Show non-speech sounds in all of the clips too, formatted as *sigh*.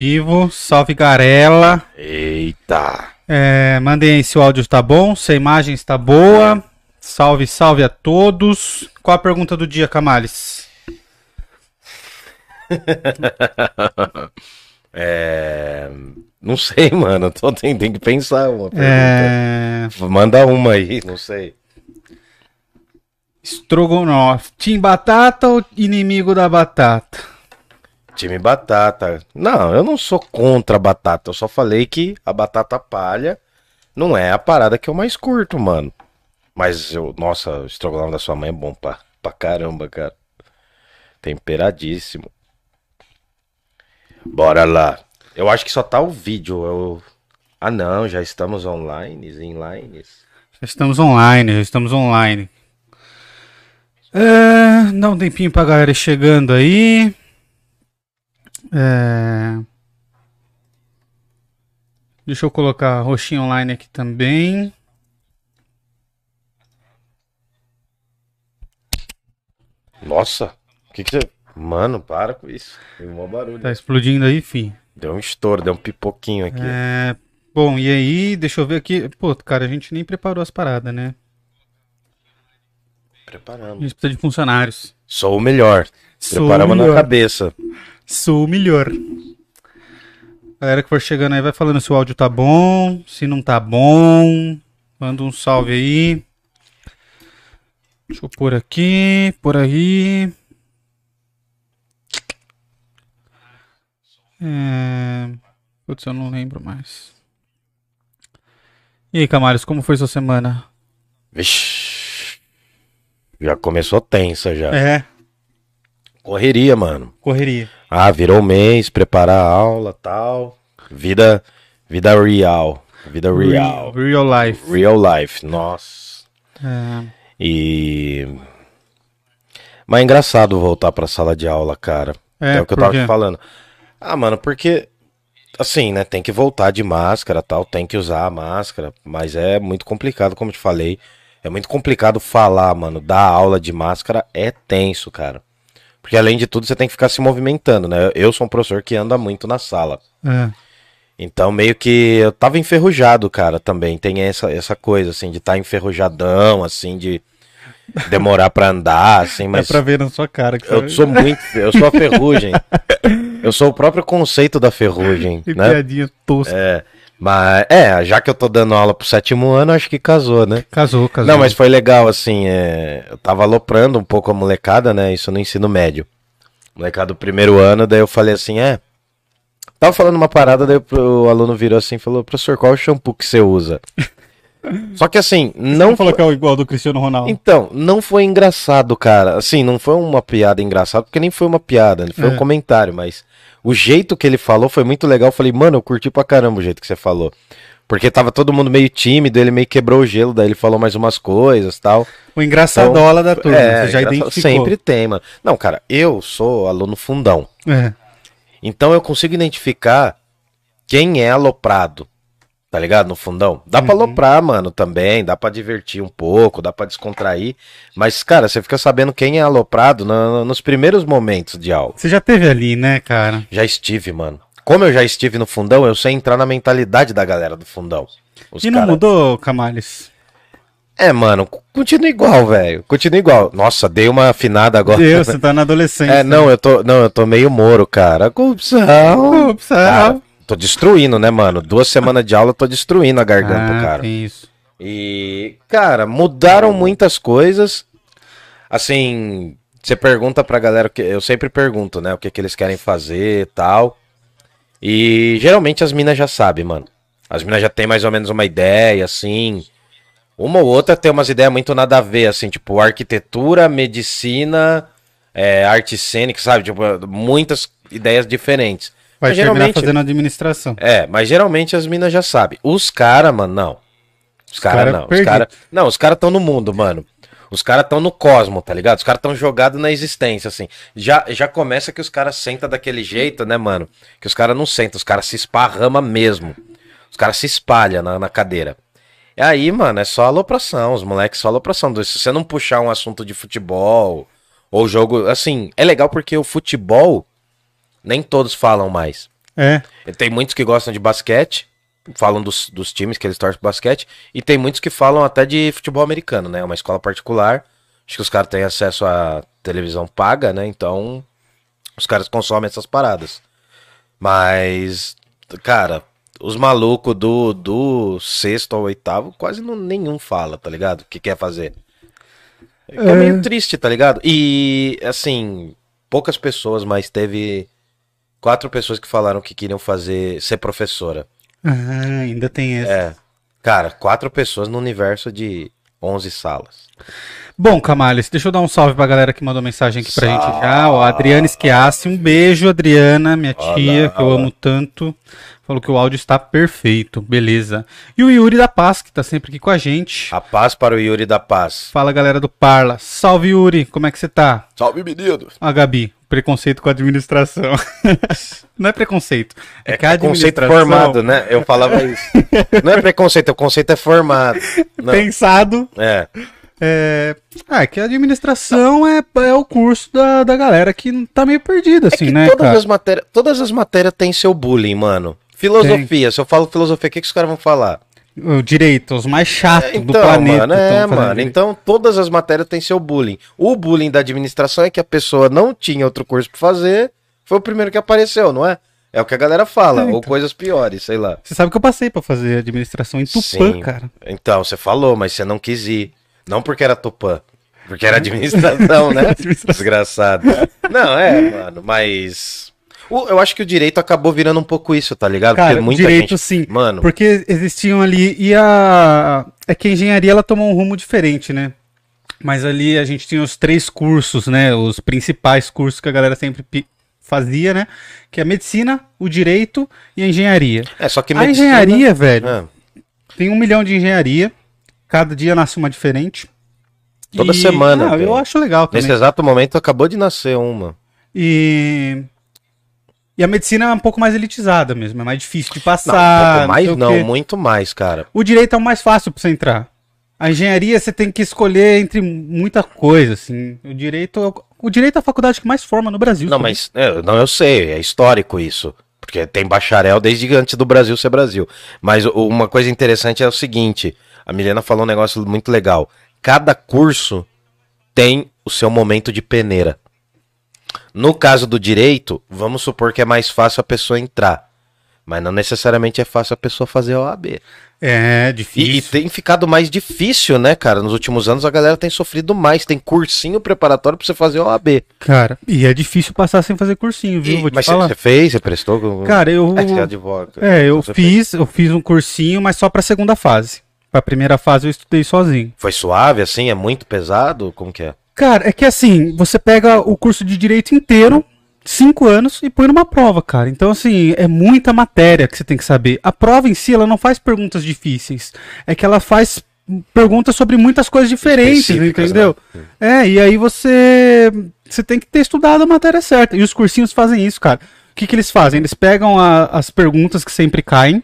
Vivo, salve Garela. Eita! É, mandem aí se o áudio está bom, se a imagem está boa. Salve, salve a todos. Qual a pergunta do dia, Camales? *laughs* é... Não sei, mano. Tô, tem, tem que pensar uma pergunta. É... Manda uma aí, não sei. Strogonoff. Team Batata ou inimigo da batata? Time batata. Não, eu não sou contra a batata. Eu só falei que a batata palha não é a parada que eu mais curto, mano. Mas, eu, nossa, o estrogonofe da sua mãe é bom pra, pra caramba, cara. Temperadíssimo. Bora lá. Eu acho que só tá o vídeo. Eu... Ah, não, já estamos online, online. Já estamos online, já estamos online. É, dá um tempinho pra galera chegando aí. É... Deixa eu colocar roxinho online aqui também. Nossa, o que que você... Mano, para com isso. Deu um barulho. Tá explodindo aí, fim. Deu um estouro, deu um pipoquinho aqui. É... Bom, e aí, deixa eu ver aqui. Pô, cara, a gente nem preparou as paradas, né? A Preparamos. gente precisa de funcionários. Sou o melhor. Sou Preparamos o na melhor. cabeça. Sou o melhor. Galera que for chegando aí vai falando se o áudio tá bom, se não tá bom. Manda um salve aí. Deixa eu pôr aqui, por aí. É... Putz, eu não lembro mais. E aí, Camales, como foi sua semana? Vixe. Já começou tensa já. É, Correria, mano. correria. Ah, virou mês, preparar a aula, tal. Vida, vida real. Vida real. Real life. Real life. Nossa. É, E mas é engraçado voltar pra sala de aula, cara. É, É, o que eu tava quê? te falando. Ah, mano, porque assim, né, tem que voltar de máscara, tal, tem que usar a máscara, mas é muito complicado, como eu te falei. É muito complicado falar, mano, dar aula de máscara é tenso, cara. Porque além de tudo, você tem que ficar se movimentando, né? Eu sou um professor que anda muito na sala. é. Então, meio que eu tava enferrujado, cara, também. Tem essa, essa coisa, assim, de estar tá enferrujadão, assim, de demorar pra andar, assim, mas. Dá pra ver na sua cara que Eu sou *laughs* muito. Eu sou a ferrugem. Eu sou o próprio conceito da ferrugem, Que né? piadinha tosca. É. Mas, é, já que eu tô dando aula pro sétimo ano, acho que casou, né? Casou, casou. Não, mas foi legal, assim, é, eu tava aloprando um pouco a molecada, né? Isso no ensino médio. Molecada do primeiro ano, daí eu falei assim, é. Tava falando uma parada, daí o aluno virou assim e falou, professor, qual é o shampoo que você usa? *laughs* Só que assim, não Não falou que é o igual do Cristiano Ronaldo. Então, não foi engraçado, cara. Assim, não foi uma piada engraçada, porque nem foi uma piada, foi É. um comentário, mas o jeito que ele falou foi muito legal. Eu falei, mano, eu curti pra caramba o jeito que você falou. Porque tava todo mundo meio tímido, ele meio quebrou o gelo, daí ele falou mais umas coisas tal. O engraçadola da turma. É, você já identificou. Sempre tem, mano. Não, cara, eu sou aluno fundão. É. Então eu consigo identificar quem é aloprado. Tá ligado? No fundão. Dá pra Uhum. aloprar, mano, também. Dá pra divertir um pouco, dá pra descontrair. Mas, cara, você fica sabendo quem é aloprado no- nos primeiros momentos de aula. Você já teve ali, né, cara? Já estive, mano. Como eu já estive no fundão, eu sei entrar na mentalidade da galera do fundão. Os e não cara- mudou, Camales? É, mano, continua igual, velho. Continua igual. Nossa, dei uma afinada agora. Deus, você tá na adolescência. É, não, eu tô, não, eu tô meio moro, cara. Corrupção. Ups, Cara, tô destruindo, né, mano? Duas semanas de aula, eu tô destruindo a garganta, ah, cara. isso. E, cara, mudaram muitas coisas. Assim, você pergunta pra galera, que eu sempre pergunto, né, o que, que eles querem fazer e tal. E geralmente as minas já sabem, mano. As minas já tem mais ou menos uma ideia, assim. Uma ou outra tem umas ideias muito nada a ver, assim, tipo arquitetura, medicina, é, arte cênica, sabe? Tipo, muitas ideias diferentes. Mas terminar geralmente- fazendo administração. É, mas geralmente as minas já sabem. Os caras, mano, não. Os caras cara não. Os cara, não, os caras estão no mundo, mano. Os caras estão no cosmo, tá ligado? Os caras estão jogados na existência, assim. Já, já começa que os caras sentam daquele jeito, né, mano? Que os caras não sentam, os caras se esparrama mesmo. Os caras se espalham na, na cadeira. E aí, mano, é só alopração. Os moleques só alopração. Se você não puxar um assunto de futebol ou jogo. Assim, é legal porque o futebol nem todos falam mais. É. Tem muitos que gostam de basquete, falam dos, dos times que eles torcem pro basquete, e tem muitos que falam até de futebol americano, né? É uma escola particular. Acho que os caras têm acesso à televisão paga, né? Então, os caras consomem essas paradas. Mas, cara, os malucos do, do sexto ao oitavo quase não, nenhum fala, tá ligado? O que quer fazer. É, É. meio triste, tá ligado? E, assim, poucas pessoas, mas teve quatro pessoas que falaram que queriam fazer, ser professora. Ah, ainda tem esse. É. Cara, quatro pessoas no universo de 11 salas. Bom, Camales, deixa eu dar um salve pra galera que mandou mensagem aqui pra Salve. gente já. Ó, a Adriana Esquiasse, um beijo, Adriana, minha Olá, tia, que eu amo tanto. Falou que o áudio está perfeito, beleza. E o Yuri da Paz, que tá sempre aqui com a gente. A paz para o Yuri da Paz. Fala, galera do Parla. Salve, Yuri, como é que você tá? Salve, menino. Ah, Gabi, preconceito com a administração. *laughs* Não é preconceito. É, que a Conceito administração, formado, né? Eu falava isso. Não é preconceito, o conceito é formado. *laughs* Não. pensado É. É, ah, é que a administração é, é o curso da, da galera que tá meio perdida, É assim, que né, todas, cara? as matérias, todas as matérias têm seu bullying, mano. Filosofia, se eu falo filosofia, o que, que os caras vão falar? Direito, os mais chatos do Então, planeta. mano, é, mano. direito. Então, todas as matérias têm seu bullying. O bullying da administração é que a pessoa não tinha outro curso pra fazer, foi o primeiro que apareceu, não é? É o que a galera fala, É, ou então. coisas piores, sei lá. Você sabe que eu passei pra fazer administração em Tupã, Sim. cara. Então, você falou, mas você não quis ir. Não porque era Tupã, porque era *laughs* administração, né? Administração. Desgraçado. Não, é, mano, mas. O- eu acho que o direito acabou virando um pouco isso, tá ligado? Cara, direito gente. sim. Mano, Porque existiam ali. E a. É que a engenharia ela tomou um rumo diferente, né? Mas ali a gente tinha os três cursos, né? Os principais cursos que a galera sempre fazia, né? Que é a medicina, o direito e a engenharia. é só que A engenharia, velho, É, tem um milhão de engenharia. Cada dia nasce uma diferente. Toda E- semana Ah, eu acho legal também. nesse exato momento acabou de nascer uma. E. E a medicina é um pouco mais elitizada mesmo, é mais difícil de Não, passar. um pouco mais não, quê. muito mais, cara. O direito é o mais fácil pra você entrar. A engenharia você tem que escolher entre muita coisa, assim. O direito, é o- direito é a faculdade que mais forma no Brasil. Não, mas é, não, eu sei, é histórico isso. Porque tem bacharel desde antes do Brasil ser Brasil. Mas uma coisa interessante é o seguinte: a Milena falou um negócio muito legal. Cada curso tem o seu momento de peneira. No caso do direito, vamos supor que é mais fácil a pessoa entrar. Mas não necessariamente é fácil a pessoa fazer a OAB. É E, e difícil. tem ficado mais difícil, né, cara? Nos últimos anos a galera tem sofrido mais. Tem cursinho preparatório pra você fazer a OAB. Cara, e é difícil passar sem fazer cursinho, viu? E- Vou te mas falar. você fez, você prestou? Cara, eu. *laughs* É, você advoga. É, eu Você fez. fiz, eu fiz um cursinho, mas só pra segunda fase. Pra primeira fase eu estudei sozinho. Foi suave, assim? É muito pesado? Como que é? Cara, é que assim, você pega o curso de direito inteiro, cinco anos, e põe numa prova, cara. Então, assim, é muita matéria que você tem que saber. A prova em si, ela não faz perguntas difíceis. É que ela faz perguntas sobre muitas coisas diferentes, Específicas, entendeu? né? É, e aí você você tem que ter estudado a matéria certa. E os cursinhos fazem isso, cara. O que, que eles fazem? Eles pegam a- as perguntas que sempre caem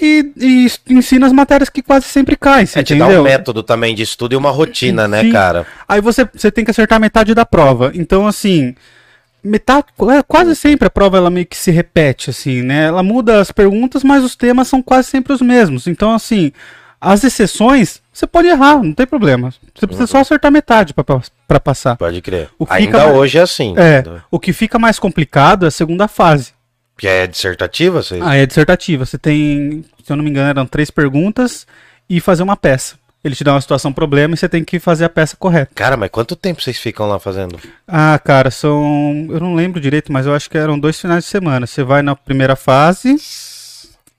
e, e ensinam as matérias que quase sempre caem, você É te entendeu? um método também de estudo e uma rotina, né, Sim. cara? Aí você, você tem que acertar metade da prova. Então, assim, metade, quase sempre a prova ela meio que se repete, assim, né? Ela muda as perguntas, mas os temas são quase sempre os mesmos. Então, assim, as exceções, você pode errar, não tem problema. Você precisa só acertar metade para passar. Pode crer. O Ainda mais- hoje é assim. É, o que fica mais complicado é a segunda fase. Que é dissertativa? Você... Ah, é dissertativa. Você tem, se eu não me engano, eram três perguntas e fazer uma peça. Ele te dá uma situação problema e você tem que fazer a peça correta. Cara, mas quanto tempo vocês ficam lá fazendo? Ah, cara, são. Eu não lembro direito, mas eu acho que eram dois finais de semana. Você vai na primeira fase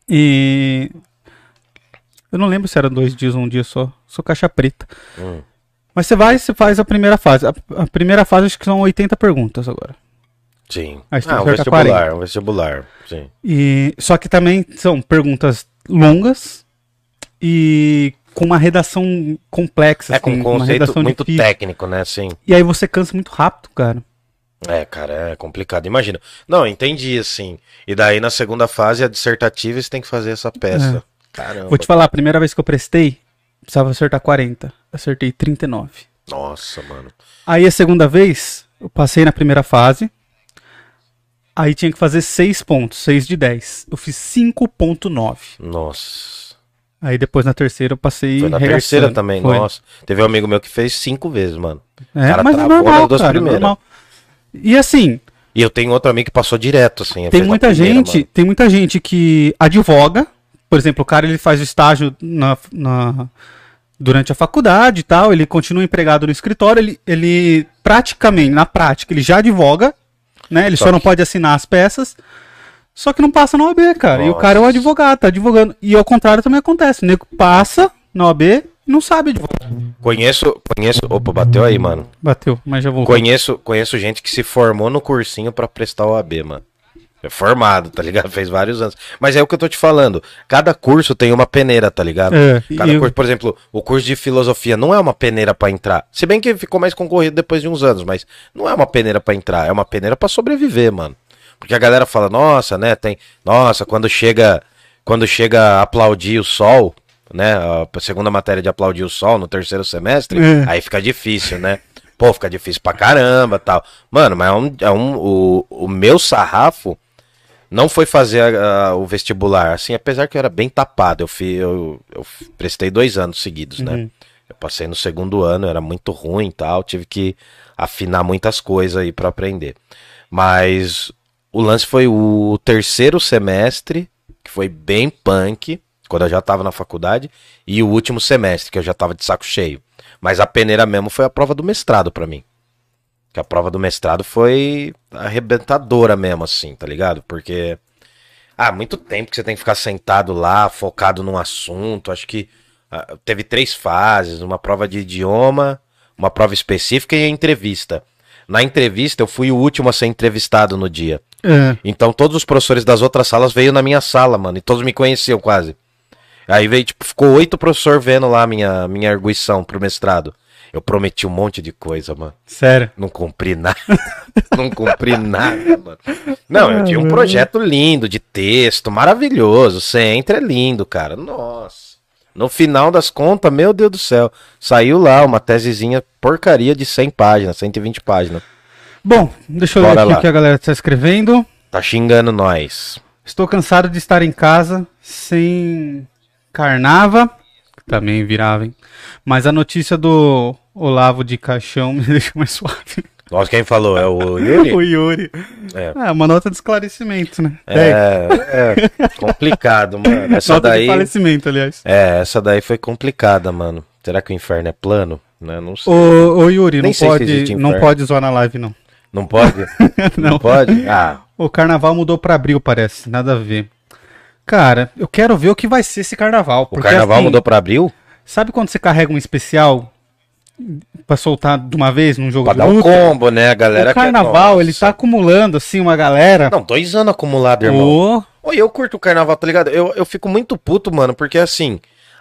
e. Eu não lembro se eram dois dias ou um dia só. Sou caixa preta. Hum. Mas você vai e você faz a primeira fase. A, a primeira fase acho que são 80 perguntas agora. Sim. Aí você tem Ah, que um vestibular, um vestibular. Sim. E só que também são perguntas longas e com uma redação complexa, É com um conceito muito difícil. técnico, né? Sim. E aí você cansa muito rápido, cara. É, cara, é complicado. Imagina. Não, entendi, assim. E daí na segunda fase, a dissertativa, você tem que fazer essa peça. Caramba. É. Vou te falar, a primeira vez que eu prestei, precisava acertar 40. Acertei 39. Nossa, mano. Aí a segunda vez, eu passei na primeira fase. Aí tinha que fazer 6 pontos, 6 de 10. Eu fiz 5.9. Nossa. Aí depois na terceira eu passei Foi na regaçando. terceira também, Foi. nossa. Teve um amigo meu que fez cinco vezes, mano. É, cara mas é travou normal, nas duas cara, primeiras. normal. E assim, E eu tenho outro amigo que passou direto, assim. tem muita primeira, gente, mano. tem muita gente que advoga, por exemplo, o cara ele faz o estágio na, na- durante a faculdade e tal, ele continua empregado no escritório, ele, ele praticamente, na prática, ele já advoga, né? Ele só, Só não que- pode assinar as peças. Só que não passa na OAB, cara. E o cara é um Nossa. advogado, tá advogando. E ao contrário também acontece. O nego passa na OAB e não sabe advogar. Conheço, conheço. Opa, bateu aí, mano. Bateu, mas já voltou. Conheço, conheço gente que se formou no cursinho pra prestar o AB, mano. É formado, tá ligado? *laughs* Fez vários anos. Mas é o que eu tô te falando. Cada curso tem uma peneira, tá ligado? É, Cada e eu- curso, por exemplo, o curso de filosofia não é uma peneira pra entrar. Se bem que ficou mais concorrido depois de uns anos, mas não é uma peneira pra entrar, é uma peneira pra sobreviver, mano. Porque a galera fala, nossa, né, tem, nossa, quando chega, quando chega a aplaudir o sol, né, a segunda matéria de aplaudir o sol no terceiro semestre, É. aí fica difícil, né? Pô, fica difícil pra caramba, tal. Mano, mas é um, é um o, o meu sarrafo não foi fazer a- a- o vestibular, assim, apesar que eu era bem tapado. Eu, fi, eu, eu prestei dois anos seguidos, né? Uhum. Eu passei no segundo ano, era muito ruim e tal, tive que afinar muitas coisas aí pra aprender. Mas o lance foi o terceiro semestre, que foi bem punk, quando eu já tava na faculdade, e o último semestre, que eu já tava de saco cheio. Mas a peneira mesmo foi a prova do mestrado pra mim. Que a prova do mestrado foi arrebentadora mesmo, assim, tá ligado? Porque. Ah, muito tempo que você tem que ficar sentado lá, focado num assunto. Acho que ah, teve três fases: uma prova de idioma, uma prova específica e a entrevista. Na entrevista, eu fui o último a ser entrevistado no dia. É. Então todos os professores das outras salas veio na minha sala, mano, e todos me conheciam quase. Aí veio, tipo, ficou oito professores vendo lá a minha, minha arguição pro mestrado. Eu prometi um monte de coisa, mano. Sério. Não cumpri nada. *laughs* não cumpri nada, mano. Não, eu tinha um projeto lindo de texto, maravilhoso. Você entra, é lindo, cara. Nossa. No final das contas, meu Deus do céu, saiu lá uma tesezinha porcaria de 100 páginas, 120 páginas. Bom, deixa eu ler Bora aqui lá. o que a galera está escrevendo. Tá xingando nós. Estou cansado de estar em casa sem carnava. Também virava, hein? Mas a notícia do Olavo de Caixão *laughs* me deixa mais suave. Nossa, quem falou? É o Yuri? *laughs* o Yuri. É. Ah, uma nota de esclarecimento, né? É, é complicado, mano. *laughs* Essa nota daí. de falecimento, aliás. É, essa daí foi complicada, mano. Será que o inferno é plano? Né? Não sei. Ô, ô Yuri, Nem não pode, não pode zoar na live, não. Não pode? Não. pode? Ah, O carnaval mudou pra abril, parece. Nada a ver. Cara, eu quero ver o que vai ser esse carnaval. o carnaval assim, mudou pra abril? Sabe quando você carrega um especial pra soltar de uma vez num jogo Pra de dar um luta? combo, né? A galera o carnaval, ele tá acumulando, assim, uma galera. Não, dois anos acumulado, irmão. Ô, Oi, eu curto o carnaval, tá ligado? Eu, eu fico muito puto, mano, porque assim,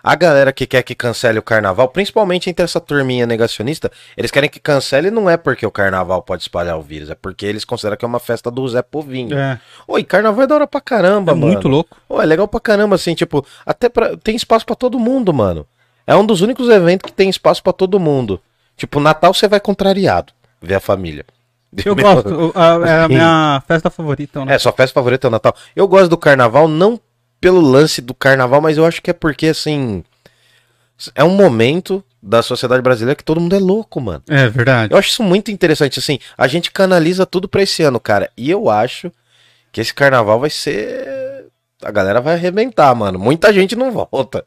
a galera que quer que cancele o carnaval, principalmente entre essa turminha negacionista, eles querem que cancele não é porque o carnaval pode espalhar o vírus, é porque eles consideram que é uma festa do Zé Povinho. é, Oi, carnaval é da hora pra caramba, é mano. muito louco. Ô, é legal pra caramba, assim, tipo, até pra, tem espaço pra todo mundo, mano. É um dos únicos eventos que tem espaço pra todo mundo. Tipo, Natal você vai contrariado, ver a família. Eu gosto, *laughs* é a minha festa favorita, né? É, sua festa favorita é o Natal. Eu gosto do carnaval, não pelo lance do carnaval, mas eu acho que é porque, assim. É um momento da sociedade brasileira que todo mundo é louco, mano. É verdade. Eu acho isso muito interessante, assim. A gente canaliza tudo pra esse ano, cara. E eu acho que esse carnaval vai ser. A galera vai arrebentar, mano. Muita gente não volta.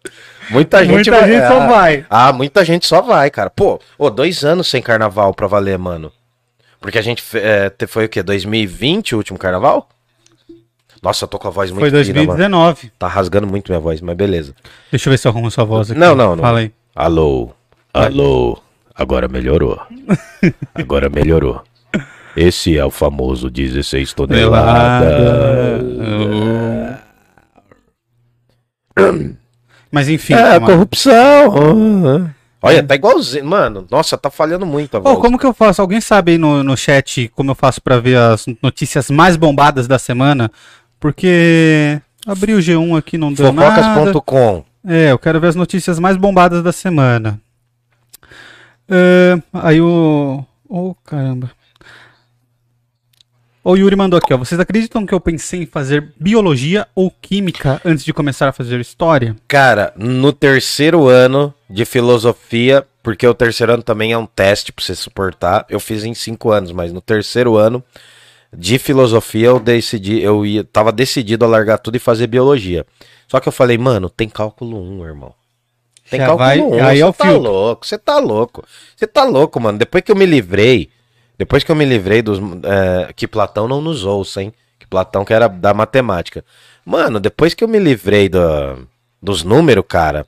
Muita gente, Muita gente só ah, vai. Ah, muita gente só vai, cara. Pô, ô, dois anos sem carnaval pra valer, mano. Porque a gente é, foi o quê? 2020 o último carnaval? Nossa, eu tô com a voz muito Foi fina, mano. 2019. Tá rasgando muito minha voz, mas beleza. Deixa eu ver se eu arrumo a sua voz aqui. Não, não, não. Fala aí. Alô, alô. Agora melhorou. Agora melhorou. Esse é o famoso 16 toneladas. Mas enfim. É, calma. corrupção. Olha, tá igualzinho. Mano, nossa, tá falhando muito a voz. como que eu faço? Alguém sabe aí no, no chat como eu faço pra ver as notícias mais bombadas da semana? Porque abri o G1 aqui, não deu nada. Fofocas.com. É, eu quero ver as notícias mais bombadas da semana. É, aí o. Oh, caramba. O Yuri mandou aqui, ó. Vocês acreditam que eu pensei em fazer biologia ou química antes de começar a fazer história? Cara, no terceiro ano de filosofia, porque o terceiro ano também é um teste pra você suportar. Eu fiz em cinco anos, mas no terceiro ano de filosofia eu decidi, eu ia, tava decidido a largar tudo e fazer biologia. Só que eu falei, mano, tem cálculo 1, irmão. Tem Já cálculo vai- 1, aí é você tá filtro. louco, você tá louco. Você tá louco, mano. Depois que eu me livrei, depois que eu me livrei dos. é, que Platão não nos ouça, hein? Que Platão que era da matemática. Mano, depois que eu me livrei da- dos números, cara,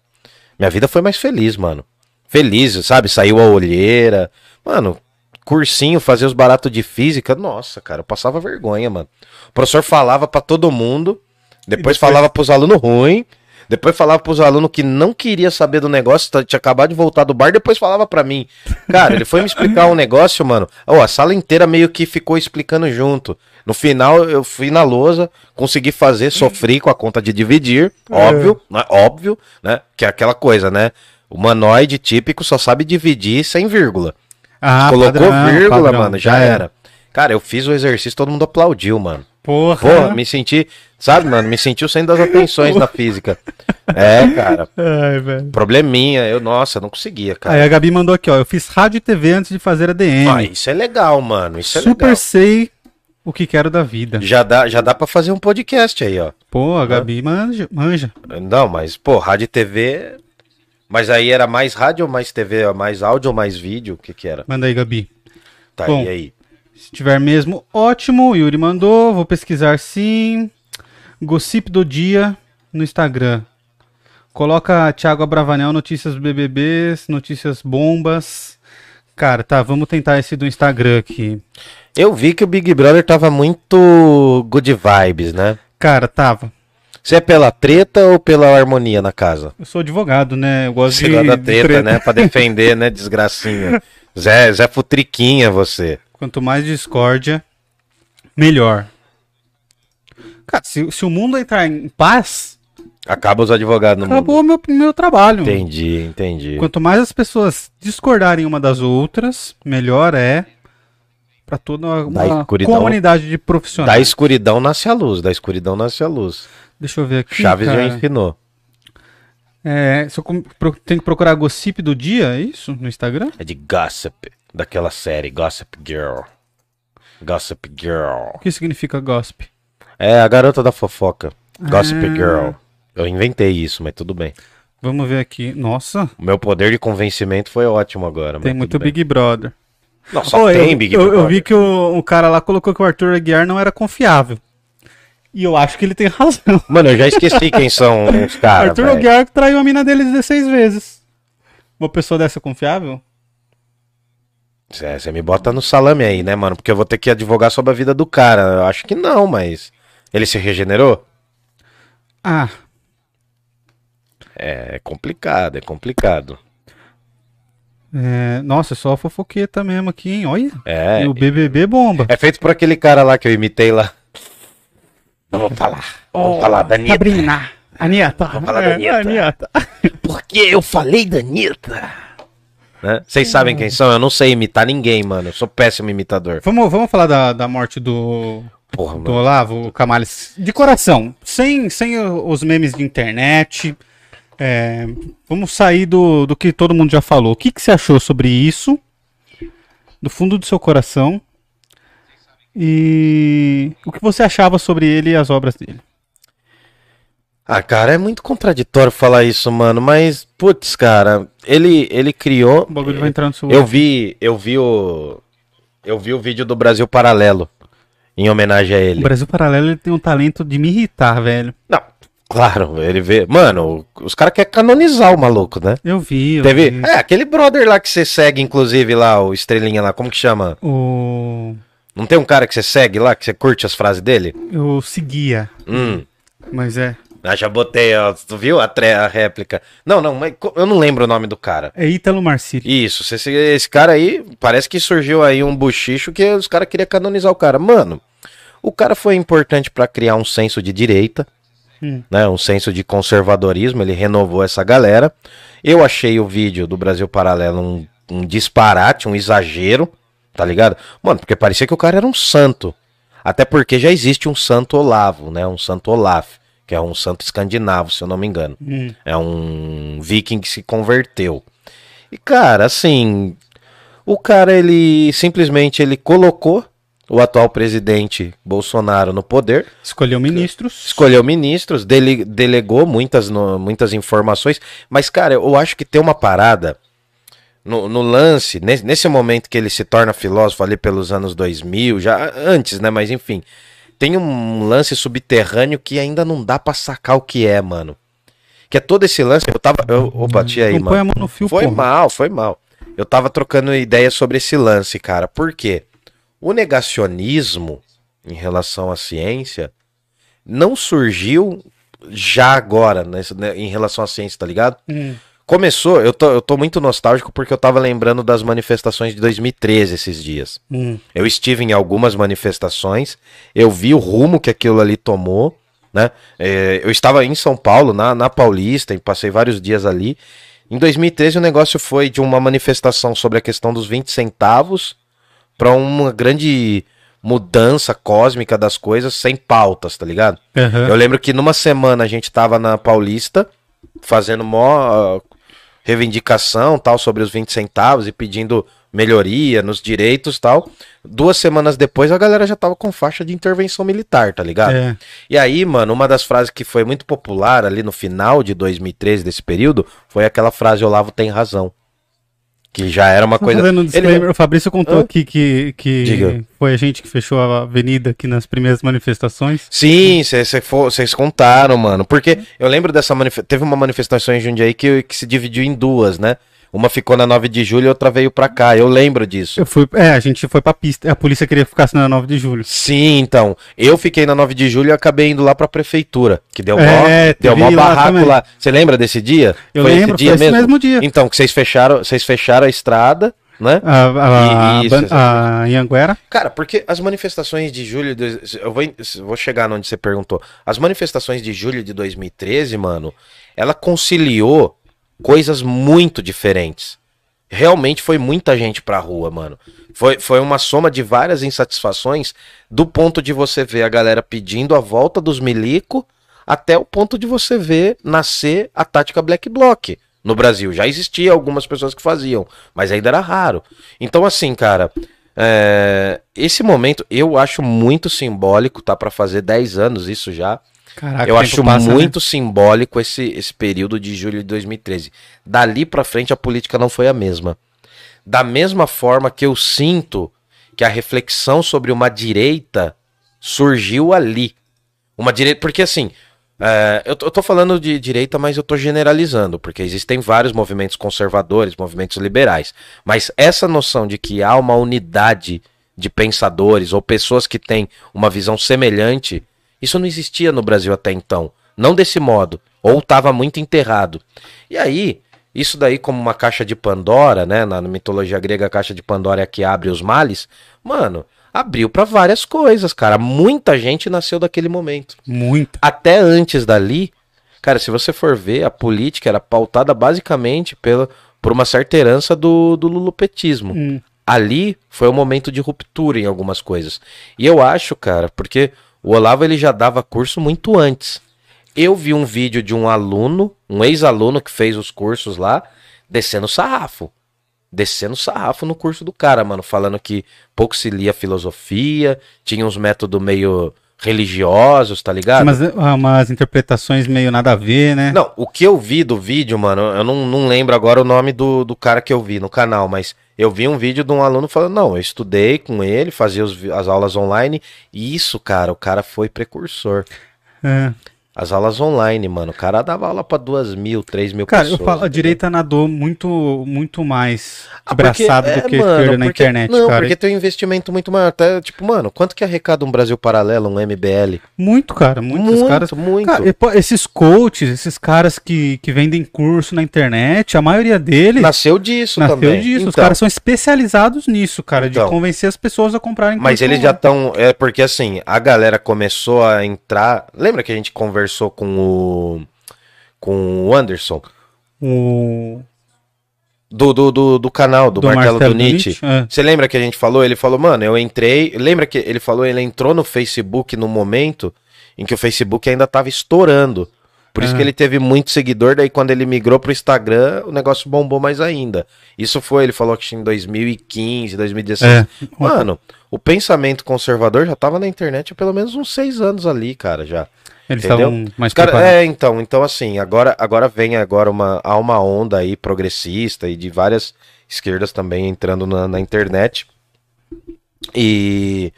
minha vida foi mais feliz, mano. Feliz, sabe? Saiu a olheira. Mano, cursinho, fazer os baratos de física. Nossa, cara, eu passava vergonha, mano. O professor falava pra todo mundo, depois, depois- falava pros alunos ruins. Depois falava pros alunos que não queria saber do negócio, tinha acabado de voltar do bar, depois falava pra mim. Cara, ele foi me explicar um negócio, mano. Ó, a sala inteira meio que ficou explicando junto. No final, eu fui na lousa, consegui fazer, sofri com a conta de dividir, óbvio, né? Óbvio, né? Que é aquela coisa, né? O humanoide típico só sabe dividir sem vírgula. Ah, Colocou padrão, vírgula, padrão, mano, já era. Cara, eu fiz o exercício, todo mundo aplaudiu, mano. Porra. Pô, me senti, sabe, mano, me senti o centro das atenções na física. É, cara, *laughs* Ai, velho. probleminha, eu, nossa, não conseguia, Aí cara. a Gabi mandou aqui, ó. Eu fiz rádio e TV antes de fazer ADM. Ah, isso é legal, mano, isso é Super legal. sei o que quero da vida. Já dá, já dá pra fazer um podcast aí, ó. Pô, a Gabi manja. manja. Não, mas, pô, rádio e TV... Mas aí era mais rádio ou mais TV, mais áudio ou mais vídeo? O que que era? Manda aí, Gabi. Tá, Bom. e aí? Se tiver mesmo, ótimo. Yuri mandou. Vou pesquisar sim. Gossip do dia no Instagram. Coloca Thiago Abravanel, notícias BBBs, notícias bombas. Cara, tá, vamos tentar esse do Instagram aqui. Eu vi que o Big Brother tava muito good vibes, né? Cara, tava. Você é pela treta ou pela harmonia na casa? Eu sou advogado, né? Eu gosto Você de, da treta, treta. né? Pra defender, né? Desgracinha. *laughs* Zé, Zé Futriquinha você. Quanto mais discórdia, melhor. Cara, se, se o mundo entrar em paz, Acaba os advogados no acabou mundo. meu, meu trabalho. Entendi, entendi. Quanto mais as pessoas discordarem uma das outras, melhor é para toda Da uma escuridão- comunidade de Da profissionais. escuridão nasce a luz, da escuridão nasce a luz. Deixa eu ver aqui. Chaves já cara. ensinou. É, se eu tenho que procurar gossip do dia, é isso? No Instagram? É de Gossip, daquela série Gossip Girl. Gossip Girl. O que significa gossip? É a garota da fofoca. Gossip Ah. Girl. Eu inventei isso, mas tudo bem. Vamos ver aqui. Nossa, O meu poder de convencimento foi ótimo agora. tem muito. Big Brother. Só Ô, tem eu, Big eu, Brother. eu vi que o, o cara lá colocou que o Arthur Aguiar não era confiável. E eu acho que ele tem razão. Mano, eu já esqueci quem são os *laughs* caras. Arthur. Aguiar traiu a mina dele 16 vezes. Uma pessoa dessa é confiável? Cê- Você me bota no salame aí, né, mano? Porque eu vou ter que advogar sobre a vida do cara. Eu acho que não, mas. Ele se regenerou? Ah, É complicado, é complicado. é, nossa, é só a fofoqueta mesmo aqui, hein? Olha. É. E o BBB bomba. É feito por aquele cara lá que eu imitei lá. Vamos falar. Vamos falar da Anitta. Sabrina. Anitta. Vamos falar da É, Anitta. Anitta. Porque eu falei da Anitta. Né? Vocês sabem quem são? Eu não sei imitar ninguém, mano. Eu sou péssimo imitador. Vamos, vamos falar da, da morte do, Porra, do. Olavo Camales de coração. Sem, sem os memes de internet. É, vamos sair do, do que todo mundo já falou. O que, que você achou sobre isso? Do fundo do seu coração. E o que você achava sobre ele e as obras dele? Ah, cara, é muito contraditório falar isso, mano. Mas, putz, cara, ele, ele criou. O bagulho vai entrar no seu. Eu vi, eu vi o. Eu vi o vídeo do Brasil Paralelo. Em homenagem a O ele. Brasil Paralelo ele tem um talento de me irritar, velho. Não, claro, ele vê. Mano, os caras querem canonizar o maluco, né? Eu vi. Eu Teve. vi. É, aquele brother lá que você segue, inclusive, lá, o Estrelinha lá, como que chama? O... Não tem um cara que você segue lá, que você curte as frases dele? Eu seguia, Hum. mas é. Ah, já botei, ó. Tu viu a, tre- a réplica? Não, não, mas eu não lembro o nome do cara. É Ítalo Marciri. Isso, esse, esse cara aí, parece que surgiu aí um buchicho que os caras queriam canonizar o cara. Mano, o cara foi importante pra criar um senso de direita, Hum. né? Um senso de conservadorismo, ele renovou essa galera. Eu achei o vídeo do Brasil Paralelo um, um disparate, um exagero, tá ligado? Mano, porque parecia que o cara era um santo. Até porque já existe um santo Olavo, né? Um santo Olaf, que é um santo escandinavo, se eu não me engano. Hum. É um viking que se converteu. E cara, assim, o cara ele simplesmente ele colocou o atual presidente Bolsonaro no poder, Escolheu ministros. escolheu ministros, dele- delegou muitas, no- muitas informações, mas cara, eu acho que tem uma parada no, no lance, nesse, nesse momento que ele se torna filósofo ali pelos anos 2000, já antes, né, mas enfim, tem um lance subterrâneo que ainda não dá pra sacar o que é, mano. Que é todo esse lance, eu tava, eu, opa, tia aí, não mano. põe a mão no fio, Foi porra. mal, foi mal. Eu tava trocando ideia sobre esse lance, cara. Por quê? O negacionismo em relação à ciência não surgiu já agora, né, em relação à ciência, tá ligado? Hum. Começou, eu tô, eu tô muito nostálgico porque eu tava lembrando das manifestações de 2013 esses dias. Hum. Eu estive em algumas manifestações, eu vi o rumo que aquilo ali tomou, né? É, eu estava em São Paulo, na, na Paulista, e passei vários dias ali. Em 2013 o negócio foi de uma manifestação sobre a questão dos 20 centavos para uma grande mudança cósmica das coisas sem pautas, tá ligado? Aham. Eu lembro que numa semana a gente tava na Paulista fazendo mó reivindicação tal sobre os 20 centavos e pedindo melhoria nos direitos tal. Duas semanas depois a galera já tava com faixa de intervenção militar, tá ligado? É. E aí, mano, uma das frases que foi muito popular ali no final de 2013 desse período foi aquela frase Olavo tem razão. Que já era uma Só coisa. um disclaimer, o Fabrício contou Hã? aqui que, que Diga. foi a gente que fechou a avenida aqui nas primeiras manifestações. Sim, vocês contaram, mano. Porque eu lembro dessa manifestação. Teve uma manifestação em Jundiaí que, que se dividiu em duas, né? Uma ficou na 9 de julho e outra veio pra cá. Eu lembro disso. Eu fui, é, a gente foi pra pista. A polícia queria que ficasse na 9 de julho. Sim, então. Eu fiquei na 9 de julho e acabei indo lá pra prefeitura. Que deu mó, É, deu teve mó lá barraco lá. Você lembra desse dia? Eu lembro, foi esse mesmo dia. Então, que vocês fecharam, vocês fecharam a estrada, né? A, a, Isso, ban- exatamente. a Anhanguera. Cara, porque as manifestações de julho. De, eu vou, vou chegar onde você perguntou. As manifestações de julho de 2013, mano, ela conciliou coisas muito diferentes. Realmente foi muita gente pra rua, mano. Foi, foi uma soma de várias insatisfações, do ponto de você ver a galera pedindo a volta dos milico, até o ponto de você ver nascer a tática Black Bloc no Brasil. Já existia algumas pessoas que faziam, mas ainda era raro. Então, assim, cara, é, esse momento eu acho muito simbólico, tá pra fazer 10 anos isso já. Caraca, eu acho passa, né? muito simbólico esse, esse período de julho de 2013. Dali pra frente a política não foi a mesma. Da mesma forma que eu sinto que a reflexão sobre uma direita surgiu ali. Uma direita. Porque assim. é, eu, tô, eu tô falando de direita, mas eu tô generalizando, porque existem vários movimentos conservadores, movimentos liberais. Mas essa noção de que há uma unidade de pensadores ou pessoas que têm uma visão semelhante, isso não existia no Brasil até então. Não desse modo. Ou estava muito enterrado. E aí, isso daí, como uma caixa de Pandora, né? Na mitologia grega, a caixa de Pandora é a que abre os males. Mano, abriu pra várias coisas, cara. Muita gente nasceu daquele momento. Muito. Até antes dali, cara, se você for ver, a política era pautada basicamente pela, por uma certa herança do, do lulopetismo. Hum. Ali foi um momento de ruptura em algumas coisas. E eu acho, cara, porque o Olavo ele já dava curso muito antes. Eu vi um vídeo de um aluno, um ex-aluno que fez os cursos lá, descendo sarrafo. Descendo sarrafo no curso do cara, mano, falando que pouco se lia filosofia, tinha uns métodos meio religiosos, tá ligado? Umas, umas interpretações meio nada a ver, né? Não, o que eu vi do vídeo, mano, eu não, não lembro agora o nome do, do cara que eu vi no canal, mas eu vi um vídeo de um aluno falando, não, eu estudei com ele, fazia os as aulas online, e isso, cara, o cara foi precursor. É. As aulas online, mano, o cara dava aula pra duas mil, três mil Cara, pessoas. eu falo, a entendeu? direita nadou muito, muito mais Ah, porque- abraçado é, do que a mano, esquerda na porque- internet, Não, cara. porque tem um investimento muito maior. Até, tipo, mano, quanto que arrecada um Brasil Paralelo, um MBL? Muito, cara, muitos muito, caras. muito. Cara, esses coaches, esses caras que, que vendem curso na internet, a maioria deles Nasceu disso nasceu também. disso. Os Então, caras são especializados nisso, cara, de Então. convencer as pessoas a comprarem Mas eles já estão. É porque assim, a galera começou a entrar. Lembra que a gente conversou com o. Com o Anderson? O... Do, do, do, do canal, do, Do Martelo, Martelo do Nietzsche. É. Você lembra que a gente falou? Ele falou, mano, eu entrei. Lembra que ele falou, ele entrou no Facebook no momento em que o Facebook ainda tava estourando. Por isso Ah. que ele teve muito seguidor, daí quando ele migrou pro Instagram, o negócio bombou mais ainda. Isso foi, ele falou que em 2015, 2016. É. Mano, o pensamento conservador já tava na internet há pelo menos uns seis anos ali, cara, já. Eles Entendeu? estavam mais Cara, preparados. é, então, então assim, agora, agora vem agora uma, há uma onda aí progressista e de várias esquerdas também entrando na, na internet. E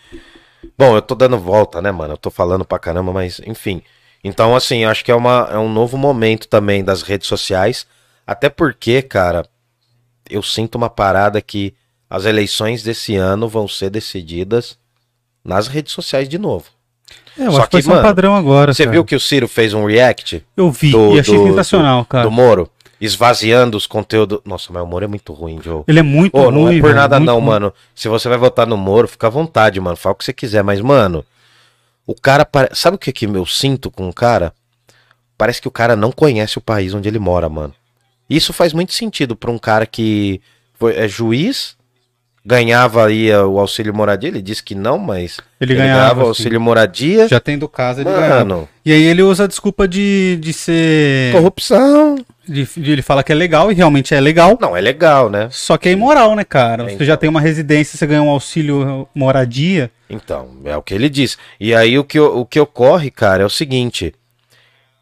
bom, eu tô dando volta, né, mano? Eu tô falando pra caramba, mas enfim. Então, assim, eu acho que é, uma, é um novo momento também das redes sociais. Até porque, cara, eu sinto uma parada que as eleições desse ano vão ser decididas nas redes sociais de novo. É, eu Só acho que ser um mano, padrão agora. Você cara. viu que o Ciro fez um react? Eu vi do- e achei do- sensacional, cara. do Moro, esvaziando os conteúdos. Nossa, mas o Moro é muito ruim, Joe. Ele é muito não ruim, é por nada não, ruim. mano. Se você vai votar no Moro, fica à vontade, mano. Fala o que você quiser, mas, mano, o cara. pare- Sabe o que, que eu sinto com o cara? Parece que o cara não conhece o país onde ele mora, mano. Isso faz muito sentido pra um cara que foi, é juiz, ganhava aí eh, o auxílio moradia. Ele disse que não, mas Ele ganhava, o assim. auxílio moradia. Já tendo casa, ele ganhava. Mano, E aí ele usa a desculpa de, de ser. corrupção. De, de ele fala que é legal e realmente é legal. Não, é legal, né? Só que é imoral, né, cara? É, Você então. já tem uma residência, você ganha um auxílio moradia. Então, é o que ele diz. E aí o que, o que ocorre, cara, é o seguinte.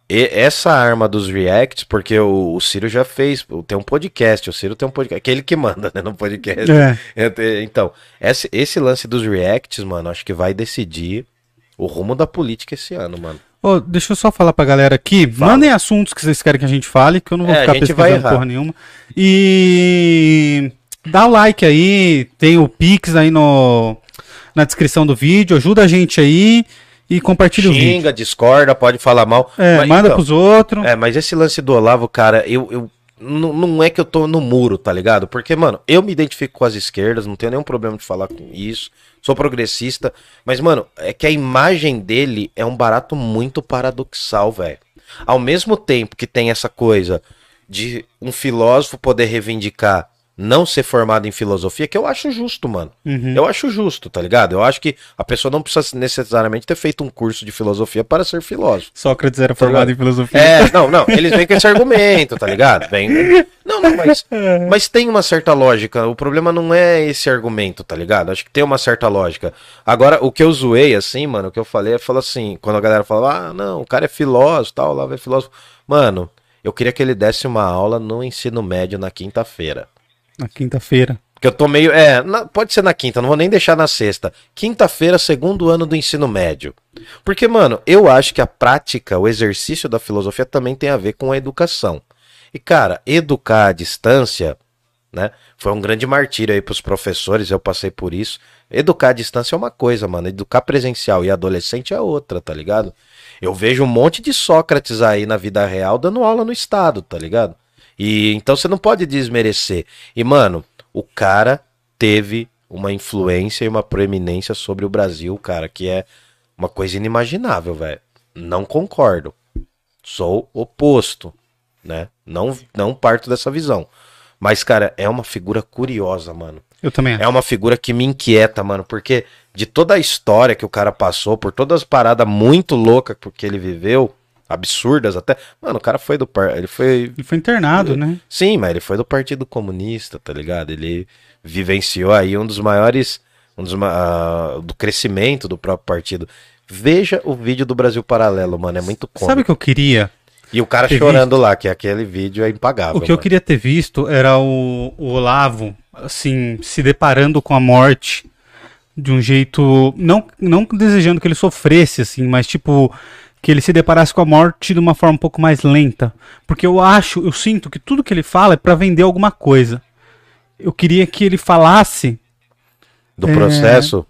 E- essa arma dos reacts, porque o, o Ciro já fez, tem um podcast, o Ciro tem um podcast, aquele que *laughs* manda, né, no podcast. É. É, Então, esse, esse lance dos reacts, mano, acho que vai decidir o rumo da política esse ano, mano. Ô, deixa eu só falar pra galera aqui. Fala. Mandem assuntos que vocês querem que a gente fale, que eu não vou É, ficar pesquisando porra nenhuma. E dá o like aí, tem o Pix aí no, na descrição do vídeo, ajuda a gente aí e compartilha o vídeo. Xinga, discorda, pode falar mal. É, Mas, manda então, pros outros. É, mas esse lance do Olavo, cara, eu, eu não, não é que eu tô no muro, tá ligado? Porque, mano, eu me identifico com as esquerdas, não tenho nenhum problema de falar com isso, sou progressista, mas, mano, é que a imagem dele é um barato muito paradoxal, velho. Ao mesmo tempo que tem essa coisa de um filósofo poder reivindicar não ser formado em filosofia, que eu acho justo, mano. Uhum. Eu acho justo, tá ligado? Eu acho que a pessoa não precisa necessariamente ter feito um curso de filosofia para ser filósofo. Sócrates era formado em filosofia. É, não, não, eles vêm com esse argumento, tá ligado? Vem. Não, não, mas, *laughs* mas tem uma certa lógica. O problema não é esse argumento, tá ligado? Acho que tem uma certa lógica. Agora, o que eu zoei, assim, mano, o que eu falei, é falar assim, quando a galera fala, ah, não, o cara é filósofo, tal, lá vai filósofo. Mano, eu queria que ele desse uma aula no ensino médio na quinta-feira. Na quinta-feira. Que eu tô meio. É, na- pode ser na quinta, não vou nem deixar na sexta. Quinta-feira, segundo ano do ensino médio. Porque, mano, eu acho que a prática, o exercício da filosofia também tem a ver com a educação. E, cara, educar à distância, né? Foi um grande martírio aí pros professores, eu passei por isso. Educar à distância é uma coisa, mano. Educar presencial e adolescente é outra, tá ligado? Eu vejo um monte de Sócrates aí na vida real dando aula no estado, tá ligado? E então você não pode desmerecer. E, mano, o cara teve uma influência e uma proeminência sobre o Brasil, cara, que é uma coisa inimaginável, velho. Não concordo. Sou oposto, né? Não, não parto dessa visão. Mas, cara, é uma figura curiosa, mano. Eu também acho. É uma figura que me inquieta, mano, porque de toda a história que o cara passou, por todas as paradas muito loucas que ele viveu, absurdas até. Mano, o cara foi do par... ele foi Ele foi internado, né? Sim, mas ele foi do Partido Comunista, tá ligado? Ele vivenciou aí um dos maiores um dos ma- ah, do crescimento do próprio partido. Veja o vídeo do Brasil Paralelo, mano, é muito cômico. Sabe o que eu queria? E o cara chorando lá, que aquele vídeo é impagável. O que eu mano. queria ter visto era o, o Olavo, assim, se deparando com a morte de um jeito. Não, não desejando que ele sofresse, assim, mas tipo. Que ele se deparasse com a morte de uma forma um pouco mais lenta. Porque eu acho, eu sinto que tudo que ele fala é pra vender alguma coisa. Eu queria que ele falasse. do é, processo.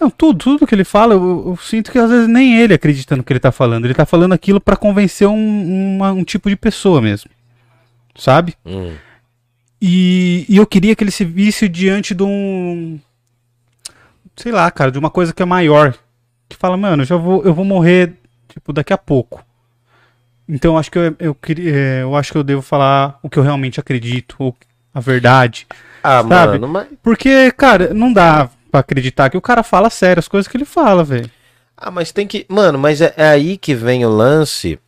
Não, tudo, tudo que ele fala, eu, eu sinto que às vezes nem ele acredita no que ele tá falando. Ele tá falando aquilo pra convencer um, uma- um tipo de pessoa mesmo. Sabe? Hum. E, e eu queria que ele se visse diante de um. Sei lá, cara, de uma coisa que é maior. Que fala, mano, eu já vou, eu vou morrer, tipo, daqui a pouco. Então acho que eu, eu, é, eu acho que eu devo falar o que eu realmente acredito, a verdade. Ah, Sabe? mano, mas. Porque, cara, não dá pra acreditar que o cara fala sério as coisas que ele fala, velho. Ah, mas tem que. Mano, mas é, é aí que vem o lance.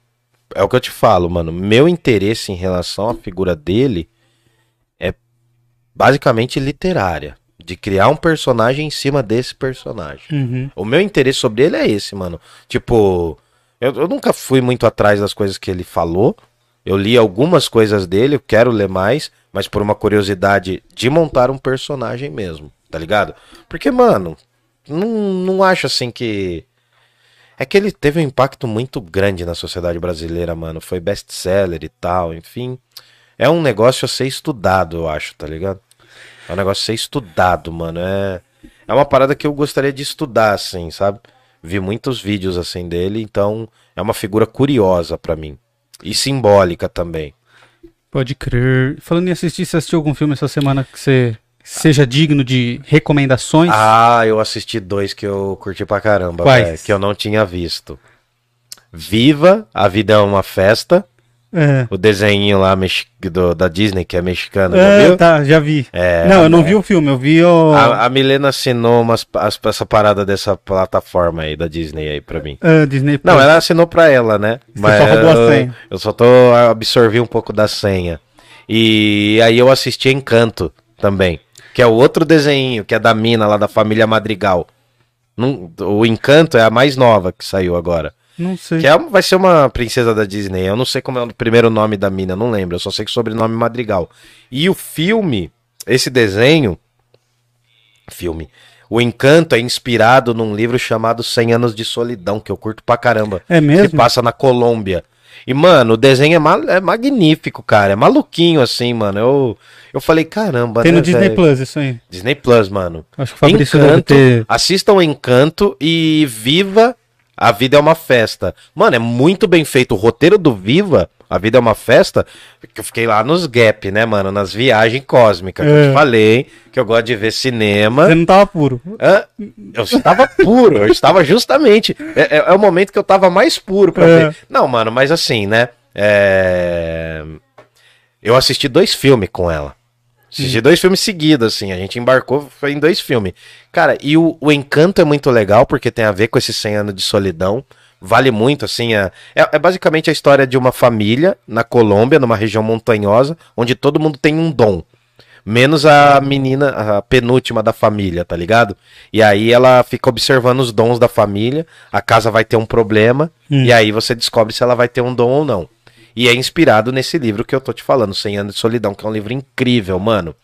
É o que eu te falo, mano. Meu interesse em relação à figura dele é basicamente literária. De criar um personagem em cima desse personagem. Uhum. O meu interesse sobre ele é esse, mano. Tipo, eu, eu nunca fui muito atrás das coisas que ele falou. Eu li algumas coisas dele, eu quero ler mais, mas por uma curiosidade de montar um personagem mesmo, tá ligado? Porque, mano, não, não acho assim que. É que ele teve um impacto muito grande na sociedade brasileira, mano. Foi best-seller e tal, enfim. É um negócio a ser estudado, eu acho, tá ligado? É um negócio a ser estudado, mano. É, é uma parada que eu gostaria de estudar, assim, sabe? Vi muitos vídeos assim dele, então é uma figura curiosa pra mim. E simbólica também. Pode crer. Falando em assistir, você assistiu algum filme essa semana que você seja digno de recomendações? Ah, eu assisti dois que eu curti pra caramba, que eu não tinha visto. Viva, A Vida é uma Festa. É. O desenho lá do- da Disney, que é mexicano, já É, viu? tá, já vi. É, não, eu não é. vi o filme, eu vi o. A, a Milena assinou umas, as- essa parada dessa plataforma aí, da Disney aí pra mim. ah, Disney Não, ela assinou pra ela, né? *laughs* Você só roubou a eu, senha. eu só tô absorvi um pouco da senha. E aí eu assisti Encanto também, que é o outro desenho, que é da mina lá da família Madrigal. O Encanto é a mais nova que saiu agora. Não sei. Que é, vai ser uma princesa da Disney. Eu não sei como é o primeiro nome da mina, não lembro. Eu só sei que o sobrenome é Madrigal. E o filme, esse desenho. Filme. O Encanto é inspirado num livro chamado 100 Anos de Solidão, que eu curto pra caramba. É mesmo? Que passa na Colômbia. E, mano, o desenho é, ma- é magnífico, cara. É maluquinho assim, mano. Eu, eu falei, caramba, Tem né, no Disney velho? Plus isso aí. Disney Plus, mano. Acho que o Fabrício Encanto, ter. assistam Encanto e Viva, a vida é uma festa. Mano, é muito bem feito o roteiro do Viva, a vida é uma festa, que eu fiquei lá nos gap, né, mano, nas viagens cósmicas. que Eu É. te falei que eu gosto de ver cinema. Você não tava puro. Eu estava puro, eu estava justamente. É, é- é o momento que eu tava mais puro pra É. ver. Não, mano, mas assim, né? é, Eu assisti dois filmes com ela. Assisti dois filmes seguidos, assim. A gente embarcou, foi em dois filmes. Cara, e o, o Encanto é muito legal, porque tem a ver com esses 100 anos de solidão. Vale muito, assim. É, é, é basicamente a história de uma família na Colômbia, numa região montanhosa, onde todo mundo tem um dom. Menos a menina, a penúltima da família, tá ligado? E aí ela fica observando os dons da família, a casa vai ter um problema, Hum. e aí você descobre se ela vai ter um dom ou não. E é inspirado nesse livro que eu tô te falando, 100 anos de solidão, que é um livro incrível, mano.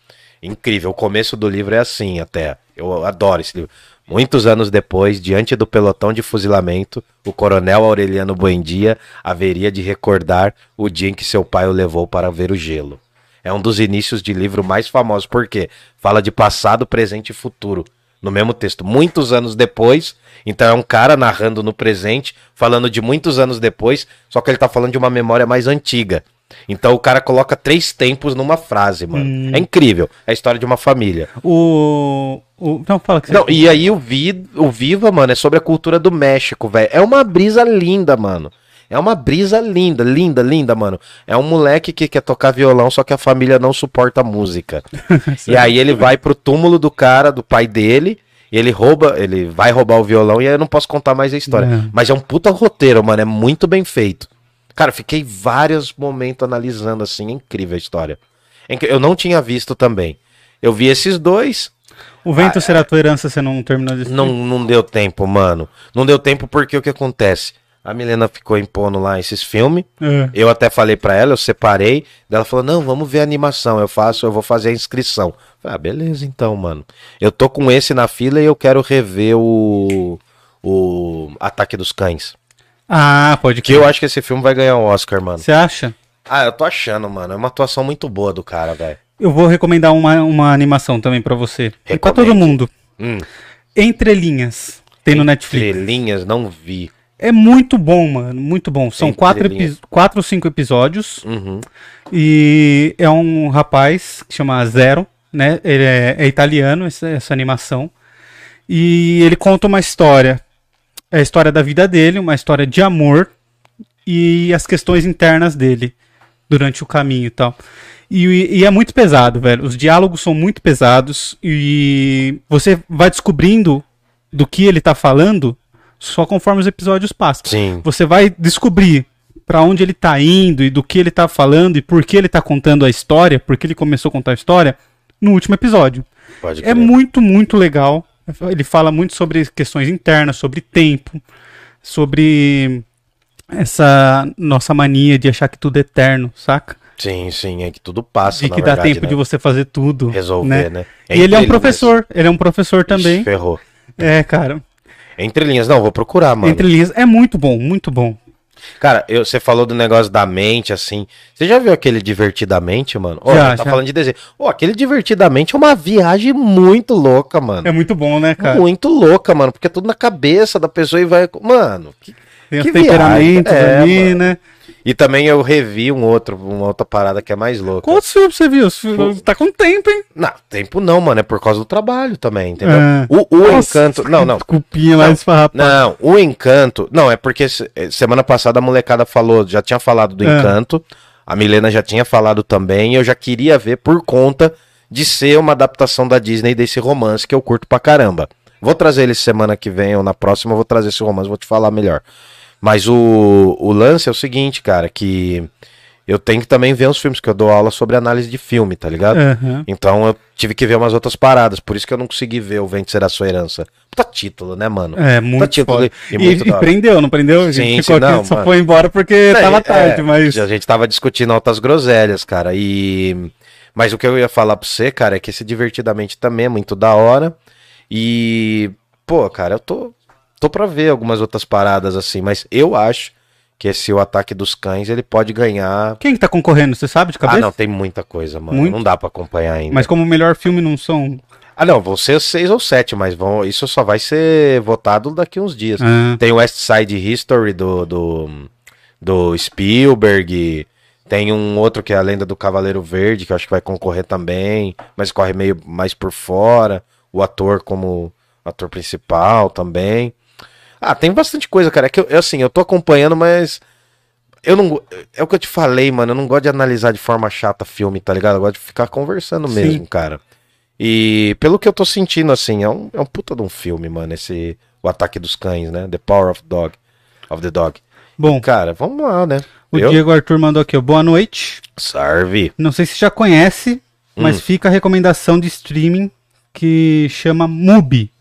Incrível. O começo do livro é assim até. Eu adoro esse livro. Muitos anos depois, diante do pelotão de fuzilamento, o coronel Aureliano Buendia haveria de recordar o dia em que seu pai o levou para ver o gelo. É um dos inícios de livro mais famosos, porque fala de passado, presente e futuro. No mesmo texto, muitos anos depois. Então é um cara narrando no presente, falando de muitos anos depois, só que ele tá falando de uma memória mais antiga. Então o cara coloca três tempos numa frase, mano. Hum. É incrível. É a história de uma família. O. o... Não, fala que você. Não, e aí o, Vi, o Viva, mano, é sobre a cultura do México, velho. É uma brisa linda, mano. É uma brisa linda, linda, linda, mano. É um moleque que quer tocar violão, só que a família não suporta a música. *laughs* e aí ele vai pro túmulo do cara, do pai dele, e ele rouba, ele vai roubar o violão, e aí eu não posso contar mais a história. Não. Mas é um puta roteiro, mano. É muito bem feito. Cara, fiquei vários momentos analisando assim, é incrível a história. É Eu não tinha visto também. Eu vi esses dois, O vento será tua herança, você não terminou de assistir? não, não deu tempo, mano. Não deu tempo porque o que acontece? A Milena ficou impondo lá esses filmes. É. Eu até falei pra ela, eu separei. Ela falou: "Não, vamos ver a animação. Eu faço, eu vou fazer a inscrição". Falei, ah, beleza então, mano. Eu tô com esse na fila e eu quero rever o o Ataque dos Cães. Ah, pode Que eu acho que esse filme vai ganhar o Oscar, mano. Você acha? Ah, eu tô achando, mano. É uma atuação muito boa do cara, velho. Eu vou recomendar uma, uma animação também pra você. E pra todo mundo. Hum. Entre linhas. Tem no Netflix. Estrelinhas, não vi. É muito bom, mano. Muito bom. São Entre quatro, epi- quatro ou cinco episódios. Uhum. E é um rapaz que chama Zero, né? Ele é, é italiano, essa, essa animação. E ele conta uma história. É a história da vida dele, uma história de amor e as questões internas dele. durante o caminho e tal. E, e, é muito pesado, velho. Os diálogos são muito pesados e você vai descobrindo do que ele tá falando só conforme os episódios passam. Sim. Você vai descobrir para onde ele tá indo e do que ele tá falando e por que ele tá contando a história, porque ele começou a contar a história no último episódio. Pode É crer. muito, muito legal. Ele fala muito sobre questões internas, sobre tempo, sobre essa nossa mania de achar que tudo é eterno, saca? Sim, sim, é que tudo passa, na que dá verdade, tempo né? de você fazer tudo. resolver, né? E ele é um professor, ele é um professor também. Ixi, ferrou. É, cara. Entre linhas, não, vou procurar, mano. Entre linhas. É muito bom, muito bom. Cara, eu- você falou do negócio da mente, assim. Você já viu aquele Divertidamente, mano? Ó, Já, tá já. falando de desenho. Ô, aquele Divertidamente é uma viagem muito louca, mano. É muito bom, né, cara? Muito louca, mano. Porque é tudo na cabeça da pessoa e vai. Mano. que- Tem os que temperamentos viagem. É, ali, mano. E também eu revi um outro, uma outra parada que é mais louca. Quantos filmes você viu? Tá com tempo, hein? Não, tempo não, mano. É por causa do trabalho também, entendeu? É. O, o Nossa, encanto. Não, não. Desculpinha mais esfarrapada. Não, o Encanto. Não, é porque eh, semana passada a molecada falou, já tinha falado do É. Encanto. A Milena já tinha falado também. E eu já queria ver por conta de ser uma adaptação da Disney desse romance que eu curto pra caramba. Vou trazer ele semana que vem ou na próxima, vou trazer esse romance, vou te falar melhor. Mas o, o lance é o seguinte, cara, que eu tenho que também ver os filmes, que eu dou aula sobre análise de filme, tá ligado? Aham. Então eu tive que ver umas outras paradas, por isso que eu não consegui ver O Vento Será Sua Herança. Puta título, né, mano? É, muito título foda. e E, muito e prendeu, não prendeu? A gente Sim, ficou sim, aqui, não, só mano. foi embora porque É, tava é, tarde, mas... A gente tava discutindo altas groselhas, cara. E. Mas o que eu ia falar pra você, cara, é que esse divertidamente também é muito da hora. E. Pô, cara, eu tô. Tô pra ver algumas outras paradas assim, mas eu acho que esse O Ataque dos Cães ele pode ganhar. Quem que tá concorrendo, você sabe de cabeça? Ah, não, tem muita coisa, mano. Muito? Não dá pra acompanhar ainda. Mas como melhor filme não são... Ah, não, vão ser seis ou sete, mas vão... isso só vai ser votado daqui uns dias. Ah, Tem o West Side History do, do, do Spielberg. Tem um outro que é a Lenda do Cavaleiro Verde, que eu acho que vai concorrer também, mas corre meio mais por fora. O ator como ator principal também. Ah, tem bastante coisa, cara. É que eu, eu, assim, eu tô acompanhando, mas eu não. É o que eu te falei, mano. Eu não gosto de analisar de forma chata filme, tá ligado? Eu gosto de ficar conversando Sim. mesmo, cara. E pelo que eu tô sentindo, assim, é um, é um puta de um filme, mano. Esse. O Ataque dos Cães, né? The Power of Dog. Of the Dog. bom, Cara, vamos lá, né? o eu? Diego Arthur mandou aqui, ó, boa noite. Serve. Não sei se já conhece, mas Hum. fica a recomendação de streaming que chama Mubi.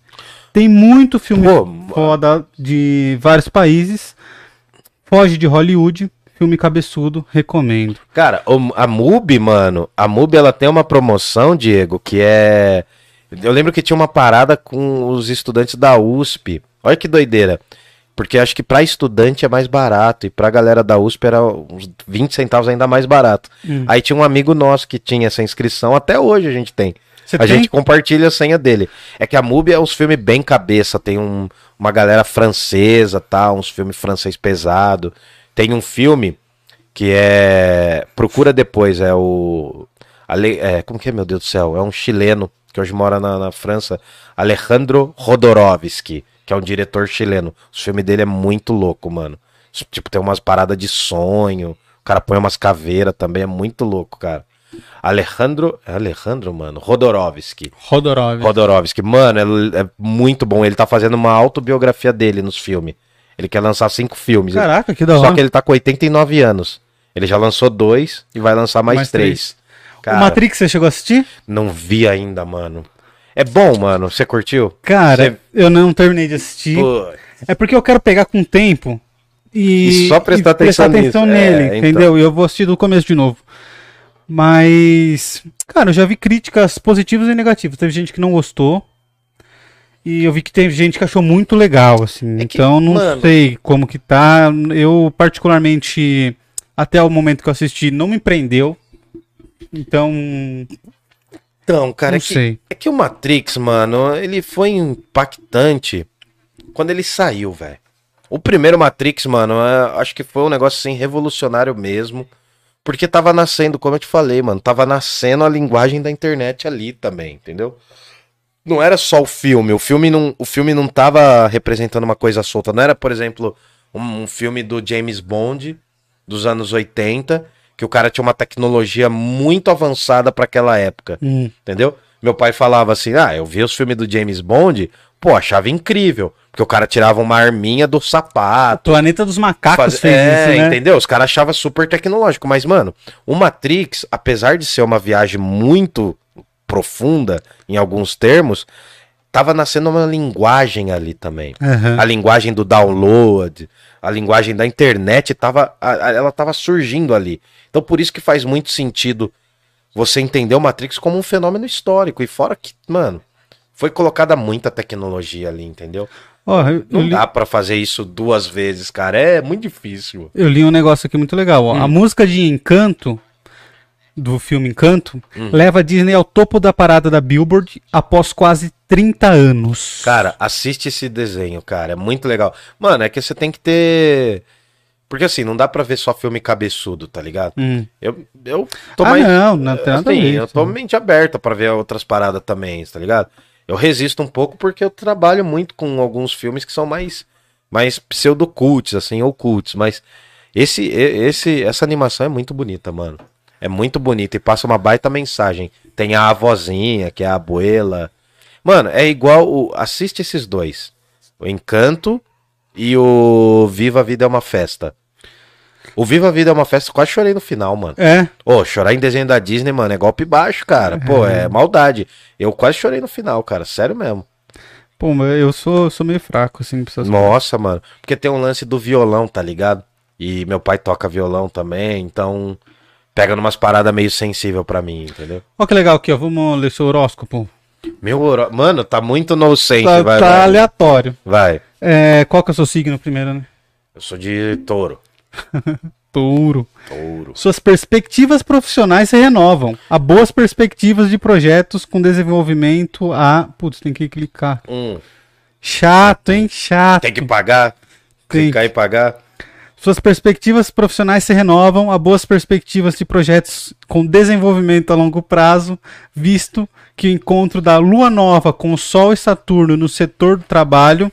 Tem muito filme Pô, foda de vários países. Foge de Hollywood, filme cabeçudo, recomendo. Cara, a MUBI, mano, a MUBI ela tem uma promoção, Diego, que é. Eu lembro que tinha uma parada com os estudantes da USP. Olha que doideira. Porque acho que pra estudante é mais barato e pra galera da USP era uns 20 centavos ainda mais barato. Hum. Aí tinha um amigo nosso que tinha essa inscrição, até hoje a gente tem. Você a tem? gente compartilha a senha dele. É que a MUBI é uns filmes bem cabeça, tem um- uma galera francesa, tá? Uns filmes francês pesado. Tem um filme que é. Procura depois, é o. Ale... É, como que é, meu Deus do céu? É um chileno que hoje mora na, na França, Alejandro Rodorovsky, que é um diretor chileno. O filme dele é muito louco, mano. Tipo, tem umas paradas de sonho. O cara põe umas caveiras também, é muito louco, cara. Alejandro. É Alejandro, mano? Rodorovsky. Rodorov. Rodorovsky, mano, é, é muito bom. Ele tá fazendo uma autobiografia dele nos filmes. Ele quer lançar cinco filmes. Caraca, que da hora. Só que ele tá com 89 anos. Ele já lançou dois e vai lançar mais, Mais três. O Cara, Matrix, você chegou a assistir? não vi ainda, mano. É bom, mano. Você curtiu? Cara, eu não terminei de assistir. É porque eu quero pegar com tempo e, E só prestar atenção nisso. nele, É, então. entendeu? E eu vou assistir do começo de novo. Mas, cara, eu já vi críticas positivas e negativas. Teve gente que não gostou. E eu vi que teve gente que achou muito legal, assim. É que, então, não mano- sei como que tá. Eu, particularmente, até o momento que eu assisti, não me prendeu. Então, Então, cara, não é que, sei. é que o Matrix, mano, ele foi impactante quando ele saiu, velho. O primeiro Matrix, mano, acho que foi um negócio assim revolucionário mesmo. Porque tava nascendo, como eu te falei, mano, tava nascendo a linguagem da internet ali também, entendeu? Não era só o filme, o filme não, o filme não tava representando uma coisa solta, não era, por exemplo, um, um filme do James Bond dos anos 80, que o cara tinha uma tecnologia muito avançada pra aquela época, Hum. entendeu? Meu pai falava assim: "Ah, eu vi os filmes do James Bond, pô, achava incrível, porque o cara tirava uma arminha do sapato, Planeta dos Macacos Faz- fez é, isso, né? entendeu? Os caras achavam super tecnológico. Mas, mano, o Matrix, apesar de ser uma viagem muito profunda em alguns termos, tava nascendo uma linguagem ali também. Aham. A linguagem do download, a linguagem da internet, tava, ela tava surgindo ali. Então, por isso que faz muito sentido você entender o Matrix como um fenômeno histórico. E fora que, mano, foi colocada muita tecnologia ali, entendeu? Eu Não li, dá pra fazer isso duas vezes, cara. É muito difícil. eu li um negócio aqui muito legal. ó. A Hum. música de Encanto, do filme Encanto, Hum. leva a Disney ao topo da parada da Billboard após quase 30 anos. Cara, assiste esse desenho, cara. É muito legal. Mano, é que você tem que ter. Porque assim, não dá pra ver só filme cabeçudo, tá ligado? Hum. Eu, eu tô Ah, mais. não, não tem assim, eu tô mente aberta pra ver outras paradas também, tá ligado? Eu resisto um pouco porque eu trabalho muito com alguns filmes que são mais mais pseudo-cults, assim, ou cults, mas esse, esse essa animação é muito bonita, mano. É muito bonita e passa uma baita mensagem. Tem a avózinha, que é a abuela. Mano, é igual o assiste esses dois. O Encanto e o Viva a Vida é uma festa. O Viva a Vida é uma festa, quase chorei no final, mano. É, Ô, chorar em desenho da Disney, mano, é golpe baixo, cara. Pô, é maldade. Eu quase chorei no final, cara. Sério mesmo. pô, mas eu sou, sou meio fraco, assim, pra essas Nossa, mano. Porque tem um lance do violão, tá ligado? E meu pai toca violão também, então pega numas paradas meio sensível pra mim, entendeu? Olha que legal aqui, ó. Vamos ler seu horóscopo. Meu, oro- mano, tá muito nonsense, Tá, vai, tá vai. aleatório. Vai. É, qual que é o seu signo primeiro, né? Eu sou de touro. *laughs* Touro. Touro. Suas perspectivas profissionais se renovam. Há boas perspectivas de projetos com desenvolvimento a. Putz, tem que clicar. Hum, Chato, hein? Chato. tem que pagar? Tem. Clicar e pagar? Suas perspectivas profissionais se renovam. Há boas perspectivas de projetos com desenvolvimento a longo prazo, visto que o encontro da Lua Nova com o Sol e Saturno no setor do trabalho.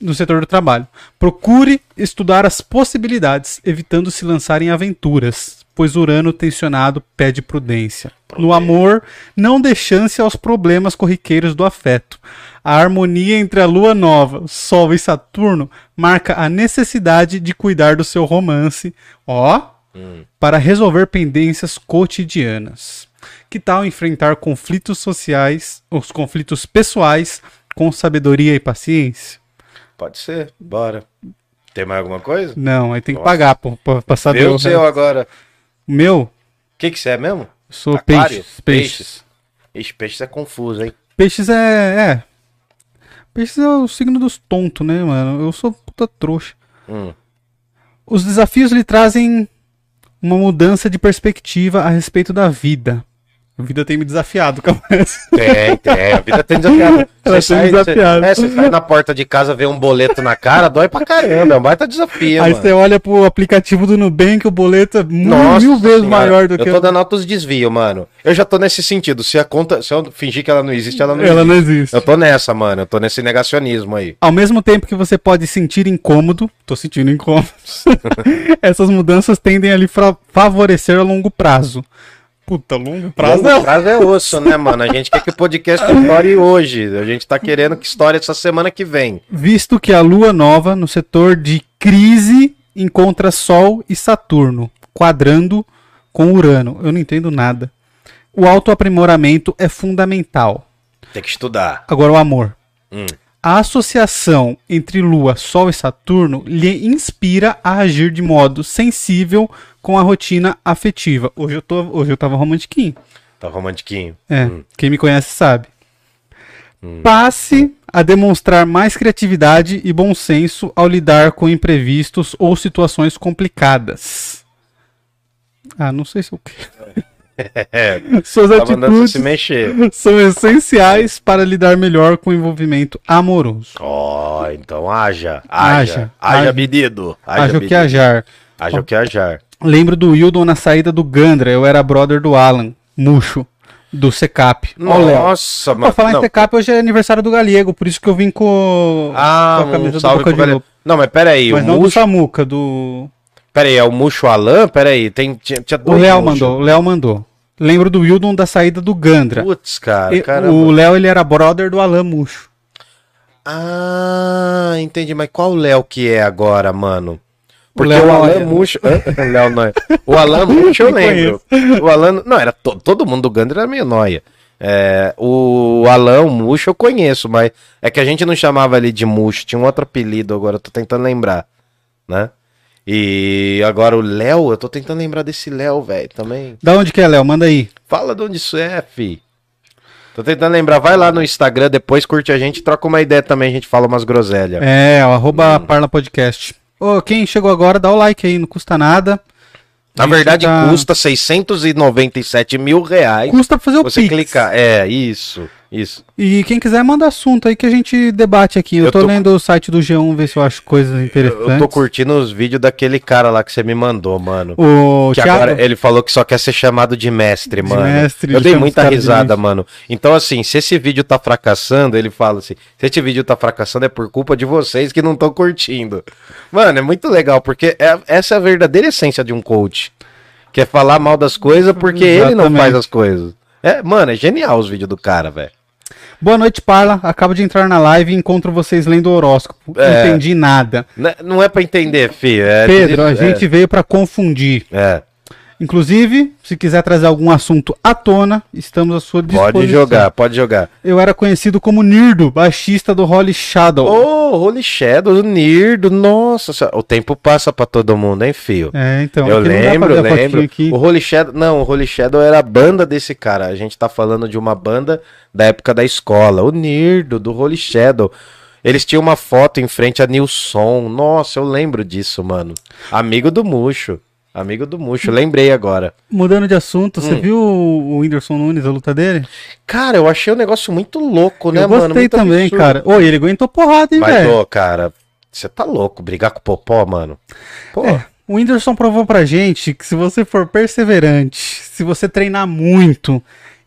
No setor do trabalho. Procure estudar as possibilidades, evitando se lançar em aventuras, pois Urano tensionado pede prudência. No amor, não dê chance aos problemas corriqueiros do afeto. A harmonia entre a lua nova, Sol e Saturno marca a necessidade de cuidar do seu romance, ó, para resolver pendências cotidianas. Que tal enfrentar conflitos sociais, os conflitos pessoais, com sabedoria e paciência? Pode ser, bora. Tem mais alguma coisa? Não, aí tem que Nossa. pagar pô, pra, pra saber Vê o o seu agora. Meu, O que que você é mesmo? sou Aquário? peixes. Peixes. Ixi, peixes é confuso, hein? Peixes é, é. Peixes é o signo dos tontos, né, mano? Eu sou puta trouxa. Hum. Os desafios lhe trazem uma mudança de perspectiva a respeito da vida. A vida tem me desafiado, *laughs* calma. Tem, tem. A vida tem desafiado. Ela Você tem sai, desafiado. Você, é, você sai na porta de casa, vê um boleto na cara, dói pra caramba. É um baita desafio, Aí mano. você olha pro aplicativo do Nubank, o boleto é mil, mil vezes Senhora, maior do eu que tô dando altos desvio, mano. Eu já tô nesse sentido. Se a conta, se eu fingir que ela não existe, ela não Ela existe. não existe. Eu tô nessa, mano. Eu tô nesse negacionismo aí. Ao mesmo tempo que você pode sentir incômodo, tô sentindo incômodo, *laughs* *laughs* essas mudanças tendem a lhe fra- favorecer a longo prazo. Puta, longo prazo Longo não. prazo é osso, né, mano? A gente quer que o podcast *laughs* estoure hoje. A gente tá querendo que estoure essa semana que vem. Visto que a lua nova no setor de crise encontra Sol e Saturno, quadrando com Urano. Eu não entendo nada. O autoaprimoramento é fundamental. Tem que estudar. Agora o amor. Hum. A associação entre Lua, Sol e Saturno lhe inspira a agir de modo sensível com a rotina afetiva. Hoje eu, tô, hoje eu tava romantiquinho. Tá romantiquinho. É, Hum. quem me conhece sabe. Passe a demonstrar mais criatividade e bom senso ao lidar com imprevistos ou situações complicadas. Ah, não sei se eu quero. É, Suas atitudes são essenciais para lidar melhor com o envolvimento amoroso. Ó, então haja. Haja, Haja. Haja, haja. pedido. Haja o que ajar. Haja o que ajar. Lembro do Wildon na saída do Gandra. Eu era brother do Alan, Muxo, do Secap. Léo. Nossa, Pra mano. falar em não. Secap, hoje é aniversário do Galego, por isso que eu vim com, Ah, com a camisa um salve do Boca de. Lobo. Não, mas pera aí. Mas o não do Muxo... Samuca, do... Pera aí, é o Muxo Alan? Pera aí, tem, tinha, tinha O dois Léo Muxo. mandou, o Léo mandou. Lembro do Wildon da saída do Gandra. Putz, cara, E- caramba. o Léo, ele era brother do Alan Muxo. Ah, entendi. Mas qual Léo que é agora, mano? Porque Léo o, Alan. Muxo. *laughs* Léo Noia. O Alan *laughs* Muxo eu lembro. O Alan. Não, era to- todo mundo do Gandra era meio noia. É, o Alan, o Muxo eu conheço, mas é que a gente não chamava ele de Muxo, tinha um outro apelido agora, eu tô tentando lembrar, né? E agora o Léo, eu tô tentando lembrar desse Léo, velho, também. Da onde que é, Léo? Manda aí. Fala de onde isso é, fi. Tô tentando lembrar, vai lá no Instagram, depois curte a gente, troca uma ideia também, a gente fala umas groselhas. É, o arroba Hum. Parla Podcast. Ô, quem chegou agora, dá o like aí, não custa nada. Na verdade, tá- custa 697 mil reais. Custa pra fazer o Você Pix. clicar. É, isso, isso. E quem quiser, manda assunto aí que a gente debate aqui. Eu, Eu tô, tô- lendo o site do G1, ver se eu acho coisas Eu interessantes. tô curtindo os vídeos daquele cara lá que você me mandou, mano. O Que Thiago, agora ele falou que só quer ser chamado de mestre, De mano. mestre, eu dei muita de risada, mestre. mano. Então, assim, se esse vídeo tá fracassando, ele fala assim: se esse vídeo tá fracassando é por culpa de vocês que não estão curtindo. Mano, é muito legal, porque é- essa é a verdadeira essência de um coach. Que é falar mal das coisas porque ele não Exatamente. faz as coisas. É, mano, é genial os vídeos do cara, velho. Boa noite, Parla. Acabo de entrar na live e encontro vocês lendo o horóscopo. Não É. entendi nada. Não é pra entender, filho. É, Pedro, a é, gente veio pra confundir. É, Inclusive, se quiser trazer algum assunto à tona, estamos à sua disposição. pode jogar, pode jogar. Eu era conhecido como Nirdo, baixista do Holy Shadow. Ô, Holy Shadow, o Nirdo, nossa, o tempo passa pra todo mundo, hein, filho? É, então. eu lembro, eu lembro. Aqui. O Holy Shadow, não, o Holy Shadow era a banda desse cara. A gente tá falando de uma banda da época da escola, o Nirdo, do Holy Shadow. Eles tinham uma foto em frente a Nilson. Nossa, eu lembro disso, mano. Amigo do Muxo. Amigo do Muxo, lembrei agora. Mudando de assunto, você Hum. viu o Whindersson Nunes, a luta dele? Cara, eu achei um negócio muito louco, né, eu mano? gostei Muito também, absurdo. cara. Ô, ele aguentou porrada, hein, Mas, velho? ô, cara, você tá louco brigar com o Popó, mano? Pô, É, o Whindersson provou pra gente que se você for perseverante, se você treinar muito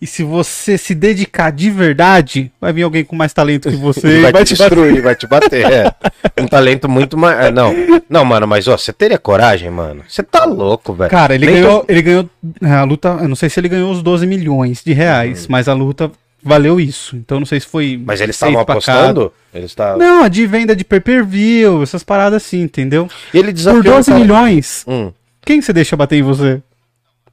e se você se dedicar de verdade, vai vir alguém com mais talento que você vai, vai te bater. destruir, vai te bater. É. Um talento muito mais. é, Não, não, mano, mas ó, você teria coragem, mano? Você tá louco, velho. Cara, ele Nem ganhou, tô- ele ganhou é, a luta, eu não sei se ele ganhou os 12 milhões de reais, mas a luta valeu isso. Então não sei se foi Mas eles estavam apostando? Eles estavam. Não, a de venda de pay-per-view, essas paradas assim, entendeu? E ele Por desafiou. 12 o cara- milhões, Hum, quem você deixa bater em você?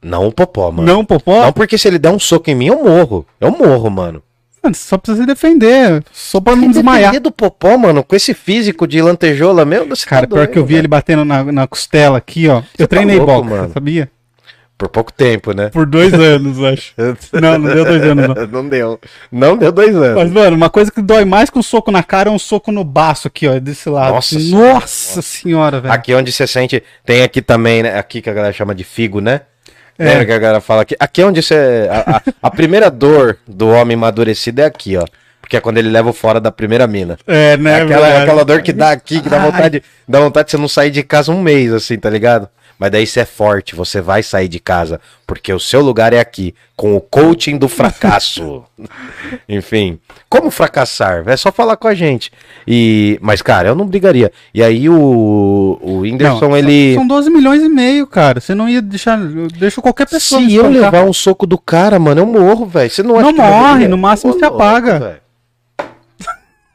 Não o Popó, mano. Não, Popó? Não, porque se ele der um soco em mim, eu morro. Eu morro, mano. Mano, você só precisa se defender, só pra não desmaiar. Do Popó, mano, com esse físico de lantejola, meu, você Cara, tá pior que eu vi ele batendo na, na costela aqui, ó. eu tá treinei louco, boxe, mano. sabia? Por pouco tempo, né? Por dois anos, *laughs* acho. Não, não deu dois anos, não. *laughs* Não deu. Não deu dois anos. Mas, mano, uma coisa que dói mais que um soco na cara é um soco no baço aqui, ó, desse lado. Nossa Nossa, senhora, senhora, velho. Aqui onde você sente. Tem aqui também, né? Aqui que a galera chama de figo, né? É. Lembra que a galera fala aqui. Aqui é onde você. A, a- a primeira dor do homem amadurecido é aqui, ó. Porque é quando ele leva o fora da primeira mina. É, né? aquela, verdade. aquela dor que dá aqui, que dá Ai. vontade, dá vontade de você não sair de casa um mês, assim, tá ligado? Mas daí você é forte, você vai sair de casa, porque o seu lugar é aqui, com o coaching do fracasso. *laughs* Enfim, como fracassar? É só falar com a gente. E, mas, cara, eu não brigaria. E aí o, o Whindersson, Não, ele. São 12 milhões e meio, cara. Você não ia deixar. Eu deixo qualquer pessoa. Se eu levar um soco do cara, mano, eu morro, velho. Você não acha Não morre, no máximo você apaga. *laughs*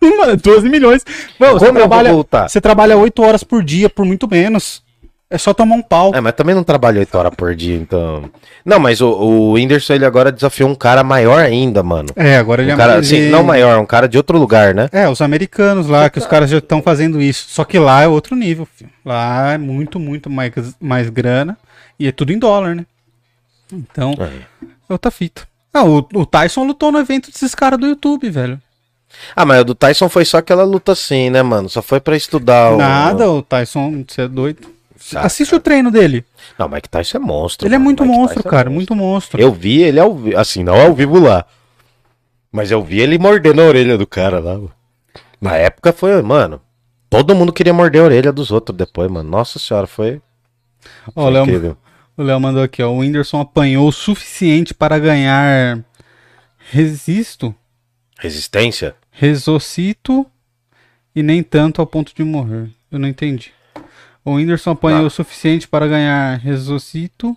Mano, 12 milhões. Mano, você, trabalha, voltar? você trabalha 8 horas por dia, por muito menos. É só tomar um pau. É, mas também não trabalha 8 horas por dia, então. Não, mas o, o Whindersson, ele agora desafiou um cara maior ainda, mano. É, agora ele Um é cara, mais- assim, não maior, um cara de outro lugar, né? É, os americanos lá, que os caras já estão fazendo isso. Só que lá é outro nível, filho. Lá é muito, muito mais, mais grana. E é tudo em dólar, né? Então, É. é outra fita. Ah, o, o Tyson lutou no evento desses caras do YouTube, velho. Ah, mas o do Tyson foi só aquela luta assim, né, mano? Só foi pra estudar o. Nada, o Tyson, você é doido. Ah, Assiste o treino dele. Não, Mike Tyson é monstro. Ele é mano. muito Mike monstro, Tyson é cara. monstro. Muito monstro. Eu vi ele ao vivo, assim, não ao vivo lá. Mas eu vi ele mordendo a orelha do cara lá. Na época foi, mano. Todo mundo queria morder a orelha dos outros depois, mano. Nossa senhora, foi, Ó, Léo, o Léo mandou aqui, ó. O Whindersson apanhou o suficiente para ganhar. Resisto? Resistência? Ressuscito e nem tanto ao ponto de morrer. Eu não entendi. O Whindersson apanhou Não. o suficiente para ganhar ressuscito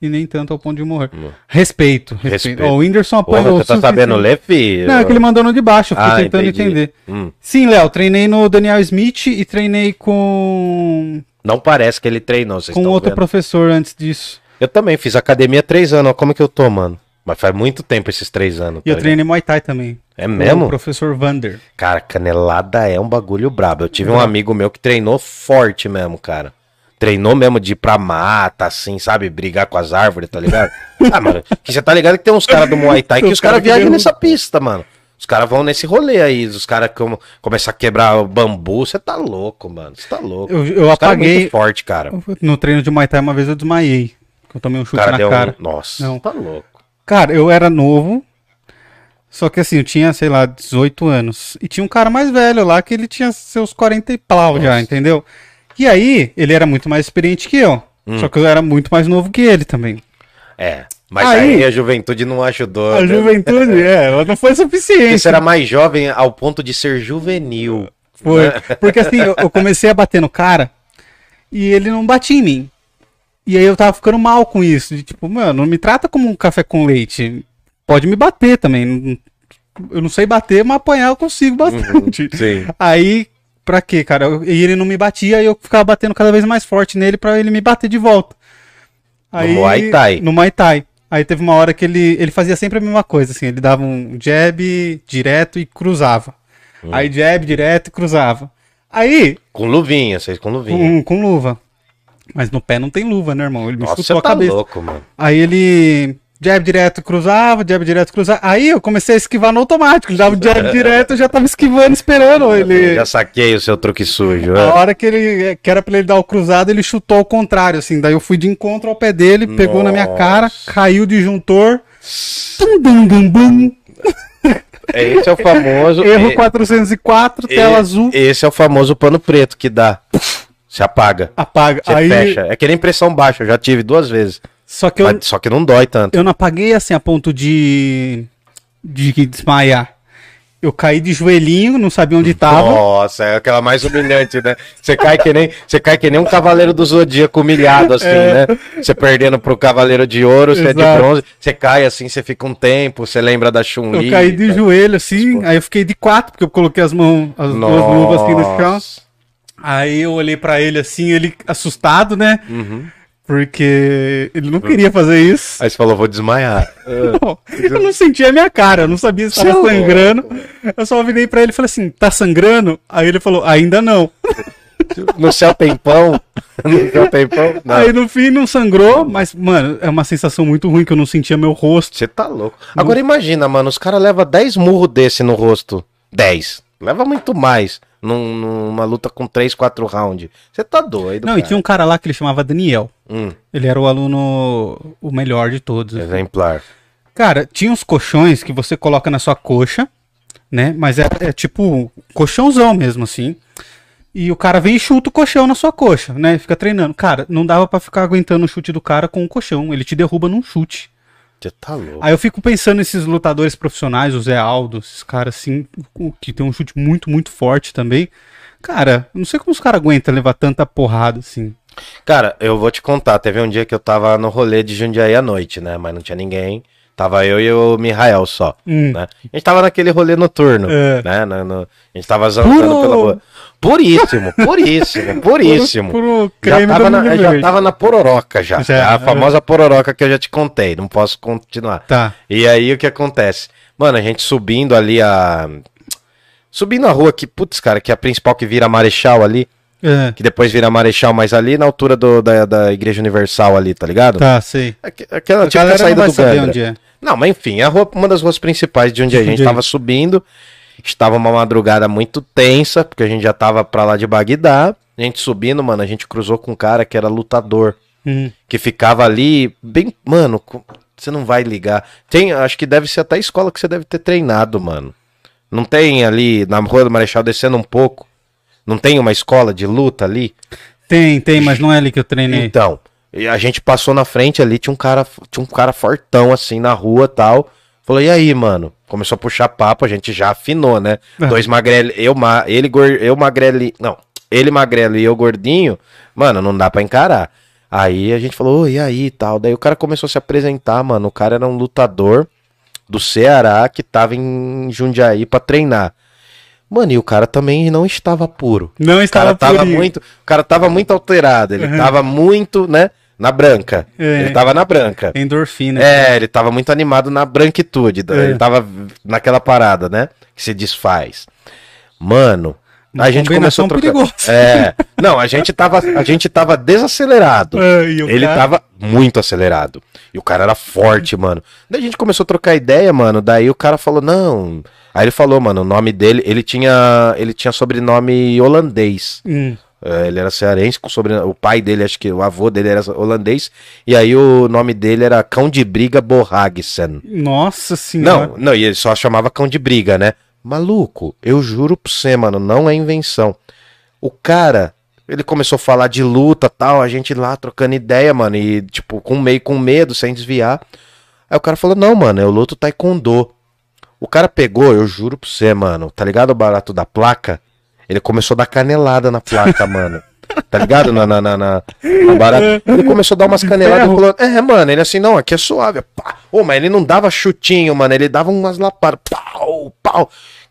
e nem tanto ao ponto de morrer. Respeito, respeito. Respeito. O Whindersson Porra, apanhou o você tá suficiente. sabendo ler, filho? Não, é que ele mandou no de baixo, eu fiquei Ah, tentando entendi. entender. Hum, Sim, Léo, treinei no Daniel Smith e treinei com, não parece que ele treinou, vocês com outro vendo. professor antes disso. Eu também fiz academia há três anos, ó, como que eu tô, mano? Mas faz muito tempo esses três anos. E eu tá ligado? treinei Muay Thai também. É mesmo? O professor Vander. Cara, canelada é um bagulho brabo. Eu tive um Brabo. amigo meu que treinou forte mesmo, cara. Treinou mesmo de ir pra mata, assim, sabe? Brigar com as árvores, tá ligado? *laughs* ah, mano, que você tá ligado que tem uns caras do Muay Thai que Os caras cara viajam nessa pista, mano. Os caras vão nesse rolê aí, os caras como começam a quebrar o bambu, você tá louco, mano. Você tá louco. Eu, eu caras é apaguei. muito forte, cara. No treino de Muay Thai uma vez eu desmaiei. Eu tomei um chute cara na cara. um... Nossa, Não. tá louco. Cara, eu era novo. Só que assim, eu tinha, sei lá, 18 anos. E tinha um cara mais velho lá que ele tinha seus 40 e pau já, Nossa. entendeu? E aí, ele era muito mais experiente que eu. Hum. Só que eu era muito mais novo que ele também. É, mas Aí- aí, a juventude não ajudou. A né? juventude, *laughs* é, ela não foi suficiente. você era mais jovem ao ponto de ser juvenil. Foi. né? *laughs* Porque assim, eu, eu comecei a bater no cara e ele não batia em mim. E aí eu tava ficando mal com isso. De tipo, mano, não me trata como um café com leite. Pode me bater também. Eu não sei bater, mas apanhar eu consigo bastante. *laughs* Sim. Aí, pra quê, cara? E ele não me batia e eu ficava batendo cada vez mais forte nele pra ele me bater de volta. Aí, Muay Thai. No Muay Thai. Aí teve uma hora que ele, ele fazia sempre a mesma coisa, assim, ele dava um jab direto e cruzava. Hum. Aí jab direto e cruzava. Aí, Com luvinha, vocês com luvinha. com, com luva. Mas no pé não tem luva, né, irmão? Ele me Nossa, chutou você a tá cabeça. louco, mano. Aí ele. Jab direto cruzava, jab direto cruzava. Aí eu comecei a esquivar no automático. Dava o jab *laughs* direto, eu já tava esquivando, esperando ele. Já saquei o seu truque sujo. A é. hora que ele que era pra ele dar o cruzado, ele chutou ao contrário, assim. Daí eu fui de encontro ao pé dele, pegou na minha cara, caiu o disjuntor. Tum, bum, bum, bum. É, Esse é o famoso. *laughs* Erro é- 404, tela é- azul, Esse é o famoso pano preto que dá. Se apaga. apaga. Você Aí, fecha. É que nem pressão baixa, eu já tive duas vezes. Só que eu, Mas- Só que não dói tanto. eu não apaguei assim a ponto de. de desmaiar. Eu caí de joelhinho, não sabia onde tava. Nossa, é aquela mais humilhante, né? Você cai que nem, você cai que nem um cavaleiro do zodíaco humilhado, assim, né? Você perdendo pro cavaleiro de ouro, você é de É. Bronze, você cai assim, você fica um tempo, você lembra da Chun-Li. Eu caí de tá? joelho, assim, aí eu fiquei de quatro, porque eu coloquei as mãos, as duas luvas assim no chão. Nossa. Aí eu olhei pra ele assim, ele assustado, né? Uhum. Porque ele não queria fazer isso. Aí você falou, vou desmaiar. *laughs* Eu não sentia a minha cara, eu não sabia se Você tava louco. sangrando. Eu só virei pra ele e falei assim: tá sangrando? Aí ele falou: ainda não. *laughs* No céu tem pão? No céu tem pão? Não. Aí no fim não sangrou, mas, mano, é uma sensação muito ruim que eu não sentia meu rosto. Você tá louco. Agora imagina, mano, os caras levam 10 murros desse no rosto. 10. Leva muito mais num- numa luta com 3, 4 rounds. Você tá doido, Não, e tinha um cara lá que ele chamava Daniel. um... Ele era o aluno, o melhor de todos. assim. exemplar. Cara, tinha uns colchões que você coloca na sua coxa, né? Mas é, é tipo colchãozão mesmo, assim. E o cara vem e chuta o colchão na sua coxa, né? Fica treinando. Cara, não dava pra ficar aguentando o chute do cara com o colchão. Ele te derruba num chute. Você tá louco. Aí eu fico pensando nesses lutadores profissionais, o Zé Aldo, esses caras assim, que tem um chute muito, muito forte também. Cara, não sei como os caras aguentam levar tanta porrada assim. Cara, eu vou te contar. Teve um dia que eu tava no rolê de Jundiaí à noite, né? Mas não tinha ninguém. Tava eu e o Mihael só. Hum. Né? A gente tava naquele rolê noturno. É. Né? No- no- a gente tava zanzando Puro- pela rua. Puríssimo, puríssimo, *laughs* puríssimo. Puro Já creme tava, na, já tava na pororoca já. Já, a é. famosa pororoca que eu já te contei. Não posso continuar. Tá. E aí o que acontece? Mano, a gente subindo ali a. Subindo a rua que, putz, cara, que é a principal que vira Marechal ali. É, Que depois vira Marechal, mas ali na altura do- da, da Igreja Universal ali, tá ligado? tá, sei. Aque- Aquela A tipo saída do saber Gandra. onde é. Não, mas enfim, a rua, uma das ruas principais de onde a gente Entendi. tava subindo. Estava uma madrugada muito tensa, porque a gente já tava pra lá de Bagdá. A gente subindo, mano, a gente cruzou com um cara que era lutador. Hum. Que ficava ali, bem. Mano, você não vai ligar. Tem, acho que deve ser até a escola que você deve ter treinado, mano. Não tem ali na Rua do Marechal descendo um pouco? Não tem uma escola de luta ali? Tem, tem, mas não é ali que eu treinei. Então, e a gente passou na frente ali, tinha um cara, tinha um cara fortão assim na rua tal. Falou, e aí, mano? Começou a puxar papo, a gente já afinou, né? Ah. Dois magrelo, eu, ma, ele, eu magrelo, não, ele magrelo e eu gordinho, Mano, não dá pra encarar. Aí a gente falou, "Ô, e aí e tal. Daí o cara começou a se apresentar, mano. O cara era um lutador do Ceará que tava em Jundiaí pra treinar. Mano, e o cara também não estava puro. Não O cara estava tava purinho. muito, o cara tava muito alterado, ele Uhum. tava muito, né, na branca. É. Ele tava na branca. Endorfina. É, ele tava muito animado na branquitude, É. ele tava naquela parada, né, que se desfaz. Mano, Uma a gente começou a trocar. perigosa. É. Não, a gente tava, a gente tava desacelerado. É, Ele cara- tava muito acelerado. E o cara era forte, mano. Daí a gente começou a trocar ideia, mano. Daí o cara falou, não. Aí ele falou, mano, o nome dele, ele tinha. Ele tinha sobrenome holandês. Hum. É, ele era cearense, com sobre... o pai dele, acho que o avô dele era holandês. E aí o nome dele era Cão de Briga Borragsen. Nossa senhora. Não, não, e ele só chamava Cão de Briga, né? Maluco, eu juro pra você, mano, não é invenção. O cara, ele começou a falar de luta tal, a gente lá trocando ideia, mano, e tipo, com meio com medo, sem desviar. Aí o cara falou: Não, mano, eu luto taekwondo. O cara pegou, eu juro pra você, mano, tá ligado o barato da placa? Ele começou a dar canelada na placa, *laughs* mano. Tá ligado? Na, na, na, na- no barato. Ele começou a dar umas caneladas e falou: É, mano, ele assim, não, aqui é suave. Pá. Ô, mas ele não dava chutinho, mano, ele dava umas lapadas. Pau, pau.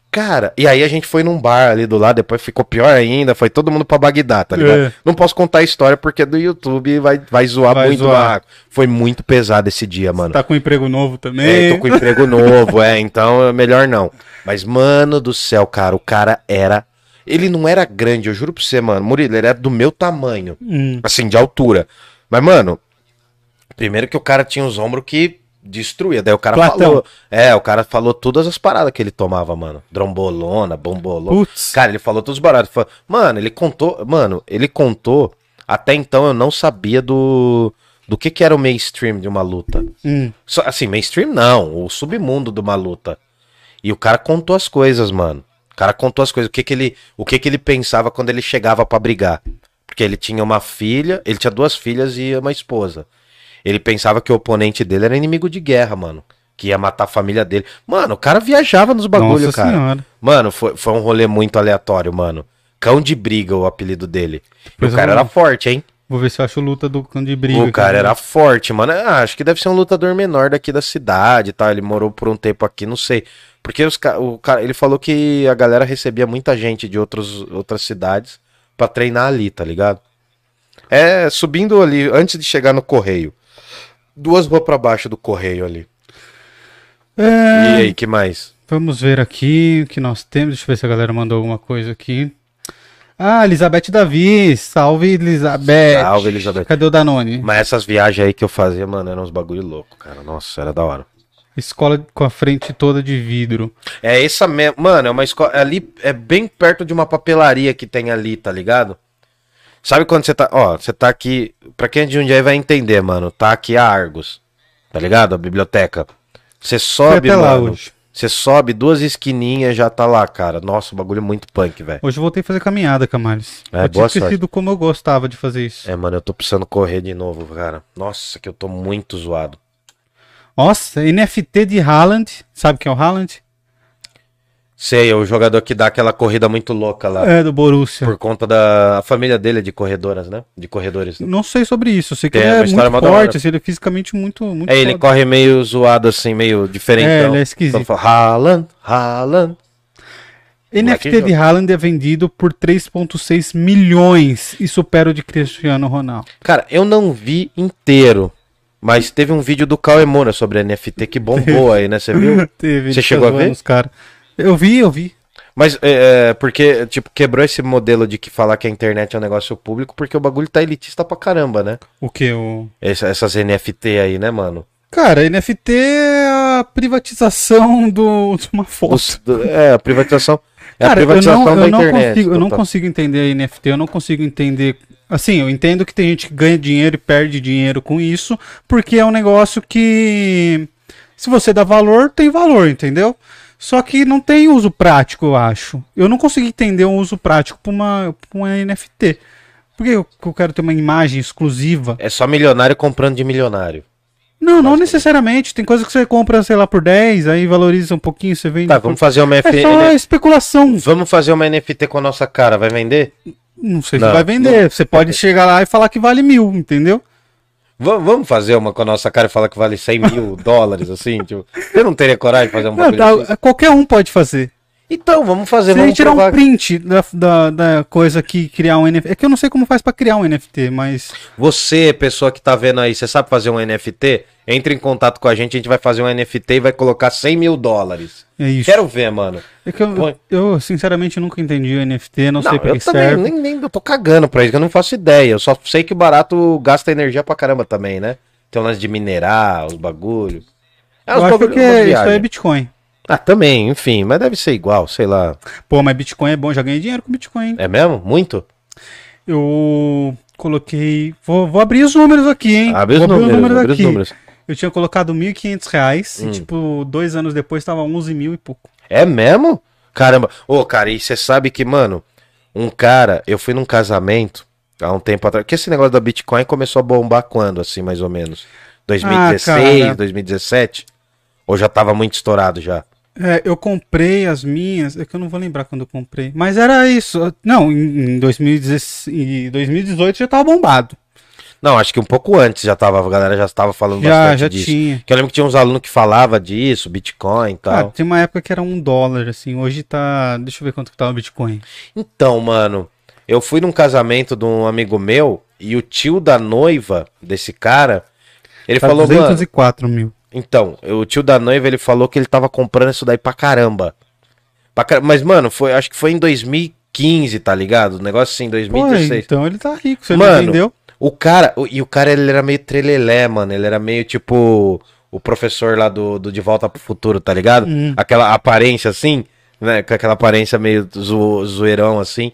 Cara, e aí a gente foi num bar ali do lado, depois ficou pior ainda, foi todo mundo pra Bagdá, tá ligado? É. Não posso contar a história porque do YouTube vai, vai zoar Vai muito zoar. Foi muito pesado esse dia, mano. Tá com emprego novo também. É, tô com emprego novo, é, então é melhor não. Mas, mano do céu, cara, o cara era. Ele não era grande, eu juro pra você, mano. Murilo, ele era do meu tamanho, Hum. assim, de altura. Mas, mano, primeiro que o cara tinha os ombros que destruía. Daí o cara Platão. falou. É, o cara falou todas as paradas que ele tomava, mano. Drombolona, bombolona. Putz. Cara, ele falou todos os baratos. Falou- Mano, ele contou. Mano, ele contou. Até então eu não sabia do. Do que, que era o mainstream de uma luta. Hum. Só- assim, mainstream não, o submundo de uma luta. E o cara contou as coisas, mano. O cara contou as coisas, o que que ele, o que que ele pensava quando ele chegava pra brigar. Porque ele tinha uma filha, ele tinha duas filhas e uma esposa. Ele pensava que o oponente dele era inimigo de guerra, mano. Que ia matar a família dele. Mano, o cara viajava nos bagulho, Nossa cara. senhora. Mano, foi, foi um rolê muito aleatório, mano. Cão de briga, o apelido dele. E o cara era forte, hein? Vou ver se eu acho luta do cão de briga. O cara era forte, mano. Ah, acho que deve ser um lutador menor daqui da cidade e tal. Ele morou por um tempo aqui, não sei. Porque os, o cara, ele falou que a galera recebia muita gente de outros, outras cidades pra treinar ali, tá ligado? É, subindo ali, antes de chegar no correio. Duas ruas pra baixo do correio ali. É, E aí, que mais? Vamos ver aqui o que nós temos. Deixa eu ver se a galera mandou alguma coisa aqui. Ah, Elizabeth Davi. Salve, Elizabeth. Salve, Elizabeth. Cadê o Danone? Mas essas viagens aí que eu fazia, mano, eram uns bagulho louco, cara. Nossa, era da hora. Escola com a frente toda de vidro. É essa mesmo. Mano, é uma escola. Ali é bem perto de uma papelaria que tem ali, tá ligado? Sabe quando você tá. Ó, você tá aqui. Pra quem é de Jundiaí vai entender, mano. Tá aqui a Argos. Tá ligado? A biblioteca. Você sobe, mano. hoje. Você sobe duas esquininhas já tá lá, cara. Nossa, o bagulho é muito punk, velho. Hoje eu voltei a fazer caminhada, Camales. É, eu tinha boa esquecido como eu gostava de fazer isso. É, mano, eu tô precisando correr de novo, cara. Nossa, que eu tô muito zoado. Nossa, NFT de Haaland. Sabe quem é o Haaland? Sei, é o jogador que dá aquela corrida muito louca lá. É, do Borussia. Por conta da. A família dele é de corredoras, né? De corredores. Não sei sobre isso. Eu sei que Tem ele é história muito forte, assim, ele é fisicamente muito, muito É, ele foda. corre meio zoado, assim, meio diferente. É, ele é esquisito. Haaland, Haaland. NFT Moleque de Haaland é vendido por 3,6 milhões e supera o de Cristiano Ronaldo. Cara, eu não vi inteiro, mas teve um vídeo do Cauê Moura sobre NFT que bombou aí, né? Você viu? *laughs* Teve, Você chegou a ver? os cara. Eu vi, eu vi. Mas é, é, porque, tipo, quebrou esse modelo de que falar que a internet é um negócio público, porque o bagulho tá elitista pra caramba, né? O que? O... Essa- essas NFT aí, né, mano? Cara, NFT é a privatização do, de uma foto. Do- é, a privatização. É Cara, a privatização eu não, da eu não internet. consigo, eu não consigo entender a NFT, eu não consigo entender. Assim, eu entendo que tem gente que ganha dinheiro e perde dinheiro com isso, porque é um negócio que se você dá valor, tem valor, entendeu? Só que não tem uso prático, eu acho. Eu não consigo entender um uso prático para uma, pra uma NFT. Por que eu, eu quero ter uma imagem exclusiva? É só milionário comprando de milionário. Não, não necessariamente. Tem coisa que você compra, sei lá, por 10, aí valoriza um pouquinho, você vende. Tá, por- vamos fazer uma É F... só especulação. Vamos fazer uma NFT com a nossa cara, vai vender? Não sei se Não, vai vender. Você pode chegar lá e falar que vale mil, entendeu? Va- vamos fazer uma com a nossa cara e falar que vale 100 mil dólares, assim? Tipo, você não teria coragem de fazer um Não, assim? qualquer um pode fazer. Então, vamos fazer, Se a vamos gente tirar provar. um print da, da, da coisa que criar um NFT. É que eu não sei como faz pra criar um NFT, mas. Você, pessoa que tá vendo aí, você sabe fazer um NFT? Entre em contato com a gente, a gente vai fazer um NFT e vai colocar 100 mil dólares. É isso. Quero ver, mano. É que eu, Põe. eu, sinceramente, nunca entendi o NFT, não, sei Não, pra eu que também serve. nem, nem eu tô cagando pra isso, que eu não faço ideia. Eu só sei que o barato gasta energia pra caramba também, né? Tem um lance de minerar, os bagulho. É uns Eu acho que é, isso é Bitcoin. Ah, também, enfim, mas deve ser igual, sei lá. Pô, mas Bitcoin é bom, já ganhei dinheiro com Bitcoin. É mesmo? Muito? Eu coloquei. Vou, vou abrir os números aqui, hein? Abre os vou abrir números, abre os aqui. números. Eu tinha colocado 1.500 reais Hum. e, tipo, dois anos depois tava 11 mil e pouco. É mesmo? Caramba. Ô, cara, e você sabe que, mano, um cara, eu fui num casamento há um tempo atrás. Que esse negócio da Bitcoin começou a bombar quando, assim, mais ou menos? 2016, cara. 2017? Ou já tava muito estourado já? É, eu comprei as minhas, é que eu não vou lembrar quando eu comprei, mas era isso. Não, em, em 2016 em 2018 já tava bombado. Não, acho que um pouco antes já tava, a galera já estava falando Já, bastante já disso. tinha. Que eu lembro que tinha uns alunos que falavam disso, Bitcoin e tal. tem uma época que era um dólar, assim, hoje tá. Deixa eu ver quanto que tá o Bitcoin. Então, mano, eu fui num casamento de um amigo meu e o tio da noiva desse cara, ele Tá falou, mano, 204 mil. Então, o tio da noiva, ele falou que ele tava comprando isso daí pra caramba. Pra car- Mas, mano, foi, acho que foi em 2015, tá ligado? O negócio assim, Pô, 2016. então ele tá rico, você Mano, não entendeu? O cara, o- e o cara, ele era meio trelelé, mano. Ele era meio tipo o professor lá do, do De Volta pro Futuro, tá ligado? Hum. Aquela aparência assim, né? Com aquela aparência meio zo, zoeirão assim.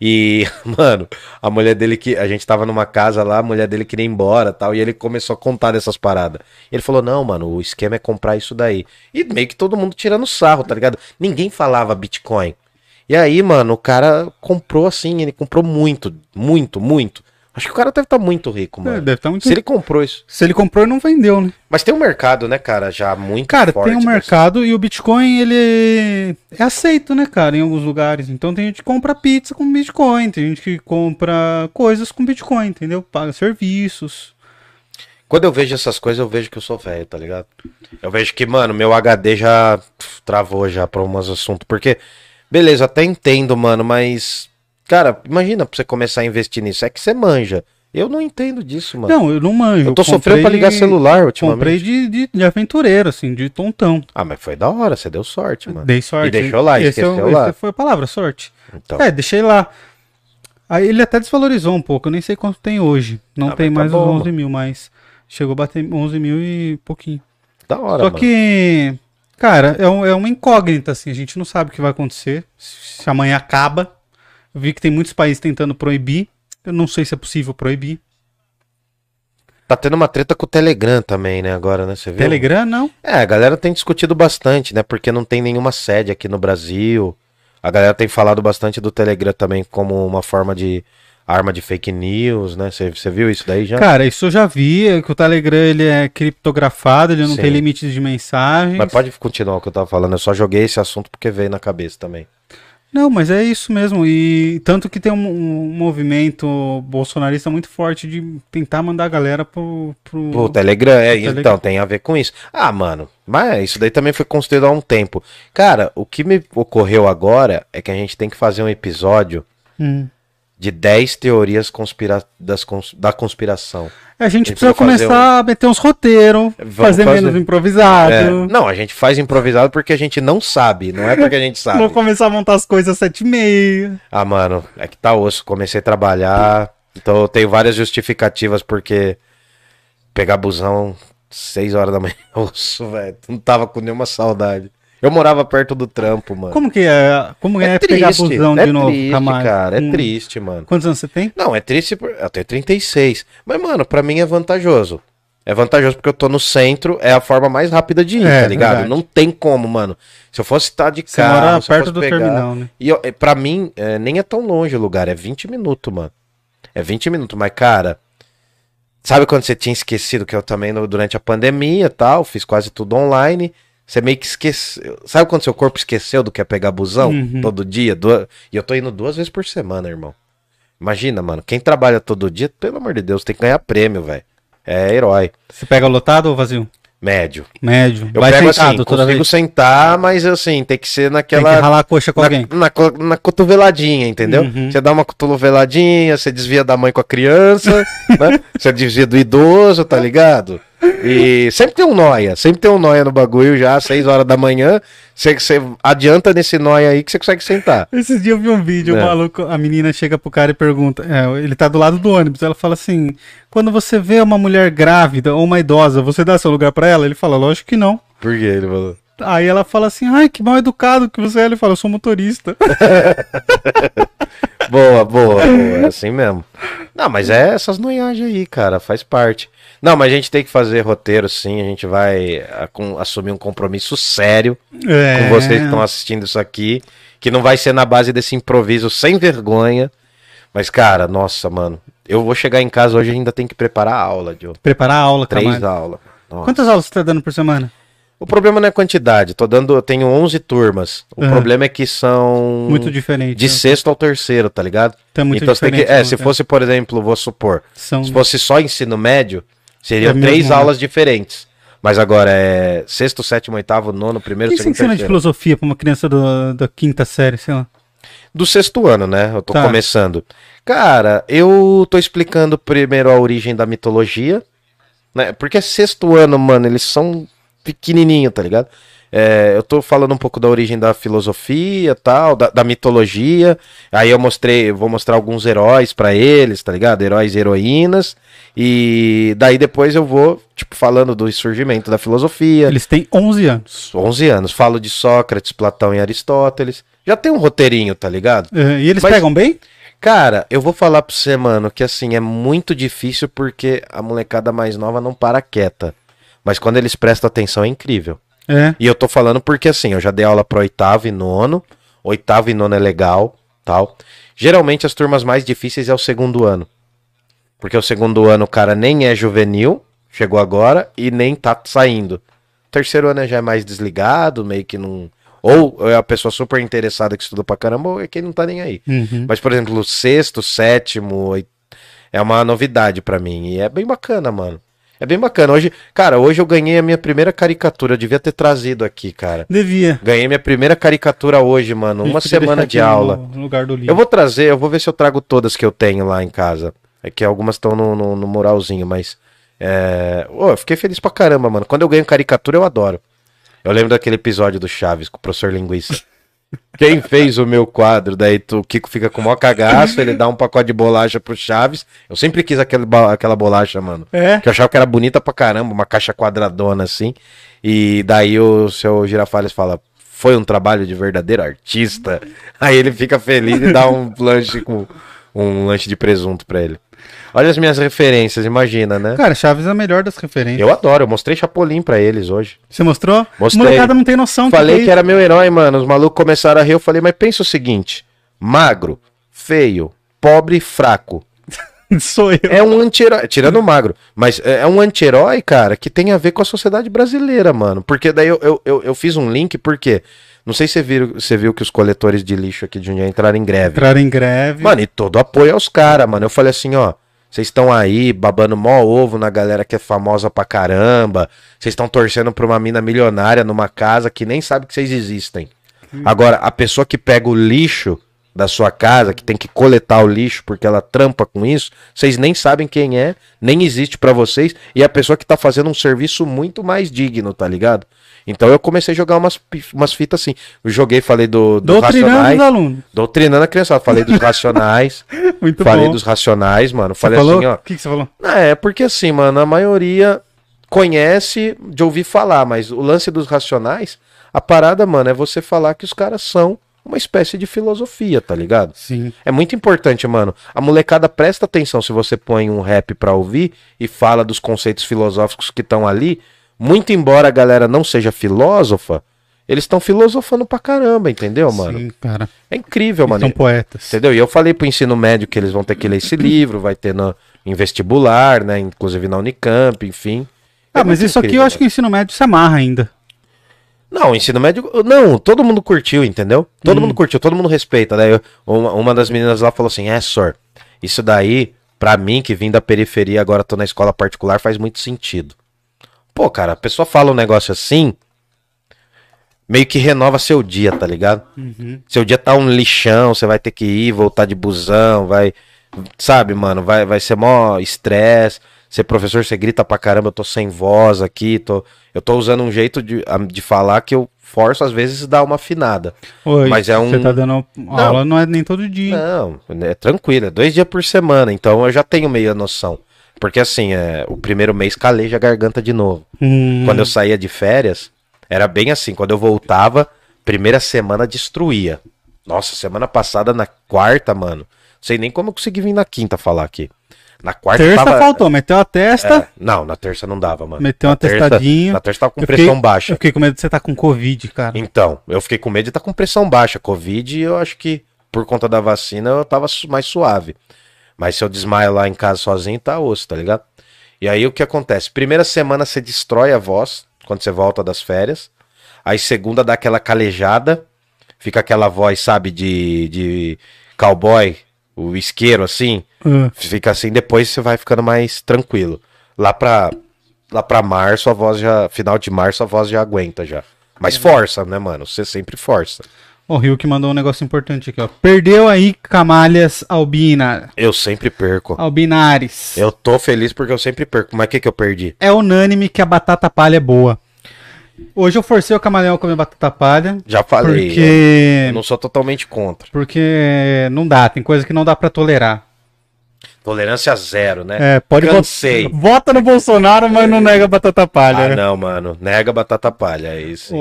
E, *laughs* mano, a mulher dele que. A gente tava numa casa lá, a mulher dele queria ir embora tal. E ele começou a contar dessas paradas. Ele falou: Não, mano, o esquema é comprar isso daí. E meio que todo mundo tirando sarro, tá ligado? Ninguém falava Bitcoin. E aí, mano, o cara comprou assim, ele comprou muito, muito, muito. Acho que o cara deve estar muito rico, É, mano. deve estar muito Se ele comprou isso. Se ele comprou, ele não vendeu, né? Mas tem um mercado, né, cara, já muito Cara, forte. tem um mercado e o Bitcoin, ele é aceito, né, cara, em alguns lugares. Então tem gente que compra pizza com Bitcoin, tem gente que compra coisas com Bitcoin, entendeu? Paga serviços. Quando eu vejo essas coisas, eu vejo que eu sou velho, tá ligado? Eu vejo que, mano, meu HD já travou já pra umas assuntos. Porque, beleza, até entendo, mano, mas. Cara, imagina pra você começar a investir nisso. É que você manja. Eu não entendo disso, mano. Não, eu não manjo. eu tô sofrendo pra ligar celular ultimamente. Comprei de, de, de aventureiro, assim, de tontão. Ah, mas foi da hora, você deu sorte, mano. Dei sorte. E deixou lá, Esse é esqueceu lá. esse foi a palavra, sorte. Então, É, deixei lá. Aí ele até desvalorizou um pouco, eu nem sei quanto tem hoje. Não Ah, tem mas mais tá os bom, 11 mil, mas chegou a bater 11 mil e pouquinho. da hora, Só mano. que, cara, é, um- é uma incógnita, assim, a gente não sabe o que vai acontecer, se amanhã acaba. Eu vi que tem muitos países tentando proibir, eu não sei se é possível proibir. Tá tendo uma treta com o Telegram também, né, agora, né? Você viu? Telegram, não? É, a galera tem discutido bastante, né? Porque não tem nenhuma sede aqui no Brasil. A galera tem falado bastante do Telegram também como uma forma de arma de fake news, né? Você você viu isso daí já? Cara, isso eu já vi, é que o Telegram ele é criptografado, ele não Sim. tem limites de mensagens. Mas pode continuar o que eu tava falando. Eu só joguei esse assunto porque veio na cabeça também. Não, mas é isso mesmo. E tanto que tem um, um movimento bolsonarista muito forte de tentar mandar a galera pro. pro... O Telegram, é, Telegram. então, tem a ver com isso. Ah, mano, mas isso daí também foi construído há um tempo. Cara, o que me ocorreu agora é que a gente tem que fazer um episódio Hum. de 10 teorias conspira das cons- da conspiração. A gente A gente precisa começar a meter uns roteiros, Vamos fazer, fazer. menos improvisado. É, não, a gente faz improvisado porque a gente não sabe, não é porque a gente sabe. Vou começar a montar as coisas às sete e meia. Ah, mano, é que tá osso. Comecei a trabalhar, então eu tenho várias justificativas porque pegar busão 6 horas da manhã, *laughs* osso, velho. Não tava com nenhuma saudade. Eu morava perto do trampo, mano. Como que é? Como é, pegar busão é de novo, triste, Camargo? cara, é Hum. triste, mano. Quantos anos você tem? Não, é triste, por... eu tenho 36. Mas, mano, pra mim é vantajoso. É vantajoso porque eu tô no centro, é a forma mais rápida de ir, É, tá ligado? verdade. Não tem como, mano. Se eu fosse estar de Você carro, mora perto do pegar- terminal, né? E eu, é, pra mim, é, nem é tão longe o lugar, é 20 minutos, mano. É 20 minutos, mas, cara. Sabe quando você tinha esquecido que eu também, no- durante a pandemia e tal, fiz quase tudo online. Você meio que esqueceu. Sabe quando seu corpo esqueceu do que é pegar busão Uhum. todo dia? E eu tô indo duas vezes por semana, irmão. Imagina, mano, quem trabalha todo dia, pelo amor de Deus, tem que ganhar prêmio, velho. É herói. Você pega lotado ou vazio? Médio. Médio. Eu Vai pego sentado assim, toda consigo vez. sentar, mas assim, tem que ser Tem naquela. que ralar a coxa com na, alguém. na, co- na cotoveladinha, entendeu? Uhum. Você dá uma cotoveladinha, você desvia da mãe com a criança, *laughs* né? Você desvia do idoso, tá ligado? E sempre tem um noia, sempre tem um noia no bagulho já, às 6 horas da manhã. Você, você adianta nesse noia aí que você consegue sentar. Esses dias eu vi um vídeo, É. o maluco, a menina chega pro cara e pergunta, é, ele tá do lado do ônibus, ela fala assim, quando você vê uma mulher grávida ou uma idosa, você dá seu lugar pra ela? Ele fala, lógico que não. Por que ele falou? Aí ela fala assim, ai, que mal educado que você é. Ele fala, eu sou motorista. *laughs* Boa, boa, boa, é assim mesmo. Não, mas é essas noiagens aí, cara, faz parte. Não, mas a gente tem que fazer roteiro sim, a gente vai ah, assumir um compromisso sério É. com vocês que estão assistindo isso aqui, que não vai ser na base desse improviso sem vergonha. Mas, cara, nossa, mano, eu vou chegar em casa hoje e ainda tem que preparar a aula, Joe. Preparar a aula, Três aulas. Nossa. Quantas aulas você tá dando por semana? O problema não é quantidade, tô dando, eu tenho 11 turmas. O Aham. problema é que são Muito diferente. de né? sexto ao terceiro, tá ligado? Tá muito então você tem que, diferente, é, né, se fosse, por exemplo, vou supor, São... se fosse só ensino médio, seriam É mesmo, três né? aulas diferentes. Mas agora é sexto, sétimo, oitavo, nono, primeiro, que segundo, ensina de terceiro. filosofia pra uma criança do- da quinta série, sei lá? Do sexto ano, né? Eu tô Tá. começando. Cara, eu tô explicando primeiro a origem da mitologia, né? Porque é sexto ano, mano, eles são pequenininho, tá ligado? É, eu tô falando um pouco da origem da filosofia, tal, da, da mitologia. Aí eu mostrei, eu vou mostrar alguns heróis pra eles, tá ligado? Heróis e heroínas. E daí depois eu vou, tipo, falando do surgimento da filosofia. Eles têm 11 anos. 11 anos. Falo de Sócrates, Platão e Aristóteles. Já tem um roteirinho, tá ligado? É, e eles Mas- pegam bem? Cara, eu vou falar pra você, mano, que assim, é muito difícil porque a molecada mais nova não para quieta. Mas quando eles prestam atenção é incrível. É. E eu tô falando porque assim, eu já dei aula pro oitavo e nono. Oitavo e nono é legal, tal. Geralmente as turmas mais difíceis é o segundo ano. Porque o segundo ano o cara nem é juvenil, chegou agora, e nem tá saindo. Terceiro ano já é mais desligado, meio que não. Ou é a pessoa super interessada que estuda pra caramba, ou é quem não tá nem aí. Uhum. Mas, por exemplo, o sexto, sétimo, oit- é uma novidade pra mim. E é bem bacana, mano. É bem bacana. Hoje, cara, hoje eu ganhei a minha primeira caricatura. Eu devia ter trazido aqui, cara. Devia. Ganhei minha primeira caricatura hoje, mano. Uma semana de aula. No lugar do livro. Eu vou trazer, eu vou ver se eu trago todas que eu tenho lá em casa. É que algumas estão no, no, no muralzinho, mas. É... Ô, eu fiquei feliz pra caramba, mano. Quando eu ganho caricatura, eu adoro. Eu lembro daquele episódio do Chaves com o professor Linguiça. Quem fez o meu quadro? Daí tu- o Kiko fica com o maior cagaço, ele dá um pacote de bolacha pro Chaves. Eu sempre quis aquele, aquela bolacha, mano. É. Que eu achava que era bonita pra caramba, uma caixa quadradona assim. E daí o seu Girafales fala: Foi um trabalho de verdadeiro artista. Aí ele fica feliz e dá um lanche com um lanche de presunto pra ele. Olha as minhas referências, imagina, né? Cara, Chaves é a melhor das referências. Eu adoro, eu mostrei Chapolin pra eles hoje. Você mostrou? Mostrei. Molecada não tem noção. Falei que, que era meu herói, mano. Os malucos começaram a rir. Eu falei, mas pensa o seguinte: magro, feio, pobre e fraco. *laughs* Sou eu. É um anti-herói, tirando o magro, mas é é um anti-herói, cara, que tem a ver com a sociedade brasileira, mano. Porque daí eu, eu, eu, eu fiz um link, porque não sei se você viu, você viu que os coletores de lixo aqui de Jundiaí entraram em greve. Entrar em greve. Mano, e todo apoio aos caras, mano. Eu falei assim, ó. Vocês estão aí babando mó ovo na galera que é famosa pra caramba. Vocês estão torcendo pra uma mina milionária numa casa que nem sabe que vocês existem. Agora, a pessoa que pega o lixo da sua casa, que tem que coletar o lixo porque ela trampa com isso, vocês nem sabem quem é, nem existe pra vocês, e é a pessoa que tá fazendo um serviço muito mais digno, tá ligado? Então eu comecei a jogar umas, umas fitas assim. Eu joguei, falei do, dos Doutrinando os racionais. alunos. Doutrinando a criança. Falei dos racionais. *laughs* Muito falei bom. dos racionais, mano. Você Falei falou? assim, ó. O que, que você falou? É, porque assim, mano, a maioria conhece de ouvir falar, mas o lance dos racionais, a parada, mano, é você falar que os caras são uma espécie de filosofia, tá ligado? Sim. É muito importante, mano. A molecada presta atenção se você põe um rap pra ouvir e fala dos conceitos filosóficos que estão ali. Muito embora a galera não seja filósofa, eles estão filosofando pra caramba, entendeu, mano? Sim, cara. É incrível, mano. são poetas. Entendeu? E eu falei pro ensino médio que eles vão ter que ler esse livro, vai ter no, em vestibular, né? Inclusive na Unicamp, enfim. Ah, É mas isso aqui eu incrível, acho que o ensino médio se amarra ainda. Não, o ensino médio. Não, todo mundo curtiu, entendeu? Todo mundo curtiu, todo mundo respeita. Daí eu- uma, uma das meninas lá falou assim: é, senhor, Isso daí, pra mim, que vim da periferia, agora tô na escola particular, faz muito sentido. Pô, cara, a pessoa fala um negócio assim, meio que renova seu dia, tá ligado? Uhum. Seu dia tá um lixão, você vai ter que ir, voltar de busão, vai. Sabe, mano, vai, vai ser mó estresse. Ser professor, você grita pra caramba, eu tô sem voz aqui, tô, eu tô usando um jeito de, de falar que eu forço às vezes dar uma afinada. Oi, Mas é um- Você tá dando aula, não é nem todo dia. Não, é tranquilo, é dois dias por semana, então eu já tenho meio a noção. Porque assim, é, o primeiro mês caleja a garganta de novo. Hum, Quando eu saía de férias, era bem assim. Quando eu voltava, primeira semana destruía. Nossa, semana passada, na quarta, mano. Não sei nem como eu consegui vir na quinta falar aqui. Na quarta terça tava. faltou, meteu a testa, É, não, na terça não dava, mano. meteu um Na terça- atestadinho. Na terça tava com pressão baixa. Eu fiquei com medo de você estar com Covid, cara. Então, eu fiquei com medo de estar com pressão baixa. Covid, eu acho que por conta da vacina eu tava mais suave. Mas se eu desmaio lá em casa sozinho, tá osso, tá ligado? E aí o que acontece? Primeira semana você destrói a voz, quando você volta das férias. Aí segunda dá aquela calejada, fica aquela voz, sabe, de, de cowboy, o isqueiro assim. Ah, Fica assim, depois você vai ficando mais tranquilo. Lá pra, lá pra março, a voz já. Final de março, a voz já aguenta já. Mas força, né, mano? Você sempre força. O Rio que mandou um negócio importante aqui, ó. Perdeu aí Camalhas Albina. Eu sempre perco. Albinares. Eu tô feliz porque eu sempre perco. Mas o que, que eu perdi? É unânime que a batata palha é boa. Hoje eu forcei o camaleão a comer batata palha. Já falei. Porque. não sou totalmente contra. Porque não dá, tem coisa que não dá pra tolerar. Tolerância zero, né? É, pode Cansei. Vota no Bolsonaro, mas não nega batata palha. Ah, né? não, mano. Nega batata palha, é isso.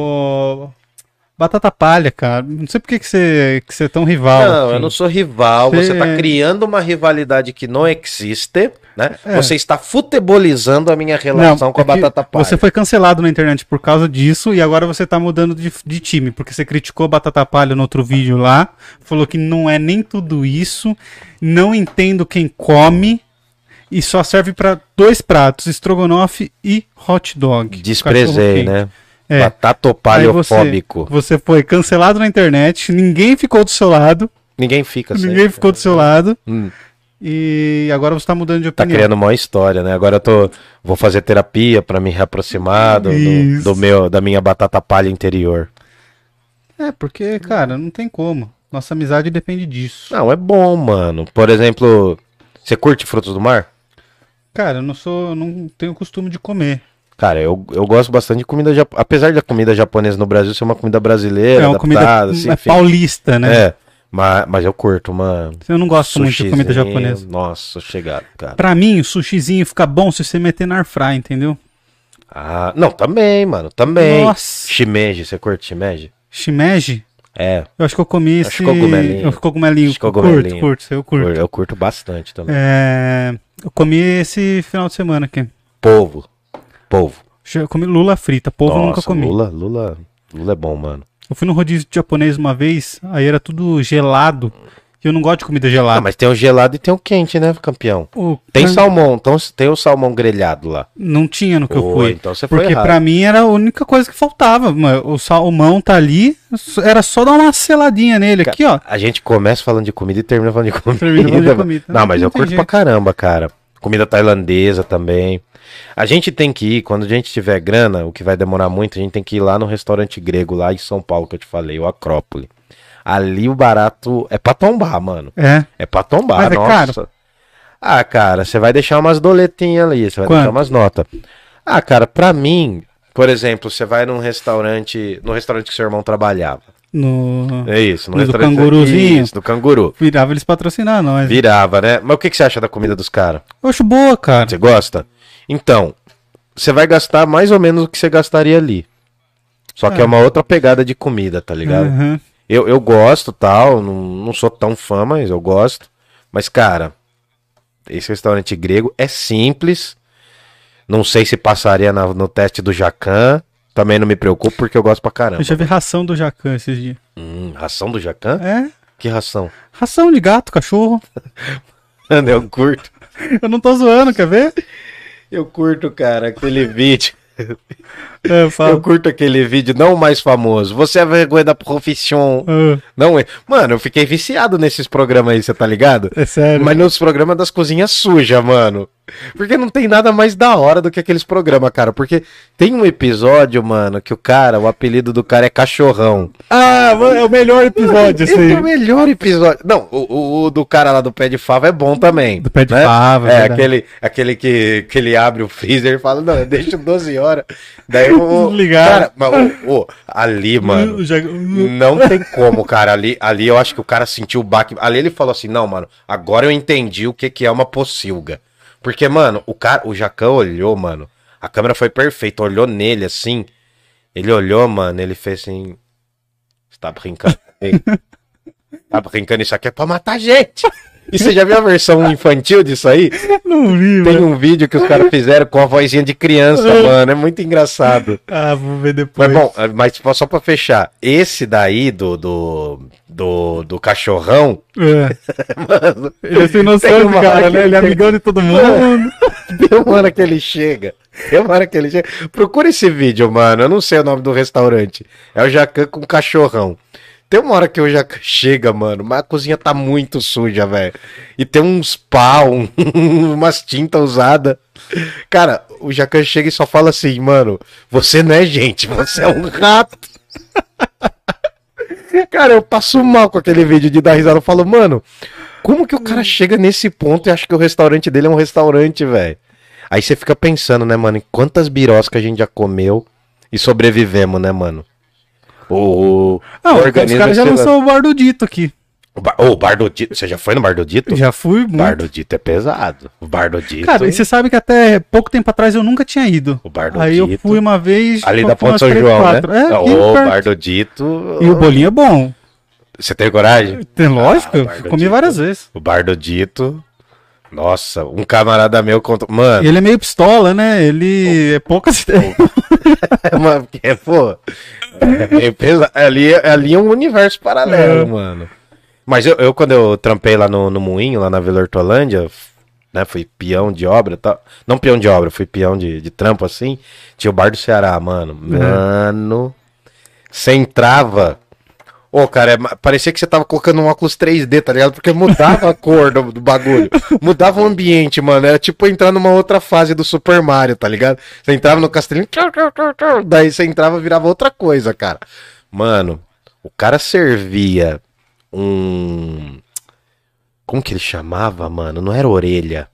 Batata palha, cara. Não sei por que que você, que você é tão rival. Não, assim. eu não sou rival. Você- Você tá criando uma rivalidade que não existe, né? É. Você está futebolizando a minha relação com a é batata palha. Você foi cancelado na internet por causa disso e agora você tá mudando de, de time, porque você criticou a Batata Palha no outro vídeo lá, falou que não é nem tudo isso, não entendo quem come e só serve pra dois pratos, estrogonofe e hot dog. Desprezei, né? É. Aí Batatopalhofóbico. Você, você foi cancelado na internet, ninguém ficou do seu lado, Ninguém fica ninguém ficou do seu lado Hum, e agora você tá mudando de tá opinião. criando uma história, né? Agora eu tô. Vou fazer terapia pra me reaproximar do, do, meu, da minha batata palha interior. É, porque, cara, não tem como. Nossa amizade depende disso. Não, é bom, mano. Por exemplo, você curte frutos do mar? Cara, eu não sou, eu não tenho costume de comer. Cara, eu, eu gosto bastante de comida japonesa. Apesar da comida japonesa no Brasil ser uma comida brasileira, É uma comida adaptada, assim, é paulista, né? É, mas, mas eu curto uma. Eu não gosto muito de comida japonesa. Nossa, chegado, cara. Pra mim, o sushizinho fica bom se você meter na airfry, entendeu? Ah, não, também, mano, também. Nossa. Shimeji, você curte shimeji? Shimeji? É, Eu acho que eu comi Acho esse... cogumelinho. Eu cogumelinho. Acho cogumelinho. Curto, curto, eu curto. eu curto bastante também. É... Eu comi esse final de semana aqui. Polvo. Polvo. Eu comi lula frita, polvo eu nunca Nossa, comi. Lula, Lula, Lula é bom, mano. Eu fui no rodízio japonês uma vez, aí era tudo gelado. E eu não gosto de comida Ah, gelada. mas tem o gelado e tem o quente, né, campeão? O- Tem mas salmão, então tem o salmão grelhado lá. Não tinha no que eu Oi, fui. então você foi Porque pra mim era a única coisa que faltava. O salmão tá ali, era só dar uma seladinha nele aqui, ó. A gente começa falando de comida e termina falando de comida. Termina falando de comida. Não, mas Não eu curto jeito. pra caramba, cara. Comida tailandesa também. A gente tem que ir, quando a gente tiver grana, o que vai demorar muito, a gente tem que ir lá no restaurante grego, lá em São Paulo, que eu te falei, o Acrópole. Ali o barato é pra tombar, mano. É. É pra tombar, Mas é nossa. caro? Ah, cara, você vai deixar umas doletinhas ali, você vai Quanto? deixar umas notas. Ah, cara, pra mim, por exemplo, você vai num restaurante, no restaurante que seu irmão trabalhava. No... É isso, no No do restaurante canguruzinho? Isso, do canguru. Virava eles patrocinar nós. Virava, né? Mas o que, que você acha da comida dos caras? Eu acho boa, cara. Você gosta? Então, você vai gastar mais ou menos o que você gastaria ali. Só que é, É. uma outra pegada de comida, tá ligado? Uhum. Eu, eu gosto, tal, não, não sou tão fã, mas eu gosto. Mas, cara, esse restaurante grego é simples. Não sei se passaria na- no teste do Jacan. Também não me preocupo porque eu gosto pra caramba. Eu já vi ração do Jacan esses dias. Hum, ração do Jacan? É? Que ração? Ração de gato, cachorro. *laughs* Mano, eu curto. Eu não tô zoando, quer ver? Eu curto, cara, aquele vídeo. *laughs* É, Eu curto aquele vídeo, não o mais famoso. Você é vergonha da profissão. Ah, Não é. Mano, eu fiquei viciado nesses programas aí, você tá ligado? é sério. Mas nos programas das cozinhas sujas, mano. Porque não tem nada mais da hora do que aqueles programas, cara. Porque tem um episódio, mano, que o cara, o apelido do cara é cachorrão. Ah, mano, é o melhor episódio, Esse assim. é o melhor episódio. Não, o, o- o do cara lá do pé de fava é bom também. Do pé de né? fava, É, verdade. aquele, aquele que, que ele abre o freezer e fala, não, deixa 12 horas. Daí *laughs* o. Desligar. Cara, mas, o- o- ali, *laughs* mano. Não tem como, cara. Ali, ali eu acho que o cara sentiu o baque. Ali ele falou assim: não, mano, agora eu entendi o que, que é uma pocilga. Porque, mano, o cara, o Jacão olhou, mano. A câmera foi perfeita, olhou nele assim. Ele olhou, mano, ele fez assim. Você tá brincando? *laughs* tá brincando, isso aqui é pra matar gente. E você já viu a versão infantil disso aí? Não vi, Tem mano. um vídeo que os caras fizeram com a vozinha de criança, mano. É muito engraçado. Ah, vou ver depois. Mas bom, mas só- pra fechar, esse daí do, do, do, do cachorrão, É. mano, Ele é sem noção, cara, né? Ele é amigão de todo *laughs* mundo. tem uma hora que ele chega. Tem uma hora que ele chega. Procura esse vídeo, mano. Eu não sei o nome do restaurante. É o Jacan com cachorrão. Tem uma hora que o Jacan chega, mano, mas a cozinha tá muito suja, velho. E tem uns pau, um- *laughs* umas tintas usadas. Cara, o Jacan chega e só fala assim, mano, você não é gente, você é um rato. *laughs* Cara, eu passo mal com aquele vídeo de dar risada. Eu falo, mano, como que o cara chega nesse ponto e acha que o restaurante dele é um restaurante, velho? Aí você fica pensando, né, mano, em quantas biroscas a gente já comeu e sobrevivemos, né, mano? O, o, Não, os caras já lançou o Bar do Dito aqui. O, bar, ô, o Bar do Dito, você já foi no Bar do Dito? Já fui O muito. Bar do Dito é pesado. O Bar do Dito. Cara, e você sabe que até pouco tempo atrás eu nunca tinha ido. O Bar do Aí eu Dito. fui uma vez. Ali da Ponte São João, né? É, Ô, perto. Bar do Dito. E o bolinho é bom. Você tem coragem? Tem lógico, Ah, eu comi várias vezes. O Bar do Dito. Nossa, um camarada meu contou. Mano, Ele é meio pistola, né? Ele é poucas *laughs* ideias. É uma, porque, pô, é meio pesado. Ali, ali é um universo paralelo, É. mano. Mas eu, eu, quando eu trampei lá no, no Moinho, lá na Vila Hortolândia, né, fui peão de obra tal. Não peão de obra, fui peão de, de trampo assim. Tinha o Bar do Ceará, mano. Mano, você entrava. Ô, cara, é parecia que você tava colocando um óculos 3D, tá ligado? Porque mudava a cor do, do bagulho. Mudava o ambiente, mano. Era tipo entrar numa outra fase do Super Mario, tá ligado? Você entrava no castelinho, tchau, tchau, tchau, daí você entrava e virava outra coisa, cara. Mano, o cara servia um. Como que ele chamava, mano? Não era orelha.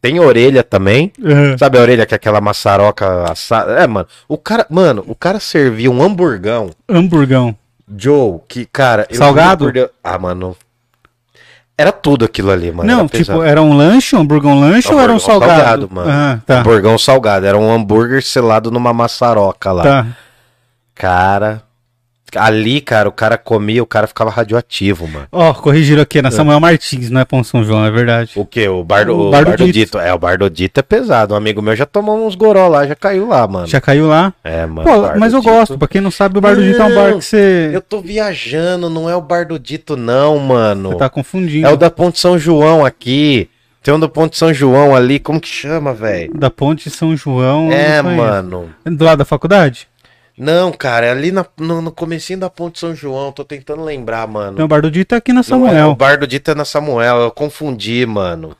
Tem orelha também. É. Sabe a orelha que é aquela maçaroca assada? É, mano. O cara, mano, o cara servia um hamburgão. Hamburgão. Joe, que, cara. eu Salgado? Deus- Ah, mano. Era tudo aquilo ali, mano. não, era tipo, era um lanche, um hamburgão lanche ou era um Hamburgão salgado? mano. Ah, tá. Hamburgão salgado. Era um hambúrguer selado numa maçaroca lá. Tá. Cara. Ali, cara, o cara comia, o cara ficava radioativo, mano. Ó, corrigiram aqui, é na Samuel Martins, não é Pão São João, é verdade. O que? O bar O o Bar do bar do Dito. Dito. É, o bar do Dito é pesado. Um amigo meu já tomou uns goró lá, já caiu lá, mano. Já caiu lá? É, mano. Pô, mas eu gosto, pra quem não sabe, o Bar do Dito é um bar que você, Eu tô viajando, não é o bar do Dito, não, mano. você tá confundindo. É o da Ponte São João aqui. Tem um da Ponte São João ali, como que chama, velho? Da Ponte São João. É, mano. Do lado da faculdade? Não, cara, é ali na- no, no comecinho da Ponte São João, tô tentando lembrar, mano. Não, o Bar do Dito é aqui na Não é, Samuel. o bar do Dito é na Samuel, eu confundi, mano.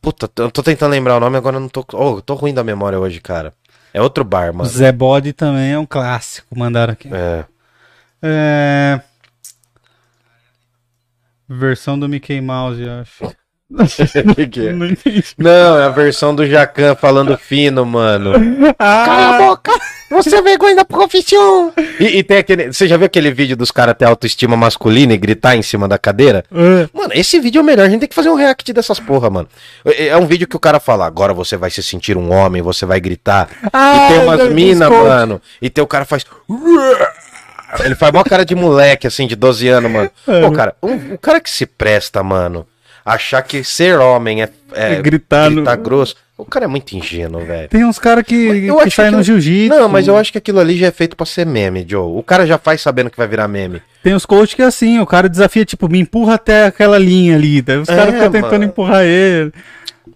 Puta, eu tô tentando lembrar o nome, agora eu não tô. Oh, eu tô ruim da memória hoje, cara. É outro bar, mano. Zé Bode também é um clássico, mandaram aqui. É. É... Versão do Mickey Mouse, eu acho. Que que é? Não entendi. Não, é a versão do Jacan falando fino, mano. Cala a Ah, boca! Você é vergonha da profissão! E, e tem aquele. Você já viu aquele vídeo dos caras ter autoestima masculina e gritar em cima da cadeira? é. Mano, esse vídeo é o melhor. A gente tem que fazer um react dessas porra, mano. É é um vídeo que o cara fala: agora você vai se sentir um homem, você vai gritar. Ah, e tem já umas minas, mano. E tem o cara faz. Ele faz mó cara de moleque, assim, de 12 anos, mano. É. Pô, cara, um- o cara que se presta, mano, achar que ser homem é, é É gritar no- grosso. O cara é muito ingênuo, velho. Tem uns caras que, Eu que acho saem que- no jiu-jitsu. Não, mas eu acho que aquilo ali já é feito pra ser meme, Joe. O cara já faz sabendo que vai virar meme. Tem os coaches que é assim, o cara desafia, tipo, me empurra até aquela linha ali. Daí os É, caras ficam tentando empurrar ele.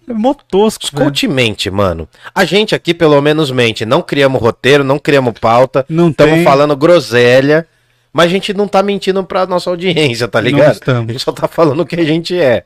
É mó tosco, velho. Escute mente, mano. A gente aqui pelo menos mente. Não criamos roteiro, não criamos pauta. Não Estamos falando groselha. Mas a gente não tá mentindo pra nossa audiência, tá Não ligado? estamos. A gente só tá falando o que a gente é.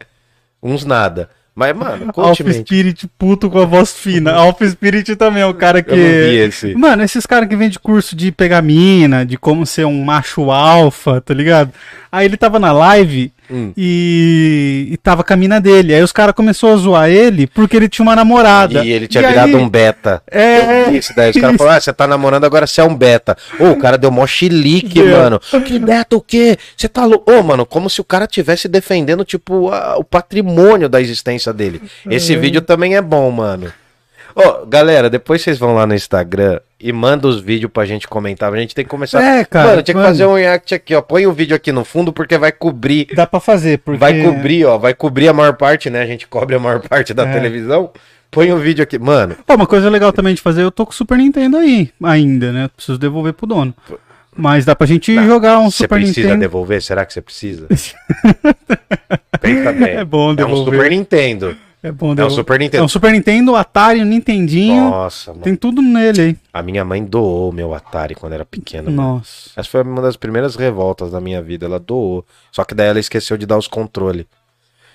Uns nada. Mas, mano, Alpha. Spirit puto com a voz fina. Alpha Spirit também é o cara que. Esse. Mano, esses caras que vendem curso de pegar mina, de como ser um macho alfa, tá ligado? Aí ele tava na live Hum. e, e tava com a mina dele. Aí os caras começaram a zoar ele porque ele tinha uma namorada. E ele tinha E virado aí- um beta. É. Isso daí. Os caras falaram, ah, você tá namorando, agora você é um beta. Ô, o cara deu mó chilique, Deu. mano. Que beta o quê? Você tá louco? Ô, mano, como se o cara tivesse defendendo, tipo, a- o patrimônio da existência dele. Esse vídeo também é bom, mano. Ô, galera, depois vocês vão lá no Instagram e mandam os vídeos pra gente comentar. A gente tem que começar. É, cara, Mano, tinha que mano. fazer um react aqui, ó. Põe o vídeo aqui no fundo porque vai cobrir. Dá pra fazer, porque. Vai cobrir, ó. Vai cobrir a maior parte, né? A gente cobre a maior parte da É. televisão. Põe o vídeo aqui. Mano, Ó, uma coisa legal também de fazer, eu tô com o Super Nintendo aí, ainda, né? Preciso devolver pro dono. Mas dá pra gente jogar um Você Super precisa Nintendo. devolver? Será que você precisa? *laughs* Pensa bem. É bom É um devolver. Super Nintendo. É bom É um. Super É Nintendo. um Super Nintendo, Atari, Nintendinho. Nossa, mano. Tem tudo nele aí. A minha mãe doou o meu Atari quando era pequena. mano. Nossa. Essa foi uma das primeiras revoltas da minha vida. Ela doou. Só que daí ela esqueceu de dar os controles.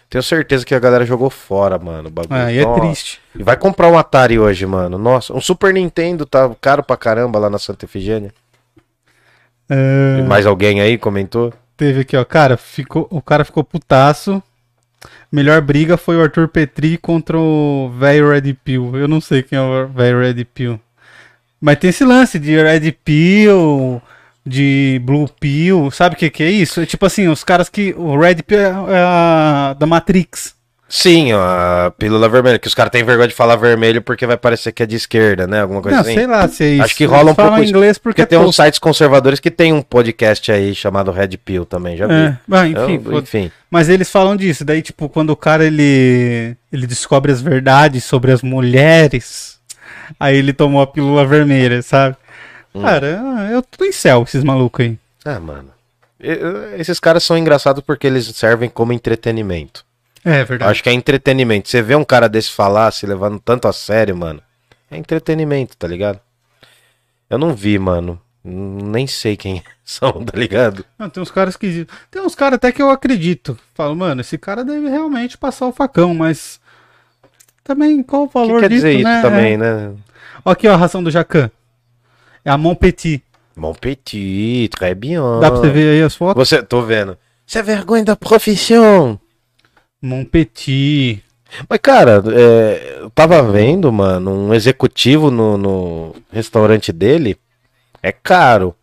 Tenho certeza que a galera jogou fora, mano. o bagulho. Aí é Nossa. triste. E vai comprar um Atari hoje, mano. Nossa, um Super Nintendo tá caro pra caramba lá na Santa Efigênia. É, Mais alguém aí comentou? teve aqui, ó. Cara, ficou, o cara ficou putaço. Melhor briga foi o Arthur Petri contra o velho Red Pill. Eu não sei quem é o velho Red Pill. Mas tem esse lance de Red Pill, de Blue Pill. Sabe o que, que é isso? É tipo assim, os caras que. O Red Pill é, é da Matrix. Sim, a pílula vermelha. Que os caras têm vergonha de falar vermelho porque vai parecer que é de esquerda, né? Alguma coisa Não, assim. sei lá se é isso. Acho que rola um pouco inglês porque, Porque tem é uns sites conservadores que tem um podcast aí chamado Red Pill também, já vi. É, ah, enfim, Eu- foda- enfim. Mas eles falam disso, daí tipo, quando o cara ele ele descobre as verdades sobre as mulheres, aí ele tomou a pílula vermelha, sabe? Hum. Cara, eu tô em céu esses malucos aí. Ah, mano. Esses caras são engraçados porque eles servem como entretenimento. É verdade. Acho que é entretenimento. Você vê um cara desse falar, se levando tanto a sério, mano. É entretenimento, tá ligado? Eu não vi, mano. Nem sei quem *laughs* são, tá ligado? Não, tem uns caras que tem uns caras até que eu acredito. Falo, mano, esse cara deve realmente passar o facão, mas também qual o O que valor quer disso, dizer né? isso também, É. né? Ó, Aqui, ó, a ração do Jacan. É a Mon Petit. Mon petit, très bien. Dá pra você ver aí as fotos? Você, tô vendo. Você é vergonha da profissão. Mon Petit. Mas, cara, é, eu tava vendo, mano, um executivo no, no restaurante dele. É caro.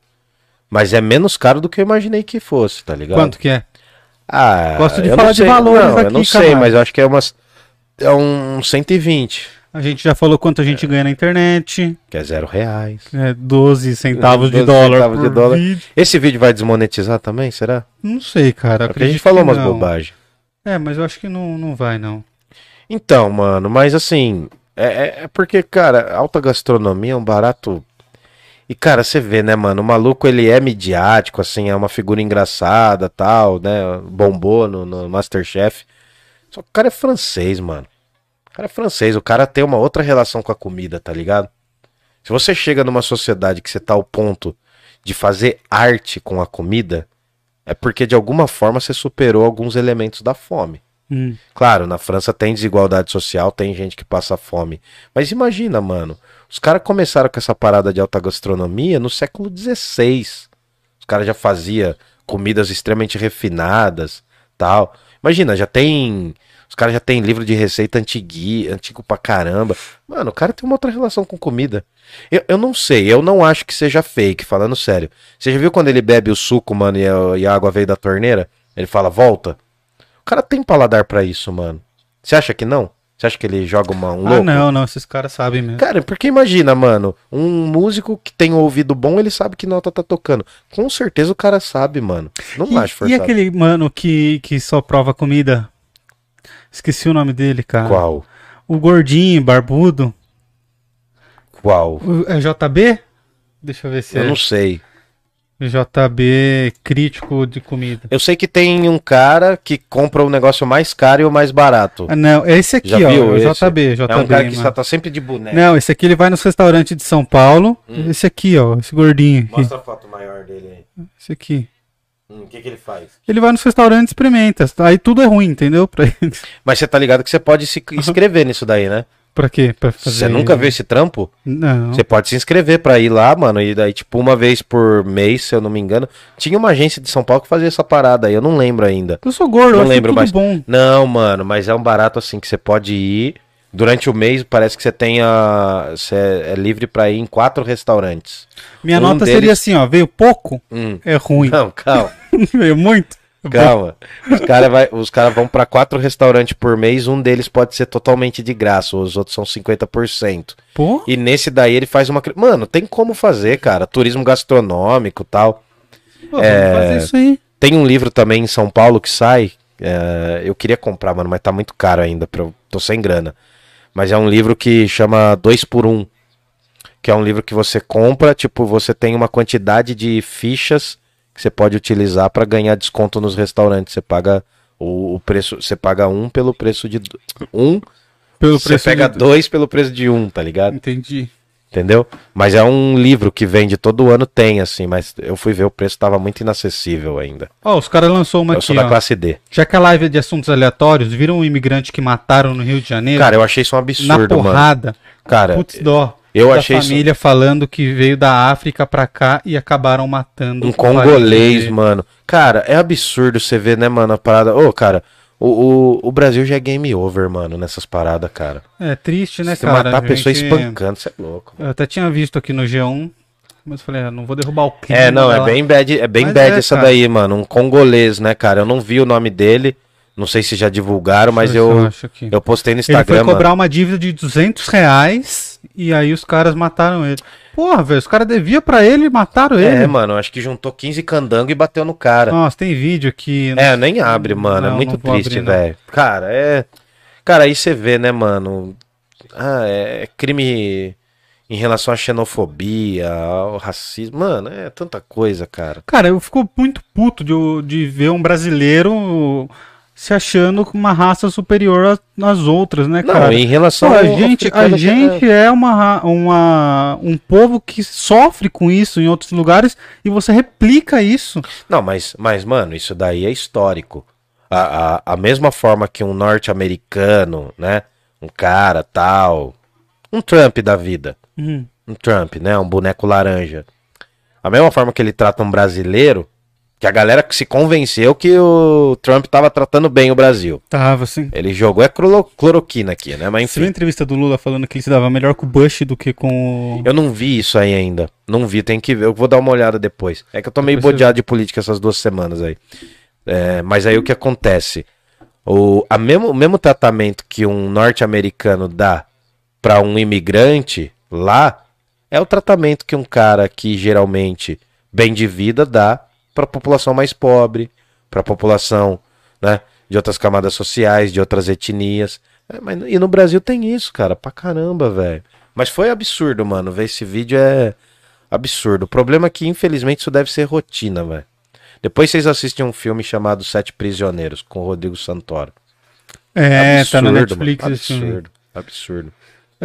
Mas é menos caro do que eu imaginei que fosse, tá ligado? Quanto que é? Ah, Gosto de eu falar não de sei. valores não, Eu aqui, não sei, mas eu acho que é umas. É um 120, A gente já falou quanto a gente ganha na internet. que é zero reais. É 12 centavos de 12 dólar centavos de dólar. vídeo. Esse vídeo vai desmonetizar também, será? Não sei, cara. É porque a gente falou umas bobagens. É, mas eu acho que não, não vai, não. Então, mano, mas assim, é, é- é porque, cara, alta gastronomia é um barato. E, cara, você vê, né, mano, o maluco ele é midiático, assim, é uma figura engraçada tal, né? Bombou no, no Masterchef. Só que o cara é francês, mano. O cara é francês, o cara tem uma outra relação com a comida, tá ligado? Se você chega numa sociedade que você tá ao ponto de fazer arte com a comida, é porque de alguma forma você superou alguns elementos da fome. Hum. Claro, na França tem desigualdade social, tem gente que passa fome. Mas imagina, mano, os caras começaram com essa parada de alta gastronomia no século XVI. Os caras já faziam comidas extremamente refinadas, tal. Imagina, já tem. Os caras já tem livro de receita antigui, antigo pra caramba. Mano, o cara tem uma outra relação com comida. Eu, eu não sei, eu não acho que seja fake, falando sério. Você já viu quando ele bebe o suco, mano, e a, e a água veio da torneira? Ele fala, volta. O cara tem paladar pra isso, mano. Você acha que não? Você acha que ele joga uma, um Ah, louco? não, não. Esses caras sabem mesmo. Cara, porque imagina, mano, um músico que tem um ouvido bom, ele sabe que nota tá tocando. Com certeza o cara sabe, mano. Não E, acho e forçado. aquele mano que, que só prova comida? Esqueci o nome dele, cara. Qual? O gordinho, barbudo. Qual? O- é JB? Deixa eu ver se Eu é. não sei. JB crítico de comida. Eu sei que tem um cara que compra o negócio mais caro e o mais barato. Ah, não, esse aqui, Já ó, viu o esse? JB, JB. é um cara que mano. só tá sempre de boneco. Não, esse aqui ele vai nos restaurantes de São Paulo. Hum. Esse aqui, ó, esse gordinho aqui. Mostra a foto maior dele aí. Esse aqui. Hum, O que, que ele faz? Ele vai nos restaurantes e experimenta. Aí tudo é ruim, entendeu? *laughs* Pra, ele. Mas você tá ligado que você pode se inscrever nisso daí, né? pra quê? Pra fazer... Você nunca viu esse trampo? Não. Você pode se inscrever pra ir lá, mano. E daí, tipo, uma vez por mês, se eu não me engano. Tinha uma agência de São Paulo que fazia essa parada aí, eu não lembro ainda. Eu sou gordo, Não eu acho lembro mais. bom. Não, mano, mas é um barato assim que você pode ir. Durante o mês, parece que você tenha. Você é livre pra ir em quatro restaurantes. Minha Um nota deles- seria assim, ó. Veio pouco, Hum. é ruim. Não, calma. *laughs* Veio muito. Calma. Os caras cara vão pra quatro restaurantes por mês, um deles pode ser totalmente de graça, os outros são 50%. Pô, E nesse daí ele faz uma. Mano, tem como fazer, cara. Turismo gastronômico tal. pô, É. fazer isso aí. Tem um livro também em São Paulo que sai. é, eu queria comprar, mano, mas tá muito caro ainda. Pra eu, tô sem grana. Mas é um livro que chama 2 por 1 um, Que é um livro que você compra, tipo, você tem uma quantidade de fichas que você pode utilizar pra ganhar desconto nos restaurantes. Você paga o, o preço. Você paga um pelo preço de. Um, Pelo você preço pega de- dois pelo preço de um, tá ligado? Entendi. Entendeu? Mas é um livro que vende todo ano, tem, assim, mas eu fui ver, o preço tava muito inacessível ainda. Ó, os caras lançou uma eu aqui, sou da ó. classe D. Já que a live é de assuntos aleatórios, viram um imigrante que mataram no Rio de Janeiro? Cara, eu achei isso um na absurdo, mano. porrada. Cara, Putz, dó. eu da achei isso família falando que veio da África pra cá e acabaram matando um congolês, mano. Cara, é absurdo você ver, né, mano, a parada. Ô, cara, o, o, o Brasil já é game over, mano, nessas paradas, cara. É triste, né, Você cara? matar a pessoa gente- espancando, você é louco. Eu até tinha visto aqui no G1, mas eu falei, ah, não vou derrubar o clima. É, não, é lá. bem bad, é bem Mas bad é, essa cara. daí, mano. Um congolês, né, cara? Eu não vi o nome dele. Não sei se já divulgaram, mas Deixa se eu, acho aqui. eu postei no Ele foi Instagram, cobrar mano. uma dívida de 200 reais e aí os caras mataram ele. Porra, velho, os caras deviam pra ele e mataram ele. É, mano, acho que juntou 15 candango e bateu no cara. Nossa, tem vídeo aqui. É, nem abre, mano. Não, é muito triste, velho. Cara, é. Cara, aí você vê, né, mano? Ah, é crime em relação à xenofobia, ao racismo. Mano, é tanta coisa, cara. Cara, eu fico muito puto de, de ver um brasileiro se achando uma raça superior às- outras, né, Não, cara? em relação Pô, a gente, a gente é uma, uma, um povo que sofre com isso em outros lugares e você replica isso. Não, mas, mas, mano, isso daí é histórico. A, a, a mesma forma que um norte-americano, né? Um cara tal. Um Trump da vida. Hum. um Trump, né? Um boneco laranja. A mesma forma que ele trata um brasileiro, que a galera se convenceu que o Trump tava tratando bem o Brasil. Tava assim. Ele jogou é cloro- cloroquina aqui, né? Mas Você viu a enfim. entrevista do Lula falando que ele se dava melhor com o Bush do que com o. Eu não vi isso aí ainda. Não vi, tem que ver. Eu vou dar uma olhada depois. É que eu tô meio Depois bodeado de política essas duas semanas aí. É, mas aí o que acontece? O, a mesmo, o mesmo tratamento que um norte-americano dá para um imigrante lá é o tratamento que um cara que geralmente bem de vida dá para a população mais pobre, para a população né, de outras camadas sociais, de outras etnias. É, mas, e no Brasil tem isso, cara, pra caramba, velho. Mas foi absurdo, mano. Ver esse vídeo é absurdo. O problema é que, infelizmente, isso deve ser rotina, velho. Depois vocês assistem um filme chamado Sete Prisioneiros, com o Rodrigo Santoro. É, tá na mano. Netflix filme. Absurdo, absurdo.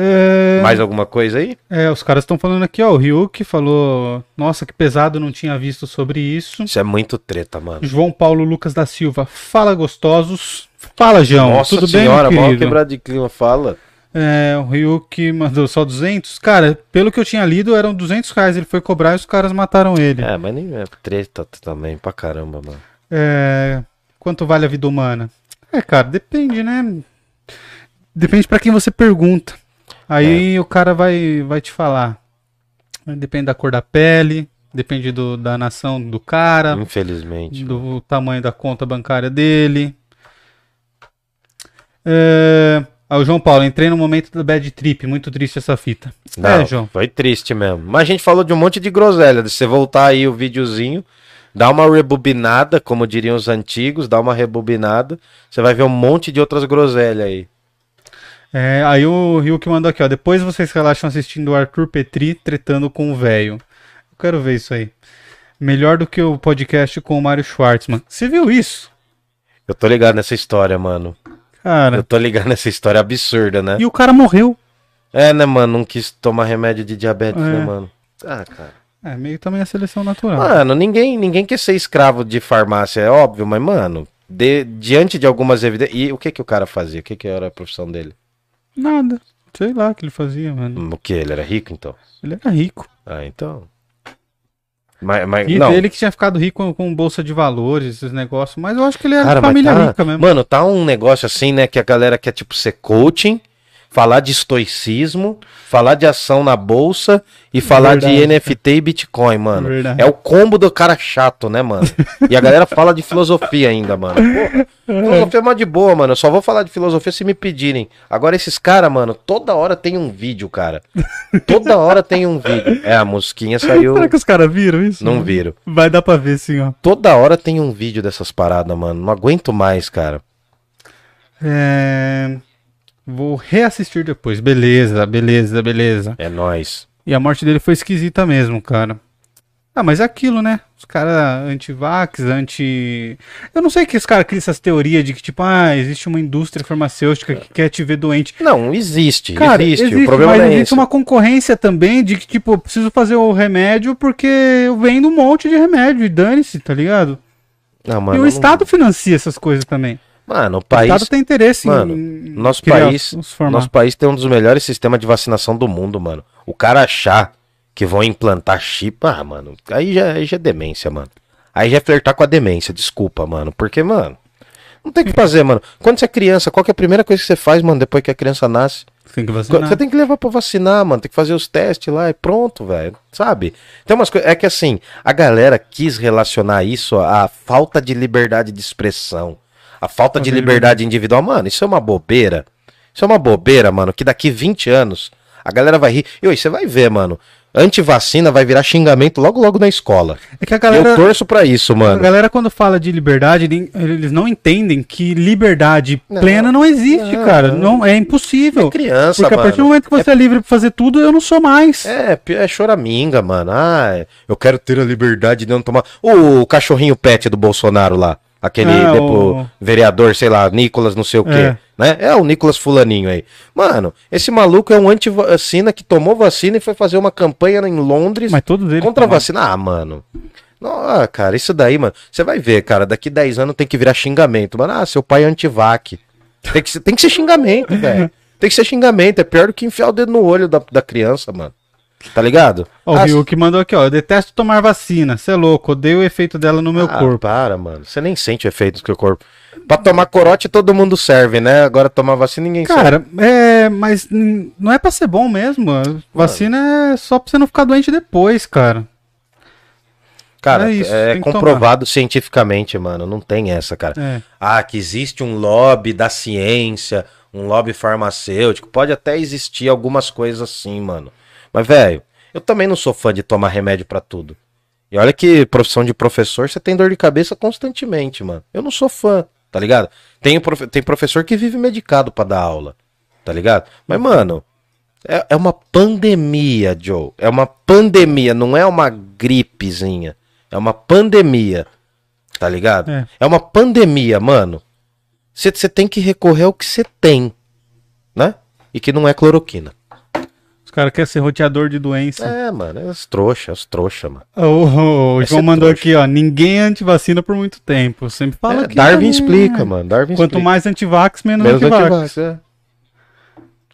É, Mais alguma coisa aí? é, os caras estão falando aqui, ó. O Ryuk falou: Nossa, que pesado, não tinha visto sobre isso. Isso é muito treta, mano. João Paulo Lucas da Silva, fala gostosos. Fala, João. Nossa Tudo senhora, bem, mal quebrado de clima, fala. É, o Ryuk mandou só 200. Cara, pelo que eu tinha lido, eram 200 reais. Ele foi cobrar e os caras mataram ele. É, mas nem é treta também, pra caramba, mano. É, quanto vale a vida humana? É, cara, depende, né? Depende pra quem você pergunta. Aí É. o cara vai, vai te falar. Depende da cor da pele, depende do, da nação do cara, Infelizmente. do tamanho da conta bancária dele. É... Ah, o João Paulo, entrei no momento da bad trip, muito triste essa fita. Não, É, João. foi triste mesmo. Mas a gente falou de um monte de groselha. Se você voltar aí o videozinho, dá uma rebobinada, como diriam os antigos, dá uma rebobinada, você vai ver um monte de outras groselhas aí. É, aí o que mandou aqui, ó. Depois vocês relaxam assistindo o Arthur Petri tretando com o velho. Eu quero ver isso aí. Melhor do que o podcast com o Mário Schwartzman. Você viu isso? Eu tô ligado nessa história, mano. Cara. Eu tô ligado nessa história absurda, né? E o cara morreu. É, né, mano? Não quis tomar remédio de diabetes, É. né, mano? Ah, cara. É, meio também a seleção natural. Mano, ninguém, ninguém quer ser escravo de farmácia, é óbvio, mas, mano, de- diante de algumas evidências. E o que que o cara fazia? O que que era a profissão dele? Nada. Sei lá o que ele fazia, mano. O que? Ele era rico, então? Ele era rico. Ah, então. Mas, mas E não. ele que tinha ficado rico com, com bolsa de valores, esses negócios. Mas eu acho que ele era Cara, de família tá, rica mesmo. Mano, tá um negócio assim, né? Que a galera quer, tipo, ser coaching, falar de estoicismo, falar de ação na bolsa e falar de Verdade. NFT e Bitcoin, mano. Verdade. É o combo do cara chato, né, mano? E a galera fala de filosofia ainda, mano. Filosofia é mó de boa, mano. Eu só vou falar de filosofia se me pedirem. Agora, esses caras, mano, toda hora tem um vídeo, cara. Toda hora tem um vídeo. É, a mosquinha saiu. Será que os caras viram isso? Não viram. Vai dar pra ver, sim, ó. Toda hora tem um vídeo dessas paradas, mano. Não aguento mais, cara. É... Vou reassistir depois. Beleza, beleza, beleza. É nóis. E a morte dele foi esquisita mesmo, cara. Ah, mas é aquilo, né? Os caras anti-vax, anti. Eu não sei que os caras criam essas teorias de que, tipo, ah, existe uma indústria farmacêutica que quer te ver doente. Não, existe. Cara, existe. existe, O problema mas é existe esse. uma concorrência também de que, tipo, eu preciso fazer o remédio porque eu vendo um monte de remédio e dane-se, tá ligado? Não, e mano, o não- Estado financia essas coisas também. Mano, o O país. Estado tem interesse Mano, em. Nosso país, nosso país tem um dos melhores sistemas de vacinação do mundo, mano. O cara achar que vão implantar chip, ah, mano, aí já, aí já é demência, mano. Aí já é flertar com a demência, desculpa, mano. Porque, mano, não tem o que fazer, mano. Quando você é criança, qual que é a primeira coisa que você faz, mano, depois que a criança nasce? Tem que vacinar. Você tem que levar pra vacinar, mano. Tem que fazer os testes lá e pronto, velho. Sabe? Tem umas coisas. É que assim, a galera quis relacionar isso à falta de liberdade de expressão. A falta de liberdade individual. Mano, isso é uma bobeira. Isso é uma bobeira, mano. Que daqui 20 anos a galera vai rir. E você vai ver, mano. Antivacina vai virar xingamento logo, logo na escola. É que a Eu galera. torço pra isso, A mano. galera, quando fala de liberdade, eles não entendem que liberdade Não, plena não existe, não, cara. não. É impossível. É criança, Porque a partir do momento que você é... livre pra fazer tudo, eu não sou mais. É, é choraminga, mano. Ah, eu quero ter a liberdade de não tomar. O cachorrinho pet do Bolsonaro lá. Aquele Ah, depo- o- vereador, sei lá, Nicolas não sei o quê. É. Né? É o Nicolas Fulaninho aí. Mano, esse maluco é um anti-vacina que tomou vacina e foi fazer uma campanha em Londres contra a vacina. Ah, mano. Não, ah, cara, isso daí, mano. Você vai ver, cara, daqui 10 anos tem que virar xingamento. Mano, ah, seu pai é antivac. Tem que, ser- tem que ser xingamento, *laughs* velho. Tem que ser xingamento. É pior do que enfiar o dedo no olho da, da criança, mano. Tá ligado? Ó, o Rio que mandou aqui, ó. Eu detesto tomar vacina. Você é louco, odeio o efeito dela no meu ah, corpo. para, mano. Você nem sente o efeito do seu corpo. Pra tomar corote todo mundo serve, né? Agora tomar vacina ninguém serve. Cara, é. Mas não é pra ser bom mesmo. Vacina é só pra você não ficar doente depois, cara. Cara, é isso, é comprovado cientificamente, mano. Não tem essa, cara. É. Ah, que existe um lobby da ciência, um lobby farmacêutico. Pode até existir algumas coisas assim, mano. Mas, velho, eu também não sou fã de tomar remédio pra tudo. E olha que profissão de professor, você tem dor de cabeça constantemente, mano. Eu não sou fã, tá ligado? Tem, profe- tem professor que vive medicado pra dar aula, tá ligado? Mas, mano, é, é uma pandemia, Joe. É uma pandemia, não é uma gripezinha. É uma pandemia, tá ligado? É. É, uma pandemia, mano. Você tem que recorrer ao que você tem, né? E que não é cloroquina. Os caras querem ser roteador de doença. É, mano, é os trouxa, é os trouxa, mano. O, o, João é mandou trouxa. aqui, ó. Ninguém é antivacina por muito tempo. Eu sempre falo É, aqui Darwin também, explica, mano. Darwin Quanto explica. mais antivax, menos, Menos antivax. antivax, é.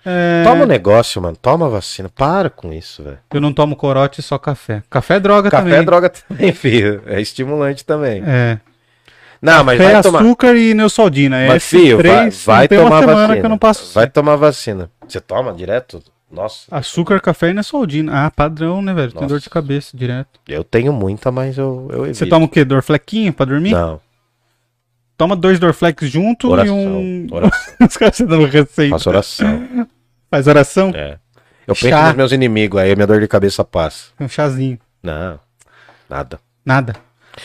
É, Toma o negócio, mano. Toma vacina. Para com isso, velho. Eu não tomo corote, só café. Café é droga Café também. é droga *laughs* também, filho. É estimulante também. É. Não, mas Café, vai tomar. açúcar e neosoldina. É Mas, esses filho, vai, três, vai tem tomar vacina. que eu não passo. Vai tomar vacina. Você toma direto? Nossa, Açúcar, café e neosoldina. Ah, padrão, né, velho? Tem Nossa. dor de cabeça direto. eu tenho muita, mas eu, eu evito. Você toma o quê? Dorflequinho pra dormir? Não, Toma dois Dorflex junto oração. e um... oração. *laughs* Os caras se dando receita. Faço oração. Faz oração? É. Eu penso nos meus inimigos, aí a minha dor de cabeça passa. Um chazinho. Não, nada. Nada.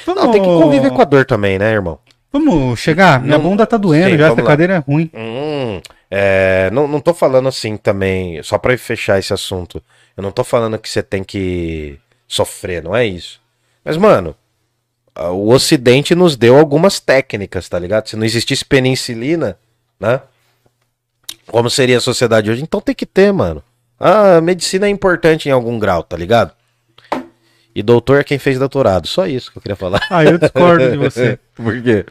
Vamos... Não, tem que conviver com a dor também, né, irmão? Vamos chegar? Minha Não- bunda tá doendo Sim, já, essa lá. cadeira é ruim. Hum, é, não, não tô falando assim também, só pra fechar esse assunto. Eu não tô falando que você tem que sofrer, não é isso. Mas, mano, o Ocidente nos deu algumas técnicas, tá ligado? Se não existisse penicilina, né? Como seria a sociedade hoje? Então tem que ter, mano. Ah, a medicina é importante em algum grau, tá ligado? E doutor é quem fez doutorado. Só isso que eu queria falar. Ah, eu discordo de você. *laughs* Por quê?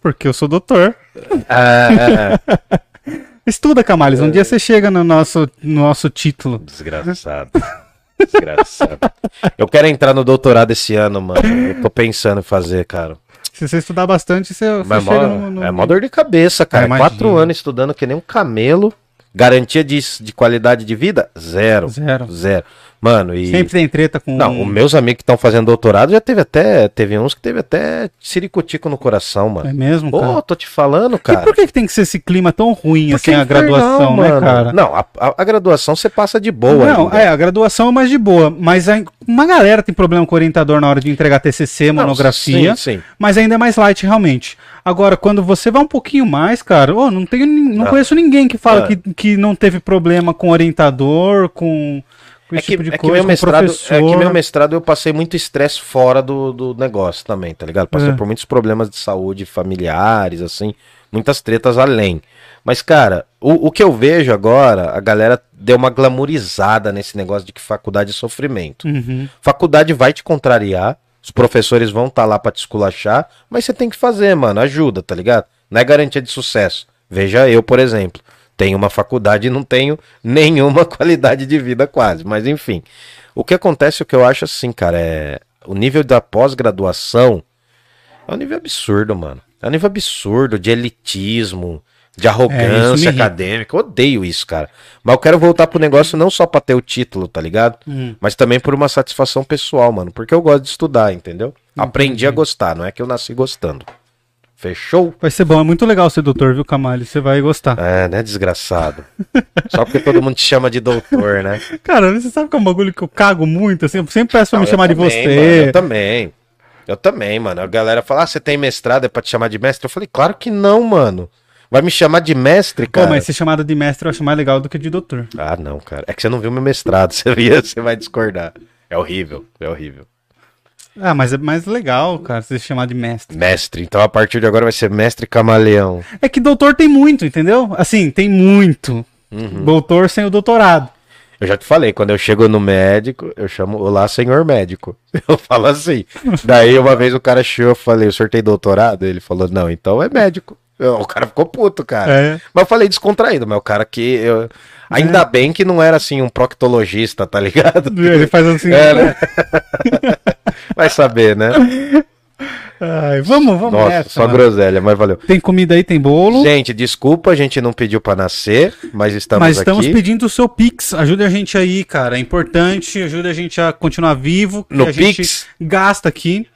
Porque eu sou doutor. Ah, *laughs* Estuda, Camales. Um dia você chega no nosso, no nosso título. desgraçado. *laughs* Desgraçado. Eu quero entrar no doutorado esse ano, mano. Eu tô pensando em fazer, cara. Se você estudar bastante, você, você é chega mó, no, no- é mó dor de cabeça, cara. Ah. Quatro anos estudando que nem um camelo. Garantia de, de qualidade de vida? Zero. Zero. Zero. Mano, e. Sempre tem treta com. Não, os meus amigos que estão fazendo doutorado já teve até. Teve uns que teve até ciricutico no coração, mano. É mesmo, Pô, tô te falando, E cara. por que, que tem que ser esse clima tão ruim, Porque assim, a é graduação, né, cara? Não, a, a- a graduação você passa de boa. Não, ainda. é, a graduação é mais de boa, mas aí uma galera tem problema com o orientador na hora de entregar TCC, Não, monografia, Sim, sim. mas ainda é mais light, realmente. Agora, quando você vai um pouquinho mais, cara, ô, não tenho, não Não. conheço ninguém que fala É. que, que não teve problema com orientador, com É que, tipo de é que coisa, meu com mestrado, professor. é que meu mestrado eu passei muito estresse fora do, do negócio também, tá ligado? Passei É. por muitos problemas de saúde familiares, assim, muitas tretas além. Mas, cara, o, o que eu vejo agora, a galera deu uma glamourizada nesse negócio de que faculdade é sofrimento. Uhum. Faculdade vai te contrariar, os professores vão estar lá pra te esculachar, mas você tem que fazer, mano, ajuda, tá ligado? Não é garantia de sucesso. Veja eu, por exemplo, tenho uma faculdade e não tenho *laughs* nenhuma qualidade de vida quase, mas enfim. O que acontece, o que eu acho assim, cara, é o nível da pós-graduação é um nível absurdo, mano. É um nível absurdo de elitismo, de É, arrogância irrita. acadêmica. Eu odeio isso, cara. Mas eu quero voltar pro negócio não só pra ter o título, tá ligado? Hum. Mas também por uma satisfação pessoal, mano. Porque eu gosto de estudar, entendeu? Aprendi a gostar, não é que eu nasci gostando. Fechou? Vai ser bom, é muito legal ser doutor, viu, Camale? Você vai gostar. É, né, desgraçado. Só porque todo mundo te chama de doutor, né? Cara, você sabe que é um bagulho que eu cago muito, assim, eu sempre peço pra Não, me chamar de também, você. mano, eu também. Eu também, mano. A galera fala, ah, você tem mestrado, é pra te chamar de mestre? Eu falei, claro que não, mano. Vai me chamar de mestre, Pô, cara? mas ser chamada de mestre eu acho mais legal do que de doutor. Ah, não, cara. É que você não viu meu mestrado. *laughs* Você via, você vai discordar. É horrível, é horrível. Ah, mas é mais legal, cara, ser chamado de mestre. Mestre. Então a partir de agora vai ser mestre camaleão. É que doutor tem muito, entendeu? Assim, tem muito. Uhum. Doutor sem o doutorado. Eu já te falei, quando eu chego no médico, eu chamo Olá, senhor médico. *laughs* Eu falo assim. Daí uma vez o cara chegou, eu falei, o senhor tem doutorado? Ele falou, não, então é médico. O cara ficou puto, cara. É. Mas eu falei descontraído, mas o cara que. eu- Ainda bem que não era assim um proctologista, tá ligado? Ele faz assim. É, né? *laughs* Vai saber, né? Ai, vamos, vamos Nossa, nessa. só mano. groselha, mas valeu. Tem comida aí, tem bolo. Gente, desculpa, a gente não pediu pra nascer, mas estamos mas estamos aqui. pedindo o seu Pix. Ajude a gente aí, cara. É importante. Ajude a gente a continuar vivo. No Pix? gasta aqui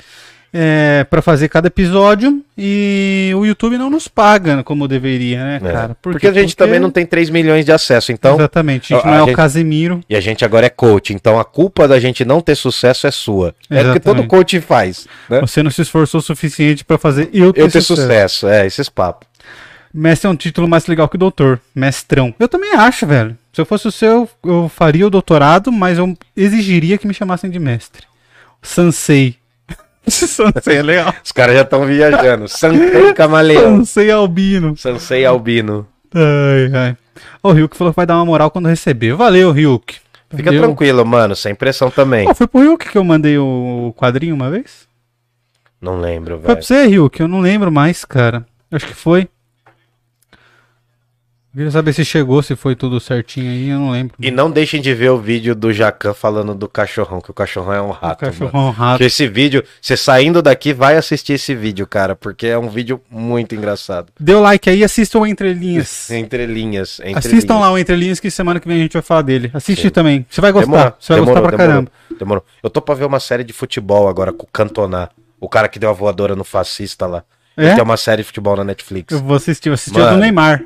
é, para fazer cada episódio. E o YouTube não nos paga como deveria, né, É, cara? Por Porque a gente também não tem 3 milhões de acesso, então. Exatamente. A gente a não é o gente- Casemiro. E a gente agora é coach, então a culpa da gente não ter sucesso é sua. É o que todo Exatamente. coach faz, né? Você não se esforçou o suficiente para fazer eu ter, Eu ter sucesso. sucesso, é, esses papos. Mestre é um título mais legal que doutor. Mestrão. Eu também acho, velho. Se eu fosse o seu, eu faria o doutorado, mas eu exigiria que me chamassem de mestre. Sansei. Sansei é legal. Os caras já estão viajando. Sansei Camaleão. Sansei Albino. Sansei Albino. Ai, ai. O Ryuk falou que vai dar uma moral quando receber. Valeu, Ryuk. Fica Valeu. tranquilo, mano, sem pressão também. Pô, foi pro Ryuk que eu mandei o quadrinho uma vez? Não lembro, Foi pra velho. você, Ryuk? Eu não lembro mais, cara. Acho que foi. Queria saber se chegou, se foi tudo certinho aí, eu não lembro. E não deixem de ver o vídeo do Jacan falando do cachorrão, que o cachorrão é um O rato. mano. cachorrão rato. Que esse vídeo, você saindo daqui, vai assistir esse vídeo, cara, porque é um vídeo muito engraçado. Deu like aí e assistam o Entre Linhas. *laughs* Entre linhas. Entre Assistam linhas. lá o Entre Linhas que semana que vem a gente vai falar dele. Assiste Sim. também. Você vai gostar. Demorou, Você vai demorou, gostar pra demorou, caramba. Demorou. Eu tô pra ver uma série de futebol agora com o Cantona. O cara que deu a voadora no fascista lá. É? Tem uma série de futebol na Netflix. Eu vou assistir. Eu assisti a Mano. do Neymar.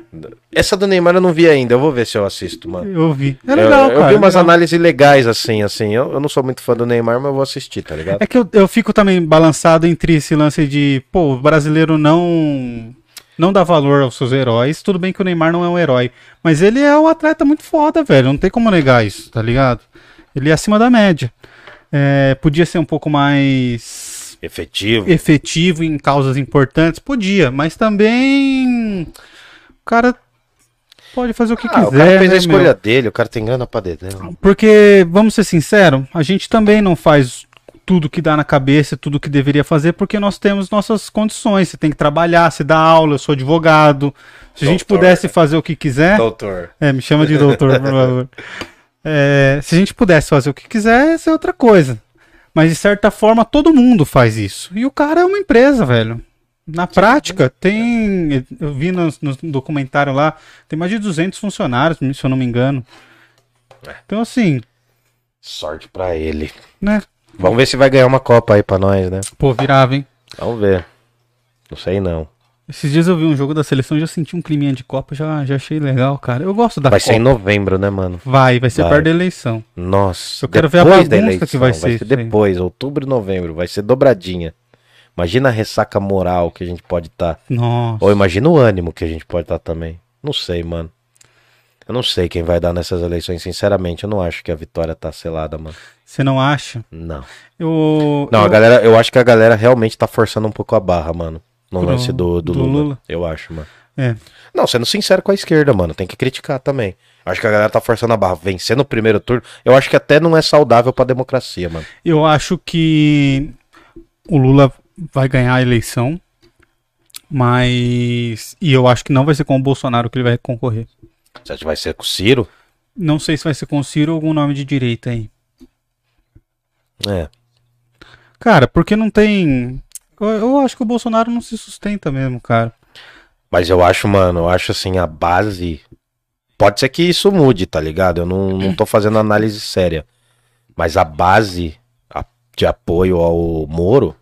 Essa do Neymar eu não vi ainda. Eu vou ver se eu assisto, mano. Eu vi. É Eu- legal, eu, cara. vi umas legal. análises legais, assim, assim. Eu, eu não sou muito fã do Neymar, mas eu vou assistir, tá ligado? É que eu, eu fico também balançado entre esse lance de, pô, o brasileiro não não dá valor aos seus heróis. Tudo bem que o Neymar não é um herói, mas ele é um atleta muito foda, velho. Não tem como negar isso, tá ligado? Ele é acima da média. É, podia ser um pouco mais Efetivo. efetivo em causas importantes? Podia, mas também o cara pode fazer o que Ah, quiser. o cara fez né, a escolha meu? dele, o cara tem grana pra dedão. Porque, vamos ser sinceros, a gente também não faz tudo que dá na cabeça, tudo que deveria fazer, porque nós temos nossas condições. Você tem que trabalhar, você dá aula, eu sou advogado. Se a gente Doutor. pudesse fazer o que quiser. Doutor. É, me chama de doutor, por favor. *laughs* É, se a gente pudesse fazer o que quiser, ia ser outra coisa. Mas de certa forma, todo mundo faz isso. E o cara é uma empresa, velho. Na prática, tem. Eu vi no, no documentário lá, tem mais de 200 funcionários, se eu não me engano. Então, assim, Sorte pra ele. né? Vamos ver se vai ganhar uma Copa aí pra nós, né? Pô, virava, hein? Vamos ver. Não sei não. Esses dias eu vi um jogo da seleção, já senti um climinha de Copa, já, já achei legal, cara. Eu gosto da Vai Copa. ser em novembro, né, mano? Vai, vai ser Vai. perto da eleição. Nossa. Eu quero ver a bagunça que vai ser Vai ser aí. depois, outubro e novembro. Vai ser dobradinha. Imagina a ressaca moral que a gente pode estar. Nossa. Ou imagina o ânimo que a gente pode estar também. Não sei, mano. Eu não sei quem vai dar nessas eleições, sinceramente. Eu não acho que a vitória tá selada, mano. Você não acha? Não. Eu, Não, eu- a galera, eu acho que a galera realmente tá forçando um pouco a barra, mano. No Pro- lance do, do, do Lula. Lula? Eu acho, mano. É. Não, sendo sincero com a esquerda, mano. Tem que criticar também. Acho que a galera tá forçando a barra. Vencer no primeiro turno. Eu acho que até não é saudável pra democracia, mano. Eu acho que o Lula vai ganhar a eleição, mas. E eu acho que não vai ser com o Bolsonaro que ele vai concorrer. Você acha que vai ser com o Ciro? Não sei se vai ser com o Ciro ou algum nome de direita aí. É. Cara, porque não tem. Eu, acho que o Bolsonaro não se sustenta mesmo, cara. Mas eu acho, mano, eu acho assim, a base. Pode ser que isso mude, tá ligado? Eu não, não tô fazendo análise séria. Mas a base de apoio ao Moro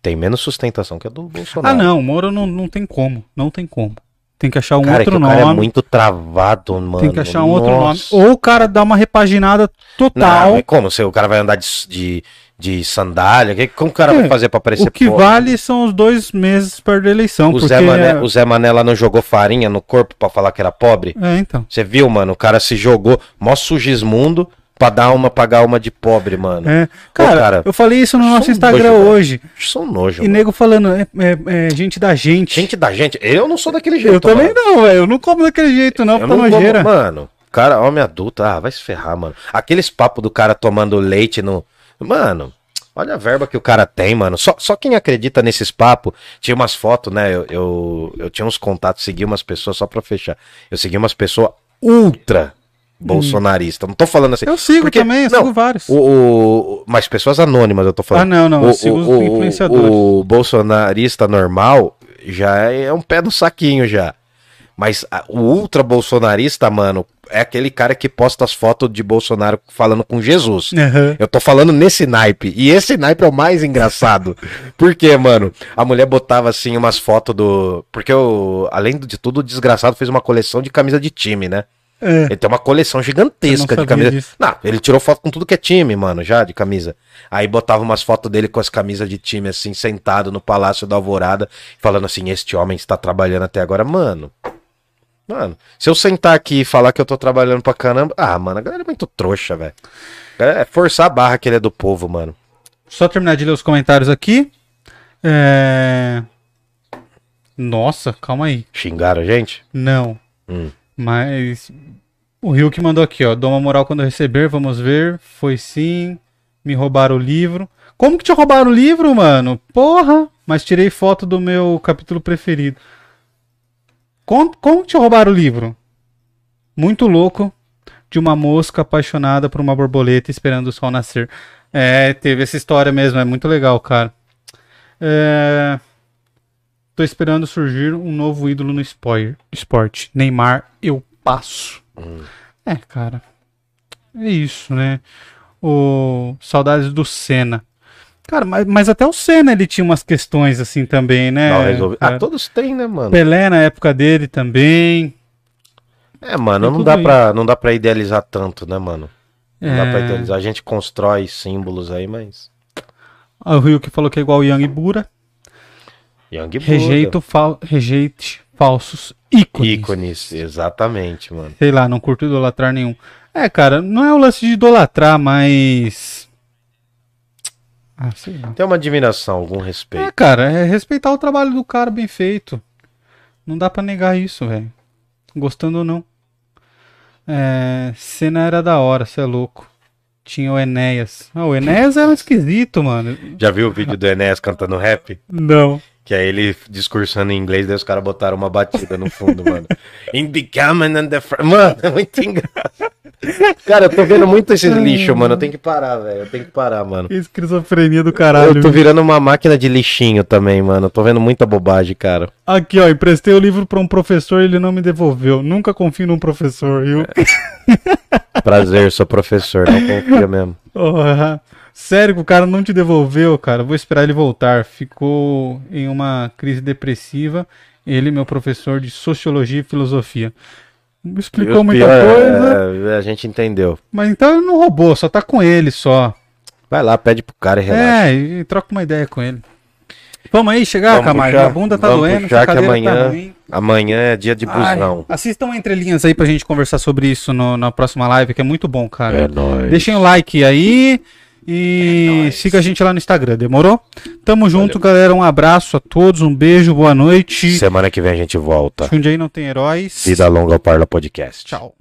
tem menos sustentação que a do Bolsonaro. Ah, não, o Moro não, não tem como. Não tem como. Tem que achar um Cara, é outro que o nome. cara é muito travado, mano. Tem que achar um outro nome. Nossa. Ou o cara dá uma repaginada total. Não, mas como? Se o cara vai andar de, de, de sandália? Que, como o cara É, vai fazer pra aparecer o que pobre? vale são os dois meses perto da eleição. O Zé, Mané, o Zé Mané lá não jogou farinha no corpo pra falar que era pobre? É, então. Você viu, mano? O cara se jogou, mó sugismundo, pra dar uma, pagar uma de pobre, mano. É. Cara, cara, eu falei isso no nosso um Instagram nojo, hoje. São nojo, E mano. nego falando, é, é- é gente da gente. Gente da gente, eu não sou daquele jeito. eu também mano. não, velho. Eu não como daquele jeito, não, Eu não tá como, nojeira. mano. Cara, homem adulto, ah, vai se ferrar, mano. Aqueles papos do cara tomando leite no. Mano, olha a verba que o cara tem, mano. Só, só quem acredita nesses papos. Tinha umas fotos, né? Eu, eu, eu tinha uns contatos, segui umas pessoas, só pra fechar. Eu segui umas pessoas ultra bolsonaristas. Não tô falando assim. Eu sigo porque- também, eu não, sigo vários. O, o- mas pessoas anônimas, eu tô falando. Ah, não, não, o, eu sigo os o- influenciadores. O, bolsonarista normal já é um pé no saquinho já. Mas a- o ultra bolsonarista, mano, é aquele cara que posta as fotos de Bolsonaro falando com Jesus. Aham. Eu tô falando nesse naipe. E esse naipe é o mais engraçado. *laughs* Por quê, mano? A mulher botava assim umas fotos do. Porque, o... além de tudo, o desgraçado fez uma coleção de camisa de time, né? É. Ele tem uma coleção gigantesca Eu de camisa. disso. Não, ele tirou foto com tudo que é time, mano, já de camisa. Aí botava umas fotos dele com as camisas de time, assim, sentado no Palácio da Alvorada, falando assim: Este homem está trabalhando até agora. Mano, mano, se eu sentar aqui e falar que eu tô trabalhando pra caramba. Ah, mano, a galera é muito trouxa, velho. É forçar a barra que ele é do povo, mano. Só terminar de ler os comentários aqui. É... Nossa, calma aí. Xingaram a gente? Não. Hum. Mas o Rio que mandou aqui, ó. Dou uma moral quando eu receber, vamos ver. Foi sim. Me roubaram o livro. Como que te roubaram o livro, mano? Porra! Mas tirei foto do meu capítulo preferido. Como, como te roubaram o livro? Muito louco. De uma mosca apaixonada por uma borboleta esperando o sol nascer. É, teve essa história mesmo. É muito legal, cara. É... Tô esperando surgir um novo ídolo no spoiler- esporte. Neymar, eu passo. É, cara. É isso, né? O saudades do Senna. Cara, mas, mas até o Senna ele tinha umas questões assim também, né? Resolvido. cara? Ah, todos têm, né, mano? Pelé na época dele também. É, mano, Tem não dá, pra, não dá pra idealizar tanto, né, mano? Não dá pra É... idealizar. A gente constrói símbolos aí, mas. O Rio que falou que é igual o Young Bura. Young Buddha. Rejeito fal... Rejeite falsos ícones. Ícones, exatamente, mano. Sei lá, não curto idolatrar nenhum. É, cara, não é o lance de idolatrar, mas. Ah, sei lá. Tem uma admiração, algum É, respeito. cara, é respeitar o trabalho do cara bem feito. Não dá pra negar isso, velho. Gostando ou não. É, cena era da hora, você é louco. Tinha o Enéas. Ah, o Enéas era esquisito, mano. Já viu o vídeo do Enéas cantando rap? Não. Que é ele discursando em inglês, daí os caras botaram uma batida no fundo, mano. *laughs* In becoming and the Mano, é muito engraçado. Cara, eu tô vendo muito esses lixo, mano. Eu tenho que parar, velho. Eu tenho que parar, mano. Que esquizofrenia do caralho. Eu tô virando uma máquina de lixinho também, mano. Eu tô vendo muita bobagem, cara. Aqui, ó, emprestei o livro pra um professor e ele não me devolveu. Nunca confio num professor, viu? *laughs* Prazer, sou professor, não confia mesmo. *laughs* Porra. Sério que o cara não te devolveu, cara? Vou esperar ele voltar. Ficou em uma crise depressiva. Ele, meu professor de sociologia e filosofia. Explicou muita pior coisa, é, a gente entendeu. mas então ele não roubou, só tá com ele só. Vai lá, pede pro cara e relaxa. É, e troca uma ideia com ele. Vamos aí chegar, Vamos Camargo. puxar, A bunda tá vamos doendo, puxar essa que cadeira amanhã- tá. Amanhã é dia de Ai, busão. assistam entre linhas aí pra gente conversar sobre isso no- na próxima live, que é muito bom, cara. É nóis. Deixem o like aí e siga a gente lá no Instagram, demorou? Tamo junto, galera. Um abraço a todos, um beijo, boa noite. Semana que vem a gente volta. Jundiaí não tem heróis. Vida longa ao Parla Podcast. Tchau.